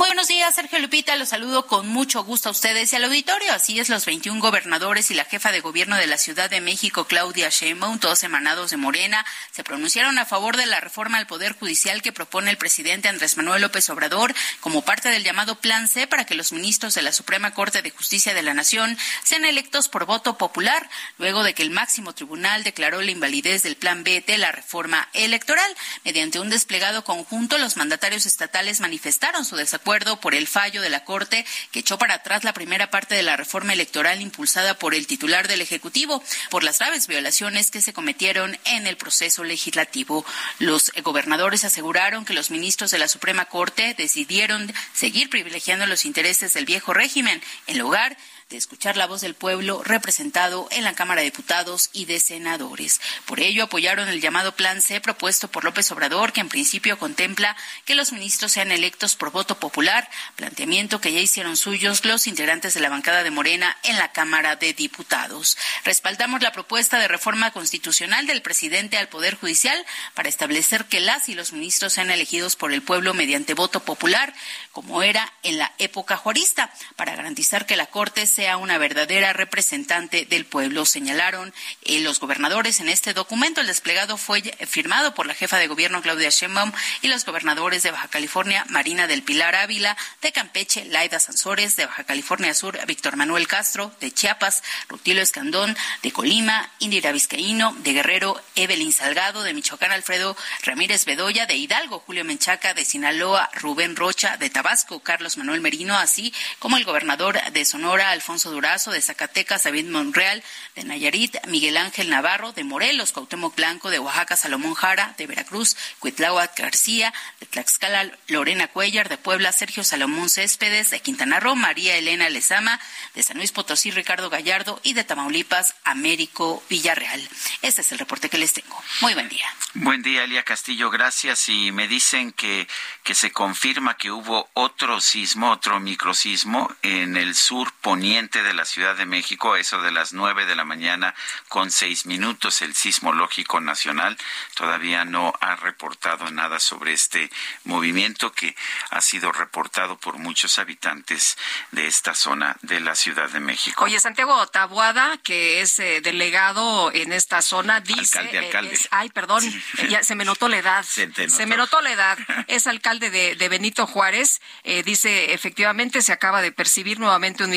Buenos días, Sergio Lupita. Los saludo con mucho gusto a ustedes y al auditorio. Así es, los 21 gobernadores y la jefa de gobierno de la Ciudad de México, Claudia Sheinbaum, todos emanados de Morena, se pronunciaron a favor de la reforma al Poder Judicial que propone el presidente Andrés Manuel López Obrador como parte del llamado Plan C para que los ministros de la Suprema Corte de Justicia de la Nación sean electos por voto popular, luego de que el máximo tribunal declaró la invalidez del Plan B de la reforma electoral. Mediante un desplegado conjunto, los mandatarios estatales manifestaron su desacuerdo por el fallo de la Corte que echó para atrás la primera parte de la reforma electoral impulsada por el titular del Ejecutivo por las graves violaciones que se cometieron en el proceso legislativo. Los gobernadores aseguraron que los ministros de la Suprema Corte decidieron seguir privilegiando los intereses del viejo régimen en lugar de escuchar la voz del pueblo representado en la Cámara de Diputados y de Senadores. Por ello, apoyaron el llamado Plan C propuesto por López Obrador, que en principio contempla que los ministros sean electos por voto popular, planteamiento que ya hicieron suyos los integrantes de la bancada de Morena en la Cámara de Diputados. Respaldamos la propuesta de reforma constitucional del presidente al Poder Judicial para establecer que las y los ministros sean elegidos por el pueblo mediante voto popular, como era en la época juarista, para garantizar que la Corte se sea una verdadera representante del pueblo, señalaron eh, los gobernadores en este documento. El desplegado fue firmado por la jefa de gobierno Claudia Sheinbaum y los gobernadores de Baja California, Marina del Pilar Ávila, de Campeche, Laida Sansores, de Baja California Sur, Víctor Manuel Castro, de Chiapas, Rutilio Escandón, de Colima, Indira Vizcaíno, de Guerrero, Evelyn Salgado, de Michoacán, Alfredo Ramírez Bedoya, de Hidalgo, Julio Menchaca, de Sinaloa, Rubén Rocha, de Tabasco, Carlos Manuel Merino, así como el gobernador de Sonora, Alfonso Alfonso Durazo, de Zacatecas, David Monreal, de Nayarit, Miguel Ángel Navarro, de Morelos, Cuauhtémoc Blanco, de Oaxaca, Salomón Jara, de Veracruz, Cuitláhuac García, de Tlaxcala, Lorena Cuellar, de Puebla, Sergio Salomón Céspedes, de Quintana Roo, María Elena Lezama, de San Luis Potosí, Ricardo Gallardo y de Tamaulipas, Américo Villarreal. Este es el reporte que les tengo. Muy buen día. Buen día, Elia Castillo, gracias. Y me dicen que, que se confirma que hubo otro sismo, otro microsismo en el sur poniente de la Ciudad de México, eso de las nueve de la mañana con seis minutos. El Sismológico Nacional todavía no ha reportado nada sobre este movimiento que ha sido reportado por muchos habitantes de esta zona de la Ciudad de México. Oye, Santiago Tabuada, que es eh, delegado en esta zona, dice... Alcalde, eh, alcalde. ay, perdón, ya se me notó la edad. Se te notó. Se me notó la edad. Es alcalde de, de Benito Juárez. Eh, dice, efectivamente, se acaba de percibir nuevamente un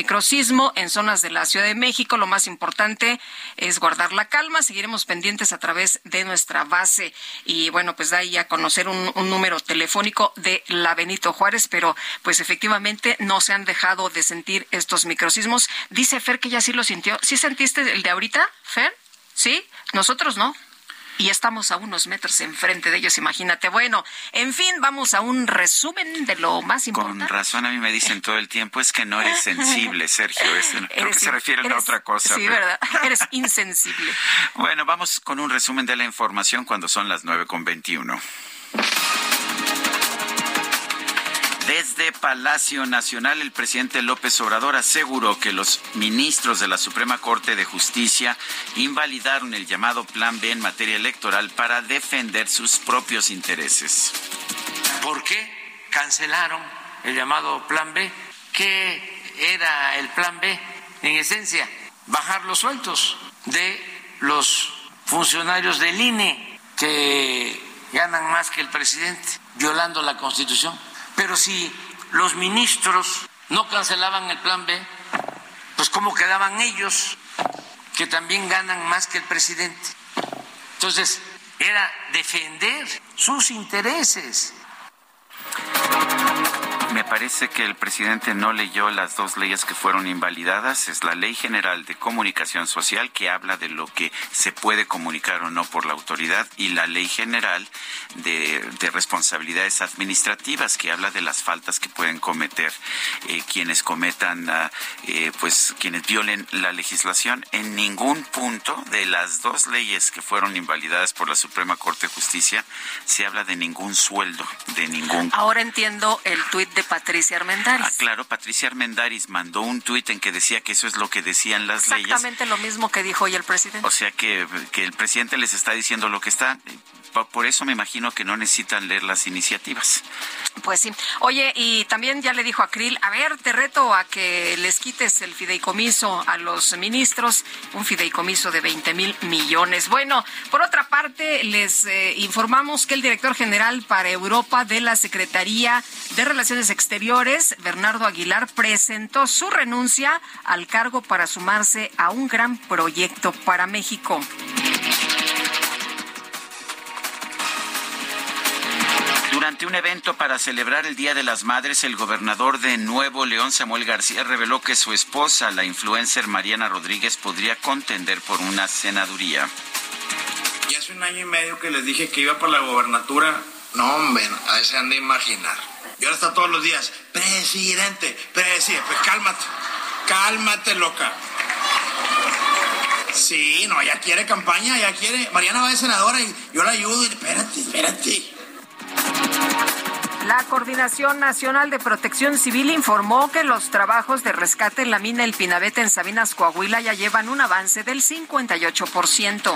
en zonas de la Ciudad de México. Lo más importante es guardar la calma. Seguiremos pendientes a través de nuestra base. Y bueno, pues da ahí a conocer un, un número telefónico de la Benito Juárez, pero pues efectivamente no se han dejado de sentir estos microsismos. Dice Fer que ya sí lo sintió. ¿Sí sentiste el de ahorita, Fer? ¿Sí? Nosotros no y estamos a unos metros enfrente de ellos, imagínate. Bueno, en fin, vamos a un resumen de lo más importante. Con razón a mí me dicen todo el tiempo, es que no eres sensible, Sergio. Es, creo que se refieren a otra cosa. Sí, pero- ¿verdad? Eres insensible. Bueno, vamos con un resumen de la información cuando son las nueve con veintiuno. Desde Palacio Nacional, el presidente López Obrador aseguró que los ministros de la Suprema Corte de Justicia invalidaron el llamado Plan B en materia electoral para defender sus propios intereses. ¿Por qué cancelaron el llamado Plan B? ¿Qué era el Plan B? En esencia, bajar los sueldos de los funcionarios del INE que ganan más que el presidente, violando la Constitución. Pero si los ministros no cancelaban el Plan B, pues ¿cómo quedaban ellos que también ganan más que el presidente? Entonces, era defender sus intereses. Me parece que el presidente no leyó las dos leyes que fueron invalidadas. Es la Ley General de Comunicación Social, que habla de lo que se puede comunicar o no por la autoridad, y la Ley General de, Responsabilidades Administrativas, que habla de las faltas que pueden cometer eh, quienes cometan, ah, eh, pues quienes violen la legislación. En ningún punto de las dos leyes que fueron invalidadas por la Suprema Corte de Justicia se habla de ningún sueldo, de ningún. Ahora entiendo el tuit de Patricia Armendáriz. Ah, claro, Patricia Armendáriz mandó un tuit en que decía que eso es lo que decían las leyes. Exactamente lo mismo que dijo hoy el presidente. O sea que, que el presidente les está diciendo lo que está por eso me imagino que no necesitan leer las iniciativas. Pues sí. Oye, y también ya le dijo a Krill, a ver, te reto a que les quites el fideicomiso a los ministros, un fideicomiso de 20 mil millones. Bueno, por otra parte, les eh, informamos que el director general para Europa de la Secretaría de Relaciones Exteriores, Bernardo Aguilar, presentó su renuncia al cargo para sumarse a un gran proyecto para México. Durante un evento para celebrar el Día de las Madres, el gobernador de Nuevo León, Samuel García, reveló que su esposa, la influencer Mariana Rodríguez, podría contender por una senaduría. Y hace un año y medio que les dije que iba por la gobernatura, no, hombre, a se han de imaginar. Y ahora está todos los días, presidente, presidente, pues cálmate, cálmate, loca. Sí, no, ya quiere campaña, ya quiere. Mariana va de senadora y yo la ayudo. Y, espérate, espérate. La Coordinación Nacional de Protección Civil informó que los trabajos de rescate en la mina El Pinabete en Sabinas, Coahuila ya llevan un avance del 58%.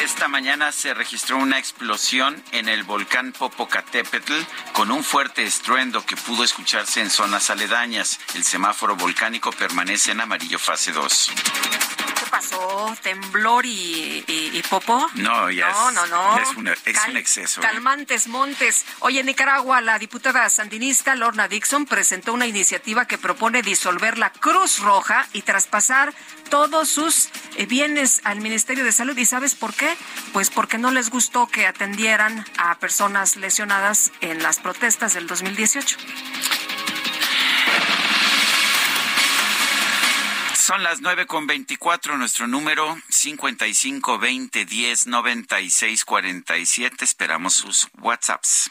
Esta mañana se registró una explosión en el volcán Popocatépetl con un fuerte estruendo que pudo escucharse en zonas aledañas. El semáforo volcánico permanece en amarillo fase 2 pasó? ¿Temblor y, y, popo? No, ya no, no, no. es, un exceso. ¿eh? Calmantes Montes. Hoy en Nicaragua, la diputada sandinista Lorna Dixon presentó una iniciativa que propone disolver la Cruz Roja y traspasar todos sus eh, bienes al Ministerio de Salud. ¿Y sabes por qué? Pues porque no les gustó que atendieran a personas lesionadas en las protestas del 2018. Son las nueve con veinticuatro, nuestro número cincuenta y cinco veinte diez noventa y seis cuarenta y siete. Esperamos sus WhatsApps.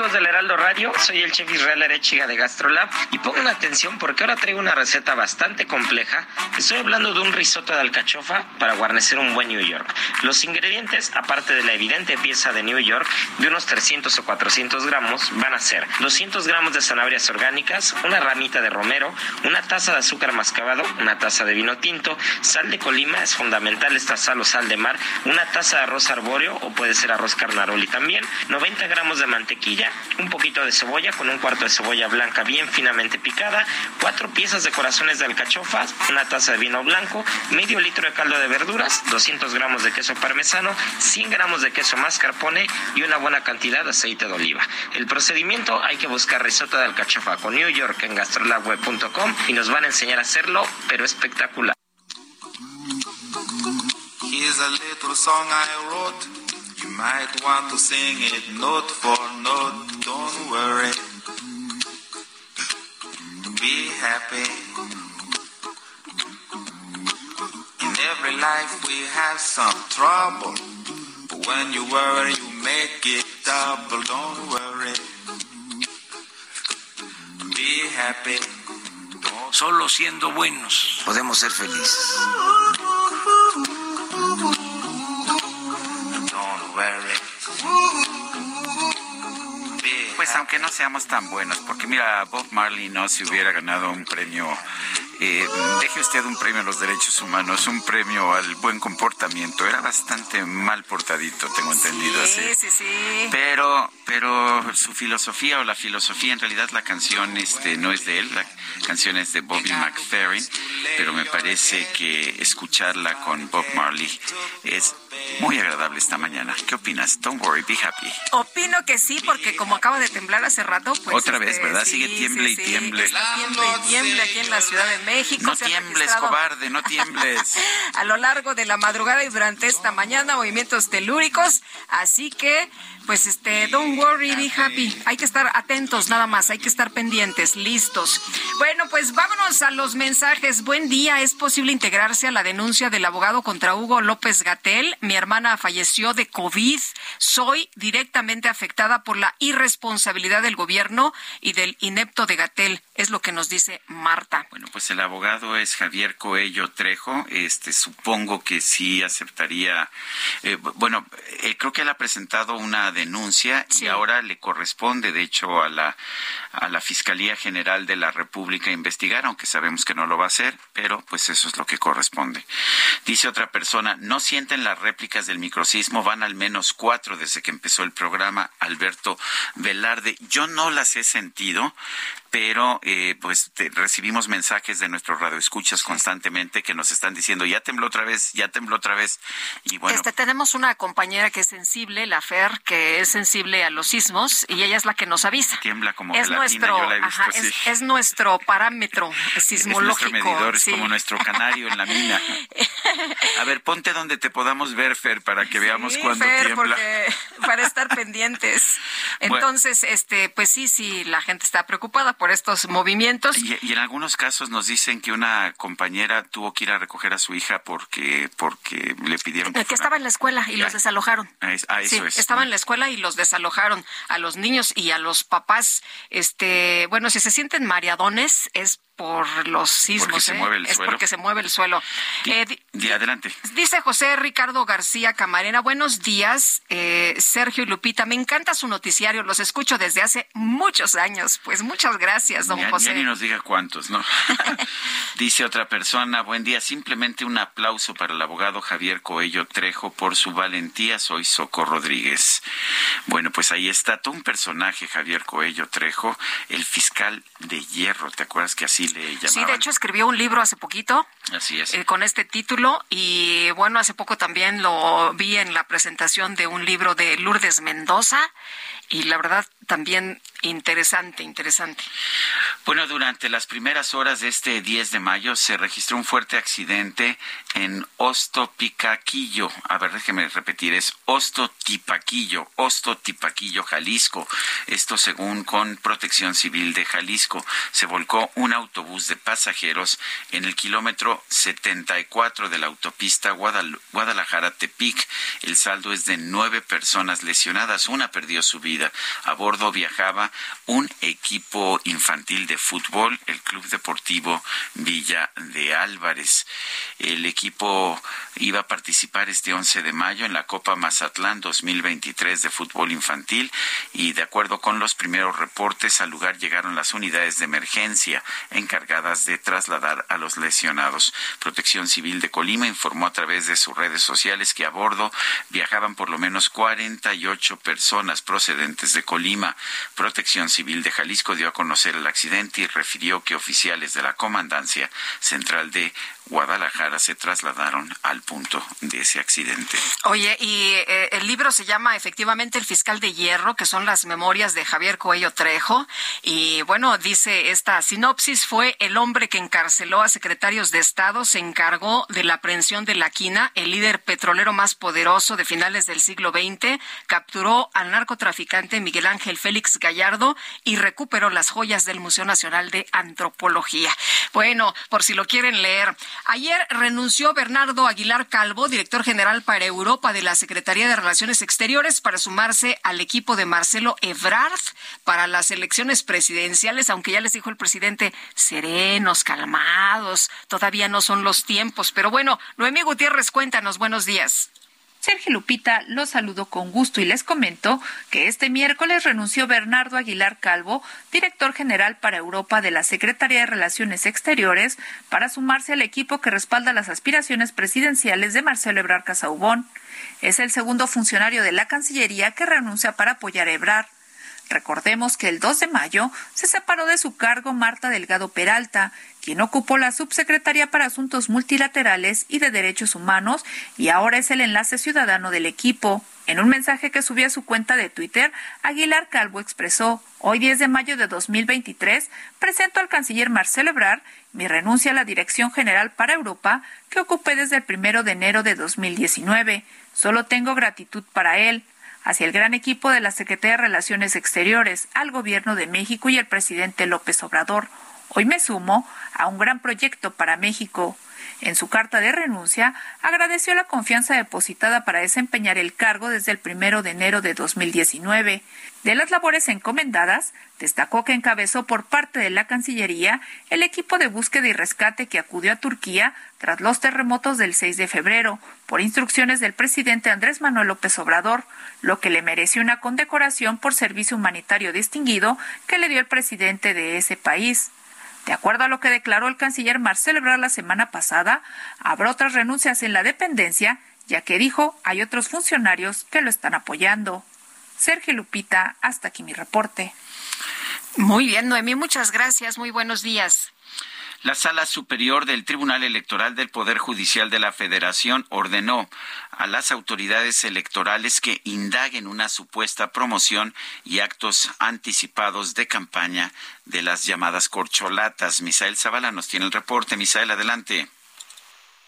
Amigos del Heraldo Radio, soy el chef Israel Arechiga de Gastrolab y pongan atención porque ahora traigo una receta bastante compleja. Estoy hablando de un risotto de alcachofa para guarnecer un buen New York. Los ingredientes, aparte de la evidente pieza de New York, de unos 300 o 400 gramos, van a ser 200 gramos de zanahorias orgánicas, una ramita de romero, una taza de azúcar mascabado, una taza de vino tinto, sal de colima, es fundamental esta sal o sal de mar, una taza de arroz arbóreo o puede ser arroz carnaroli también, 90 gramos de mantequilla, un poquito de cebolla con un cuarto de cebolla blanca bien finamente picada, cuatro piezas de corazones de alcachofas, una taza de vino blanco, medio litro de caldo de verduras, 200 gramos de queso parmesano, 100 gramos de queso mascarpone y una buena cantidad de aceite de oliva. El procedimiento hay que buscar risotto de alcachofa con New York en gastrolabweb.com y nos van a enseñar a hacerlo, pero espectacular. Might want to sing it note for note, don't worry. Be happy. In every life we have some trouble, but when you worry, you make it double, don't worry. Be happy. Solo siendo buenos podemos ser felices. Seamos tan buenos, porque mira, Bob Marley no se hubiera ganado un premio eh, deje usted un premio a los derechos humanos, un premio al buen comportamiento. Era bastante mal portadito, tengo entendido sí, así. Sí, sí, Pero, pero su filosofía o la filosofía, en realidad la canción este, no es de él, la canción es de Bobby McFerrin, pero me parece que escucharla con Bob Marley es muy agradable esta mañana. ¿Qué opinas? Don't worry, be happy. Opino que sí, porque como acaba de temblar hace rato, pues... Otra vez, este, ¿verdad? sí, Sigue tiemble sí, y sí, tiemble. está tiemble y tiemble aquí en la Ciudad de México. No tiembles, cobarde, no tiembles. a lo largo de la madrugada y durante esta mañana movimientos telúricos, así que pues este don't worry be happy, hay que estar atentos nada más, hay que estar pendientes, listos. Bueno, pues vámonos a los mensajes. Buen día, ¿es posible integrarse a la denuncia del abogado contra Hugo López Gatel? Mi hermana falleció de COVID, soy directamente afectada por la irresponsabilidad del gobierno y del inepto de Gatel, es lo que nos dice Marta. Bueno, pues el abogado es Javier Coello Trejo. Este, supongo que sí aceptaría. eh, bueno, eh, creo que él ha presentado una denuncia y ahora le corresponde, de hecho, a la a la Fiscalía General de la República investigar, aunque sabemos que no lo va a hacer, pero pues eso es lo que corresponde. Dice otra persona, no sienten las réplicas del microsismo, van al menos cuatro desde que empezó el programa. Alberto Velarde, yo no las he sentido, pero eh, pues te- recibimos mensajes de nuestros radioescuchas constantemente que nos están diciendo ya tembló otra vez, ya tembló otra vez y bueno, Este, tenemos una compañera que es sensible, la Fer, que es sensible a los sismos y ella es la que nos avisa. tiembla como es gelatina, nuestro, yo la he visto ajá, es, es nuestro parámetro Es sismológico. nuestro medidor, es como nuestro canario en la mina. A ver, ponte donde te podamos ver, Fer, para que veamos Sí, cuándo Fer, tiembla. porque para estar pendientes. Bueno. Entonces, este, pues sí, sí, la gente está preocupada por estos movimientos. Y, y en algunos casos nos dicen que una compañera tuvo que ir a recoger a su hija porque porque le pidieron Eh, que estaba en la escuela y los desalojaron. Ah, es- ah, eso sí, es. estaba en la escuela y los desalojaron a los niños y a los papás. Este, bueno, si se sienten mareadones es por los sismos, Porque se ¿eh? mueve el es suelo. porque se mueve el suelo. Eh, di- Di- adelante. Dice José Ricardo García Camarena, buenos días, eh, Sergio y Lupita, me encanta su noticiario, los escucho desde hace muchos años. Pues muchas gracias, don Ya, ya José. ni nos diga cuántos, ¿no? Dice otra persona, buen día, simplemente un aplauso para el abogado Javier Coello Trejo por su valentía, soy Soco Rodríguez. Bueno, pues ahí está todo un personaje, Javier Coello Trejo, el fiscal de hierro, ¿te acuerdas que así le llamaban? Sí, de hecho escribió un libro hace poquito Así es. eh, con este título y bueno, hace poco también lo vi en la presentación de un libro de Lourdes Mendoza y la verdad también interesante, interesante. Bueno, durante las primeras horas de este 10 de mayo se registró un fuerte accidente en Ostopicaquillo. A ver, déjeme repetir, es Ostotipaquillo, Ostotipaquillo, Jalisco. Esto según con Protección Civil de Jalisco. Se volcó un autobús de pasajeros en el kilómetro 74 de la autopista Guadal- Guadalajara-Tepic. El saldo es de nueve personas lesionadas. Una perdió su vida. A bordo viajaba un equipo infantil de fútbol, el Club Deportivo Villa de Álvarez. El equipo iba a participar este 11 de mayo en la Copa Mazatlán 2023 de fútbol infantil y de acuerdo con los primeros reportes al lugar llegaron las unidades de emergencia encargadas de trasladar a los lesionados. Protección Civil de Colima informó a través de sus redes sociales que a bordo viajaban por lo menos 48 personas procedentes de Colima. Civil de Jalisco dio a conocer el accidente y refirió que oficiales de la Comandancia Central de Guadalajara se trasladaron al punto de ese accidente. Oye, y eh, el libro se llama efectivamente El Fiscal de Hierro, que son las memorias de Javier Coello Trejo. Y bueno, dice esta sinopsis, fue el hombre que encarceló a secretarios de Estado, se encargó de la aprehensión de la quina, el líder petrolero más poderoso de finales del siglo XX, capturó al narcotraficante Miguel Ángel Félix Gallardo y recuperó las joyas del Museo Nacional de Antropología. Bueno, por si lo quieren leer. Ayer renunció Bernardo Aguilar Calvo, director general para Europa de la Secretaría de Relaciones Exteriores, para sumarse al equipo de Marcelo Ebrard para las elecciones presidenciales, aunque ya les dijo el presidente, serenos, calmados, todavía no son los tiempos. Pero bueno, Noemí Gutiérrez, cuéntanos, buenos días. Sergio Lupita los saludó con gusto y les comentó que este miércoles renunció Bernardo Aguilar Calvo, director general para Europa de la Secretaría de Relaciones Exteriores, para sumarse al equipo que respalda las aspiraciones presidenciales de Marcelo Ebrard Casaubón. Es el segundo funcionario de la Cancillería que renuncia para apoyar a Ebrard. Recordemos que el 2 de mayo se separó de su cargo Marta Delgado Peralta, quien ocupó la subsecretaría para Asuntos Multilaterales y de Derechos Humanos y ahora es el enlace ciudadano del equipo. En un mensaje que subió a su cuenta de Twitter, Aguilar Calvo expresó, hoy 10 de mayo de 2023, presento al canciller Marcelo Ebrard mi renuncia a la Dirección General para Europa que ocupé desde el primero de enero de 2019. Solo tengo gratitud para él hacia el gran equipo de la Secretaría de Relaciones Exteriores, al Gobierno de México y al presidente López Obrador. Hoy me sumo a un gran proyecto para México. En su carta de renuncia, agradeció la confianza depositada para desempeñar el cargo desde el primero de enero de 2019. De las labores encomendadas, destacó que encabezó por parte de la Cancillería el equipo de búsqueda y rescate que acudió a Turquía tras los terremotos del 6 de febrero, por instrucciones del presidente Andrés Manuel López Obrador, lo que le mereció una condecoración por servicio humanitario distinguido que le dio el presidente de ese país. De acuerdo a lo que declaró el canciller Marcelo Ebrard la semana pasada, habrá otras renuncias en la dependencia, ya que dijo hay otros funcionarios que lo están apoyando. Sergio Lupita, hasta aquí mi reporte. Muy bien, Noemí, muchas gracias. Muy buenos días. La Sala Superior del Tribunal Electoral del Poder Judicial de la Federación ordenó a las autoridades electorales que indaguen una supuesta promoción y actos anticipados de campaña de las llamadas corcholatas. Misael Zavala nos tiene el reporte. Misael, adelante.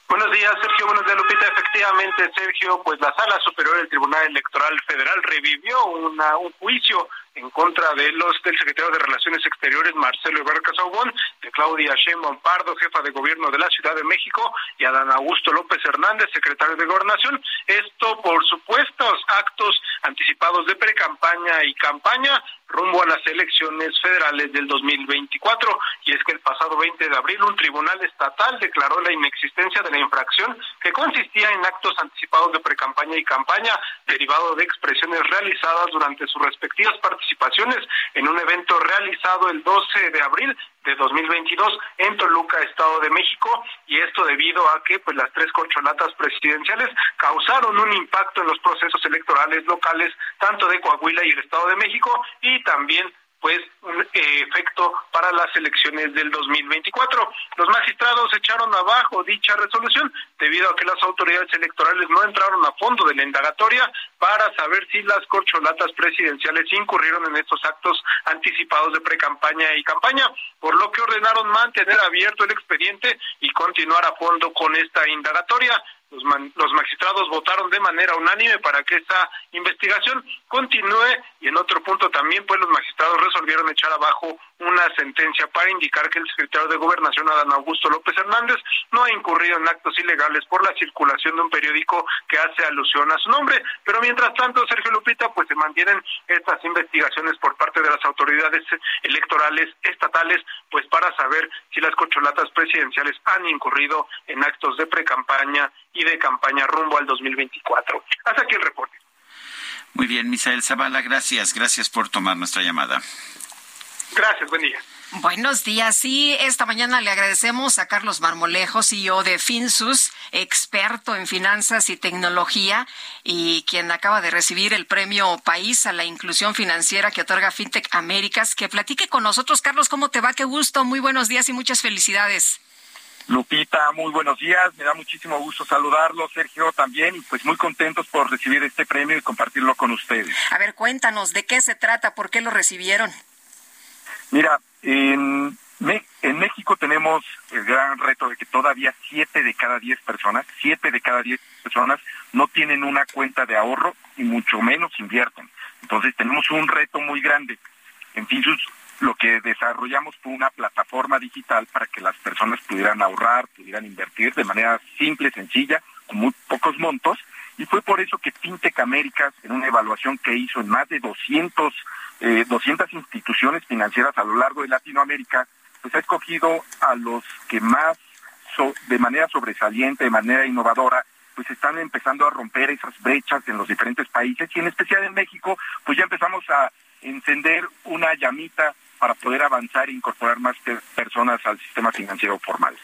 Buenos días, Sergio. Buenos días, Lupita. Efectivamente, Sergio, pues la Sala Superior del Tribunal Electoral Federal revivió un juicio en contra de los del secretario de Relaciones Exteriores Marcelo Ebrard Casaubón, de Claudia Sheinbaum Pardo, jefa de gobierno de la Ciudad de México, y a Dan Augusto López Hernández, secretario de Gobernación. Esto por supuestos actos anticipados de precampaña y campaña rumbo a las elecciones federales del 2024. Y es que el pasado 20 de abril un tribunal estatal declaró la inexistencia de la infracción que consistía en actos anticipados de precampaña y campaña derivado de expresiones realizadas durante sus respectivas participaciones en un evento realizado el 12 de abril de 2022 en Toluca, Estado de México, y esto debido a que pues las tres corcholatas presidenciales causaron un impacto en los procesos electorales locales tanto de Coahuila y el Estado de México y también pues un eh, efecto para las elecciones del 2024. Los magistrados echaron abajo dicha resolución debido a que las autoridades electorales no entraron a fondo de la indagatoria para saber si las corcholatas presidenciales incurrieron en estos actos anticipados de precampaña y campaña, por lo que ordenaron mantener abierto el expediente y continuar a fondo con esta indagatoria. Los, los, magistrados votaron de manera unánime para que esta investigación continúe. Y en otro punto también pues los magistrados resolvieron echar abajo una sentencia para indicar que el secretario de Gobernación Adán Augusto López Hernández no ha incurrido en actos ilegales por la circulación de un periódico que hace alusión a su nombre, pero mientras tanto Sergio Lupita pues se mantienen estas investigaciones por parte de las autoridades electorales estatales pues para saber si las corcholatas presidenciales han incurrido en actos de precampaña y de campaña rumbo al 2024. Hasta aquí el reporte. Muy bien, Misael Zavala, gracias. Gracias por tomar nuestra llamada. Gracias, buen día. Buenos días. Sí, esta mañana le agradecemos a Carlos Marmolejo, CEO de Finsus, experto en finanzas y tecnología y quien acaba de recibir el premio País a la Inclusión Financiera que otorga FinTech Américas. Que platique con nosotros, Carlos, ¿cómo te va? Qué gusto. Muy buenos días y muchas felicidades. Lupita, muy buenos días. Me da muchísimo gusto saludarlo, Sergio también, y pues muy contentos por recibir este premio y compartirlo con ustedes. A ver, cuéntanos, ¿de qué se trata? ¿Por qué lo recibieron? Mira, en, México tenemos el gran reto de que todavía siete de cada diez personas, siete de cada diez personas no tienen una cuenta de ahorro y mucho menos invierten. Entonces tenemos un reto muy grande. En Finsus lo que desarrollamos fue una plataforma digital para que las personas pudieran ahorrar, pudieran invertir de manera simple, sencilla, con muy pocos montos. Y fue por eso que FinTech Américas, en una evaluación que hizo en más de 200, eh, 200 instituciones financieras a lo largo de Latinoamérica, pues ha escogido a los que más, de manera sobresaliente, de manera innovadora, pues están empezando a romper esas brechas en los diferentes países y en especial en México, pues ya empezamos a encender una llamita para poder avanzar e incorporar más personas al sistema financiero formal.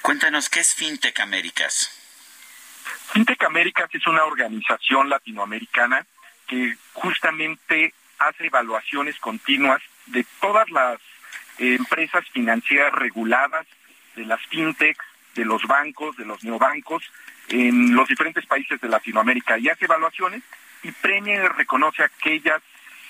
Cuéntanos, ¿qué es FinTech Américas? FinTech Américas es una organización latinoamericana que justamente hace evaluaciones continuas de todas las empresas financieras reguladas, de las fintechs, de los bancos, de los neobancos, en los diferentes países de Latinoamérica y hace evaluaciones y premia y reconoce aquellas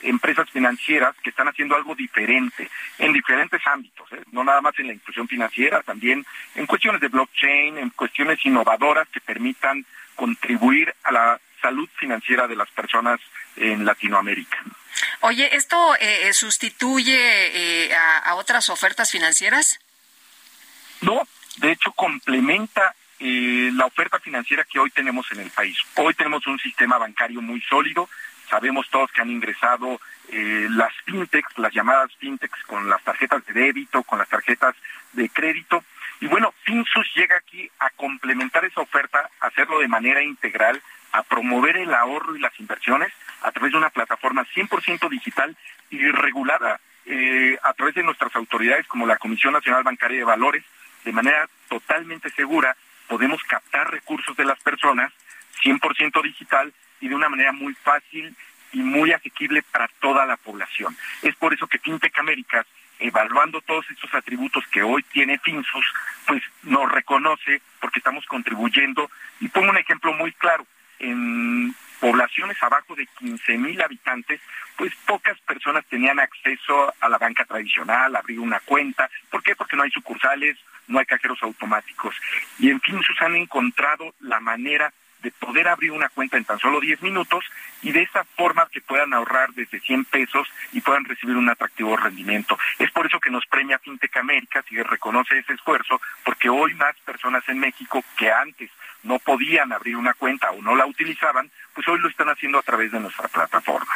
empresas financieras que están haciendo algo diferente en diferentes ámbitos, ¿eh? no nada más en la inclusión financiera, también en cuestiones de blockchain, en cuestiones innovadoras que permitan contribuir a la salud financiera de las personas en Latinoamérica. Oye, ¿esto eh, eh, sustituye a, otras ofertas financieras? No, de hecho complementa la oferta financiera que hoy tenemos en el país. Hoy tenemos un sistema bancario muy sólido, sabemos todos que han ingresado eh, las fintechs, las llamadas fintechs con las tarjetas de débito, con las tarjetas de crédito. Y bueno, Finsus llega aquí a complementar esa oferta, hacerlo de manera integral, a promover el ahorro y las inversiones a través de una plataforma 100% digital y regulada eh, a través de nuestras autoridades como la Comisión Nacional Bancaria de Valores, de manera totalmente segura podemos captar recursos de las personas 100% digital y de una manera muy fácil y muy asequible para toda la población. Es por eso que FinTech Américas, evaluando todos estos atributos que hoy tiene Finsus, pues nos reconoce porque estamos contribuyendo. Y pongo un ejemplo muy claro. En poblaciones abajo de 15 mil habitantes, pues pocas personas tenían acceso a la banca tradicional, abrir una cuenta. ¿Por qué? Porque no hay sucursales, no hay cajeros automáticos. Y en fin, se han encontrado la manera de poder abrir una cuenta en tan solo 10 minutos y de esa forma que puedan ahorrar desde 100 pesos y puedan recibir un atractivo rendimiento. Es por eso que nos premia FinTech América y reconoce ese esfuerzo, porque hoy más personas en México que antes no podían abrir una cuenta o no la utilizaban, pues hoy lo están haciendo a través de nuestra plataforma.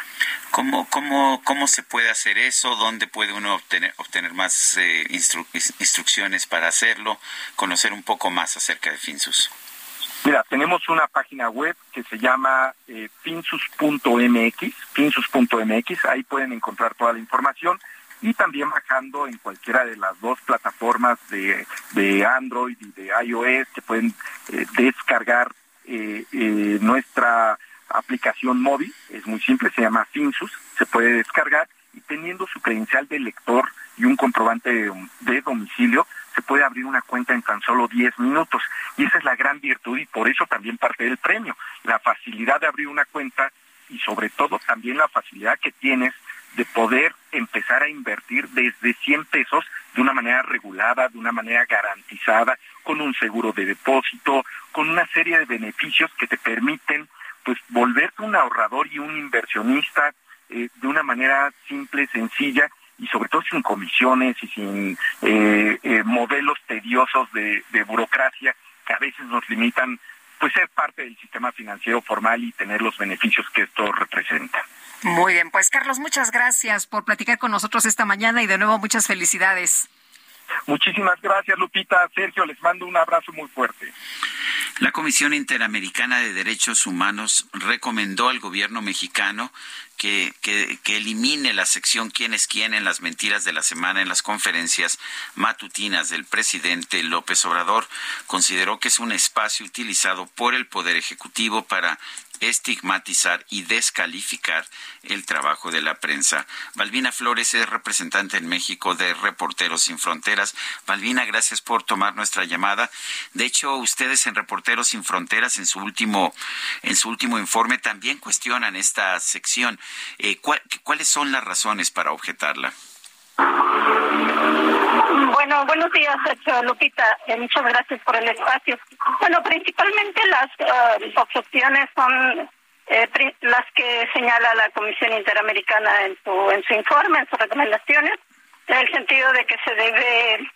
¿Cómo, cómo, cómo se puede hacer eso? ¿Dónde puede uno obtener, obtener más eh, instrucciones para hacerlo? Conocer un poco más acerca de Finsus. Mira, tenemos una página web que se llama eh, finsus.mx, finsus.mx, ahí pueden encontrar toda la información. Y también bajando en cualquiera de las dos plataformas de, de Android y de iOS que pueden eh, descargar eh, eh, nuestra aplicación móvil, es muy simple, se llama Finsus, se puede descargar y teniendo su credencial de lector y un comprobante de, domicilio, se puede abrir una cuenta en tan solo 10 minutos. Y esa es la gran virtud y por eso también parte del premio, la facilidad de abrir una cuenta y sobre todo también la facilidad que tienes de poder empezar a invertir desde 100 pesos de una manera regulada, de una manera garantizada, con un seguro de depósito, con una serie de beneficios que te permiten pues volverte un ahorrador y un inversionista eh, de una manera simple, sencilla y sobre todo sin comisiones y sin eh, eh, modelos tediosos de, de burocracia que a veces nos limitan pues ser parte del sistema financiero formal y tener los beneficios que esto representa. Muy bien, pues Carlos, muchas gracias por platicar con nosotros esta mañana y de nuevo muchas felicidades. Muchísimas gracias, Lupita. Sergio, les mando un abrazo muy fuerte. La Comisión Interamericana de Derechos Humanos recomendó al gobierno mexicano que, que, que, elimine la sección quién es quién en las mentiras de la semana en las conferencias matutinas del presidente López Obrador. Consideró que es un espacio utilizado por el Poder Ejecutivo para estigmatizar y descalificar el trabajo de la prensa. Balbina Flores es representante en México de Reporteros Sin Fronteras. Balbina, gracias por tomar nuestra llamada. De hecho, ustedes en Reporteros Sin Fronteras en su último en su último informe también cuestionan esta sección. Eh, ¿Cuáles son las razones para objetarla? Bueno, buenos días, Lupita. Eh, muchas gracias por el espacio. Bueno, principalmente las uh, son eh, las que señala la Comisión Interamericana en su, en su informe, en sus recomendaciones, en el sentido de que se debe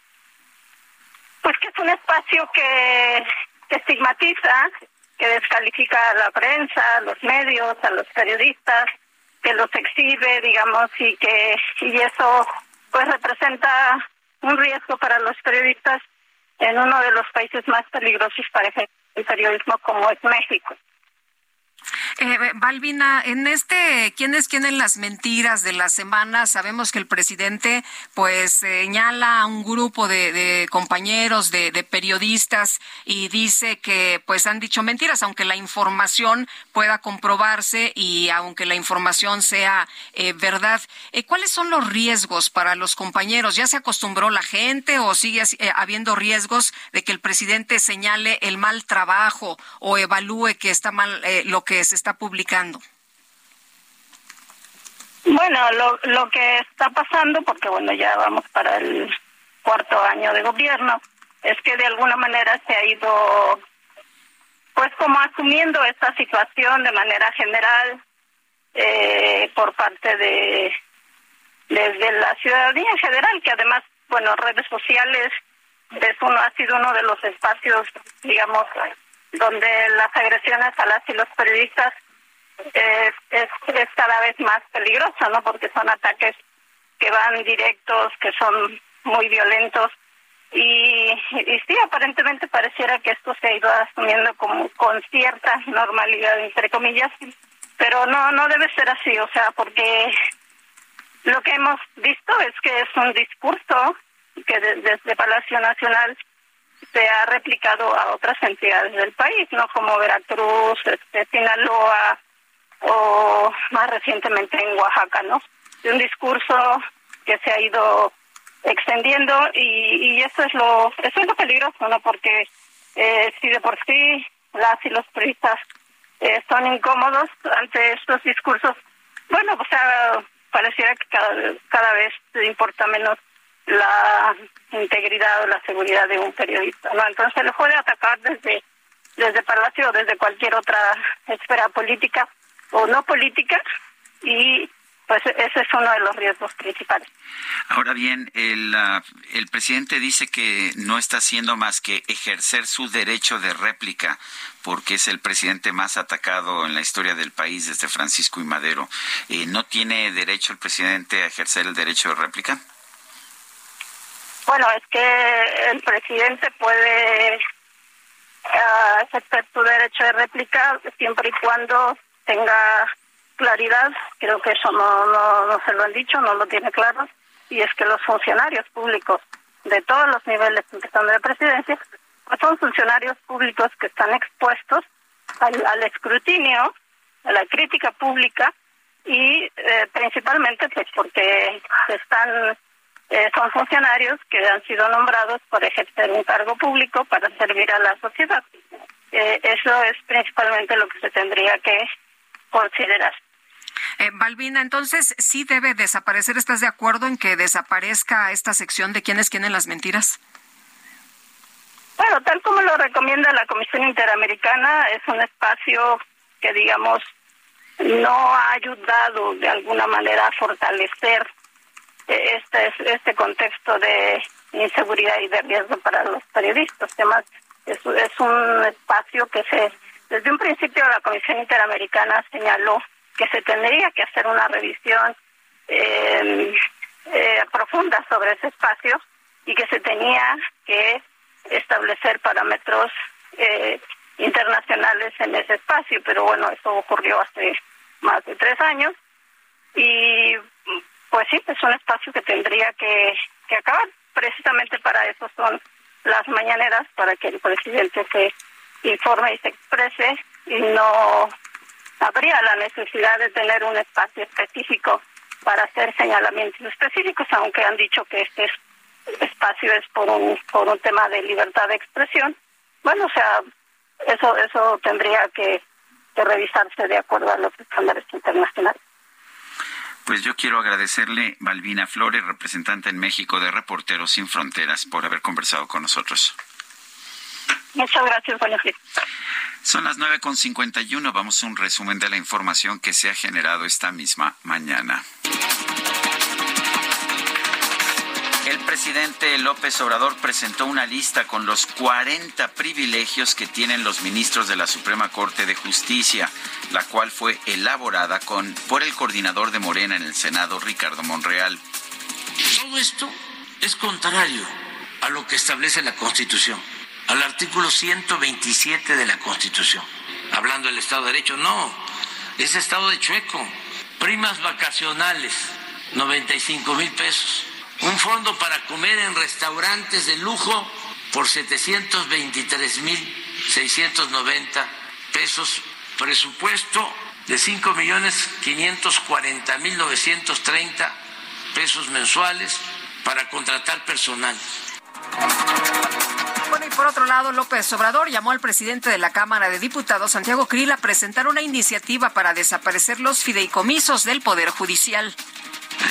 pues que es un espacio que, que estigmatiza, que descalifica a la prensa, a los medios, a los periodistas, que los exhibe, digamos, y que y eso pues representa un riesgo para los periodistas en uno de los países más peligrosos para el periodismo como es México. Eh, Balbina, en este ¿Quién es quién en las mentiras de la semana? Sabemos que el presidente pues señala a un grupo de, compañeros, de, periodistas y dice que pues han dicho mentiras, aunque la información pueda comprobarse y aunque la información sea eh, verdad. Eh, ¿Cuáles son los riesgos para los compañeros? ¿Ya se acostumbró la gente o sigue eh, habiendo riesgos de que el presidente señale el mal trabajo o evalúe que está mal lo que se está publicando? Bueno, lo, lo que está pasando, porque bueno, ya vamos para el cuarto año de gobierno, es que de alguna manera se ha ido, pues como asumiendo esta situación de manera general eh, por parte de desde la ciudadanía en general, que además, bueno, redes sociales es uno ha sido uno de los espacios, digamos, donde las agresiones a las y los periodistas es, es, es cada vez más peligroso, ¿no? Porque son ataques que van directos, que son muy violentos y, y sí, aparentemente pareciera que esto se ha ido asumiendo como con cierta normalidad, entre comillas, pero no, no debe ser así, o sea, porque lo que hemos visto es que es un discurso que desde Palacio Nacional se ha replicado a otras entidades del país, ¿no? Como Veracruz, este, Sinaloa o más recientemente en Oaxaca, ¿no? De un discurso que se ha ido extendiendo y, y eso es lo eso es lo peligroso, ¿no? Porque eh, si de por sí las y los turistas eh, son incómodos ante estos discursos, bueno, o sea, pareciera que cada, cada vez importa menos la integridad o la seguridad de un periodista. ¿no? Entonces le puede atacar desde, desde Palacio o desde cualquier otra esfera política o no política y pues ese es uno de los riesgos principales. Ahora bien, el, ah, el presidente dice que no está haciendo más que ejercer su derecho de réplica porque es el presidente más atacado en la historia del país desde Francisco y Madero. Eh, ¿No tiene derecho el presidente a ejercer el derecho de réplica? Bueno, es que el presidente puede uh, ejercer su derecho de réplica siempre y cuando tenga claridad. Creo que eso no, no, no se lo han dicho, no lo tiene claro. Y es que los funcionarios públicos de todos los niveles, empezando de presidencia, pues son funcionarios públicos que están expuestos al, al escrutinio, a la crítica pública y eh, principalmente pues porque están eh, son funcionarios que han sido nombrados por ejercer un cargo público para servir a la sociedad. Eh, eso es principalmente lo que se tendría que considerar. Eh, Balbina, entonces, ¿sí debe desaparecer? ¿Estás de acuerdo en que desaparezca esta sección de quiénes quieren las mentiras? Bueno, tal como lo recomienda la Comisión Interamericana, es un espacio que, digamos, no ha ayudado de alguna manera a fortalecer este, este contexto de inseguridad y de riesgo para los periodistas. Además, es, es un espacio que se, desde un principio la Comisión Interamericana señaló que se tendría que hacer una revisión eh, eh, profunda sobre ese espacio y que se tenía que establecer parámetros eh, internacionales en ese espacio, pero bueno, eso ocurrió hace más de tres años y pues sí, es un espacio que tendría que, que acabar. Precisamente para eso son las mañaneras, para que el presidente se informe y se exprese y no habría la necesidad de tener un espacio específico para hacer señalamientos específicos, aunque han dicho que este espacio es por un por un tema de libertad de expresión. Bueno, o sea, eso eso tendría que, que revisarse de acuerdo a los estándares internacionales. Pues yo quiero agradecerle, Balbina Flores, representante en México de Reporteros Sin Fronteras, por haber conversado con nosotros. Muchas gracias, buenos Son las 9.51. Vamos a un resumen de la información que se ha generado esta misma mañana. El presidente López Obrador presentó una lista con los 40 privilegios que tienen los ministros de la Suprema Corte de Justicia, la cual fue elaborada con, por el coordinador de Morena en el Senado, Ricardo Monreal. Todo esto es contrario a lo que establece la Constitución, al artículo 127 de la Constitución. Hablando del Estado de Derecho, no, es Estado de Chueco. Primas vacacionales, 95 mil pesos un fondo para comer en restaurantes de lujo por 723.690 pesos, presupuesto de 5 millones 540 mil 930 pesos mensuales para contratar personal. Bueno, y por otro lado, López Obrador llamó al presidente de la Cámara de Diputados, Santiago Krill, a presentar una iniciativa para desaparecer los fideicomisos del Poder Judicial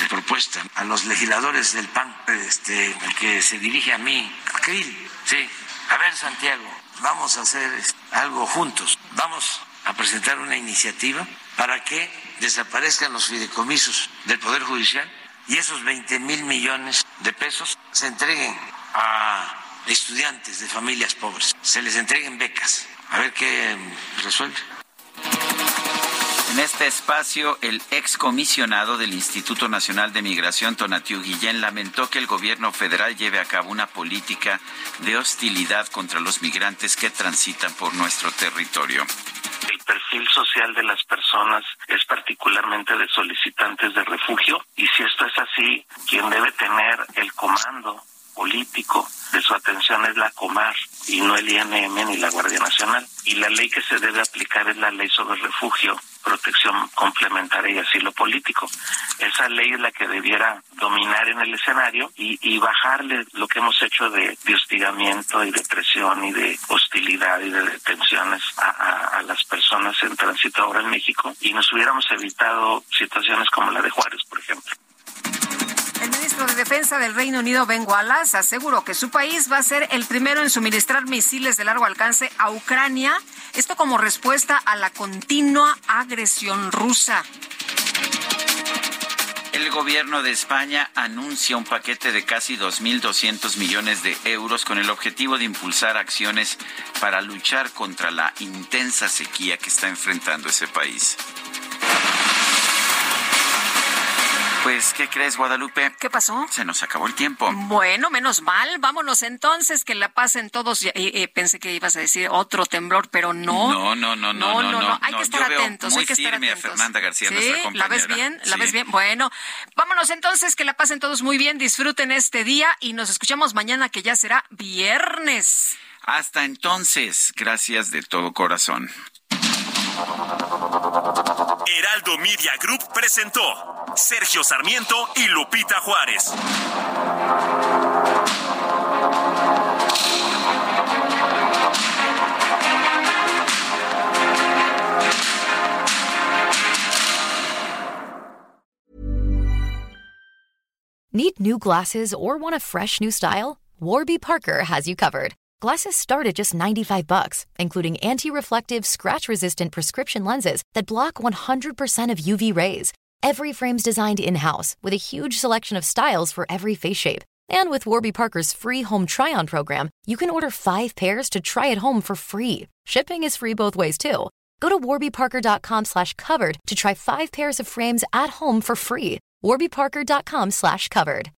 propuesta a los legisladores del PAN, este, el que se dirige a mí, a Krill, sí. A ver, Santiago, vamos a hacer algo juntos. Vamos a presentar una iniciativa para que desaparezcan los fideicomisos del Poder Judicial y esos 20 mil millones de pesos se entreguen a estudiantes de familias pobres, se les entreguen becas. A ver qué resuelve. En este espacio, el excomisionado del Instituto Nacional de Migración, Tonatiu Guillén, lamentó que el gobierno federal lleve a cabo una política de hostilidad contra los migrantes que transitan por nuestro territorio. El perfil social de las personas es particularmente de solicitantes de refugio y si esto es así, quien debe tener el comando político de su atención es la Comar y no el INM ni la Guardia Nacional. Y la ley que se debe aplicar es la ley sobre refugio protección complementaria y asilo político. Esa ley es la que debiera dominar en el escenario y, bajarle lo que hemos hecho de, hostigamiento y de presión y de hostilidad y de detenciones a, las personas en tránsito ahora en México y nos hubiéramos evitado situaciones como la de Juárez, por ejemplo. El ministro de Defensa del Reino Unido, Ben Wallace, aseguró que su país va a ser el primero en suministrar misiles de largo alcance a Ucrania, esto como respuesta a la continua agresión rusa. El gobierno de España anuncia un paquete de casi 2.200 millones de euros con el objetivo de impulsar acciones para luchar contra la intensa sequía que está enfrentando ese país. Pues, ¿qué crees, Guadalupe? ¿Qué pasó? Se nos acabó el tiempo. Bueno, menos mal. Vámonos entonces, que la pasen todos. Eh, pensé que ibas a decir otro temblor, pero no. No, no, no, no, no. no, Hay que estar atentos. hay que estar atentos. a Fernanda García, ¿Sí? ¿La ves bien? ¿La ves bien? Bueno, vámonos entonces, que la pasen todos muy bien. Disfruten este día y nos escuchamos mañana, que ya será viernes. Hasta entonces, gracias de todo corazón. Heraldo Media Group presentó Sergio Sarmiento y Lupita Juárez. Need new glasses or want a fresh new style? Warby Parker has you covered. Glasses start at just 95 bucks, including anti-reflective, scratch-resistant prescription lenses that block 100% of UV rays. Every frame's designed in-house with a huge selection of styles for every face shape. And with Warby Parker's free home try-on program, you can order 5 pairs to try at home for free. Shipping is free both ways too. Go to warbyparker.com/covered to try 5 pairs of frames at home for free. warbyparker.com/covered.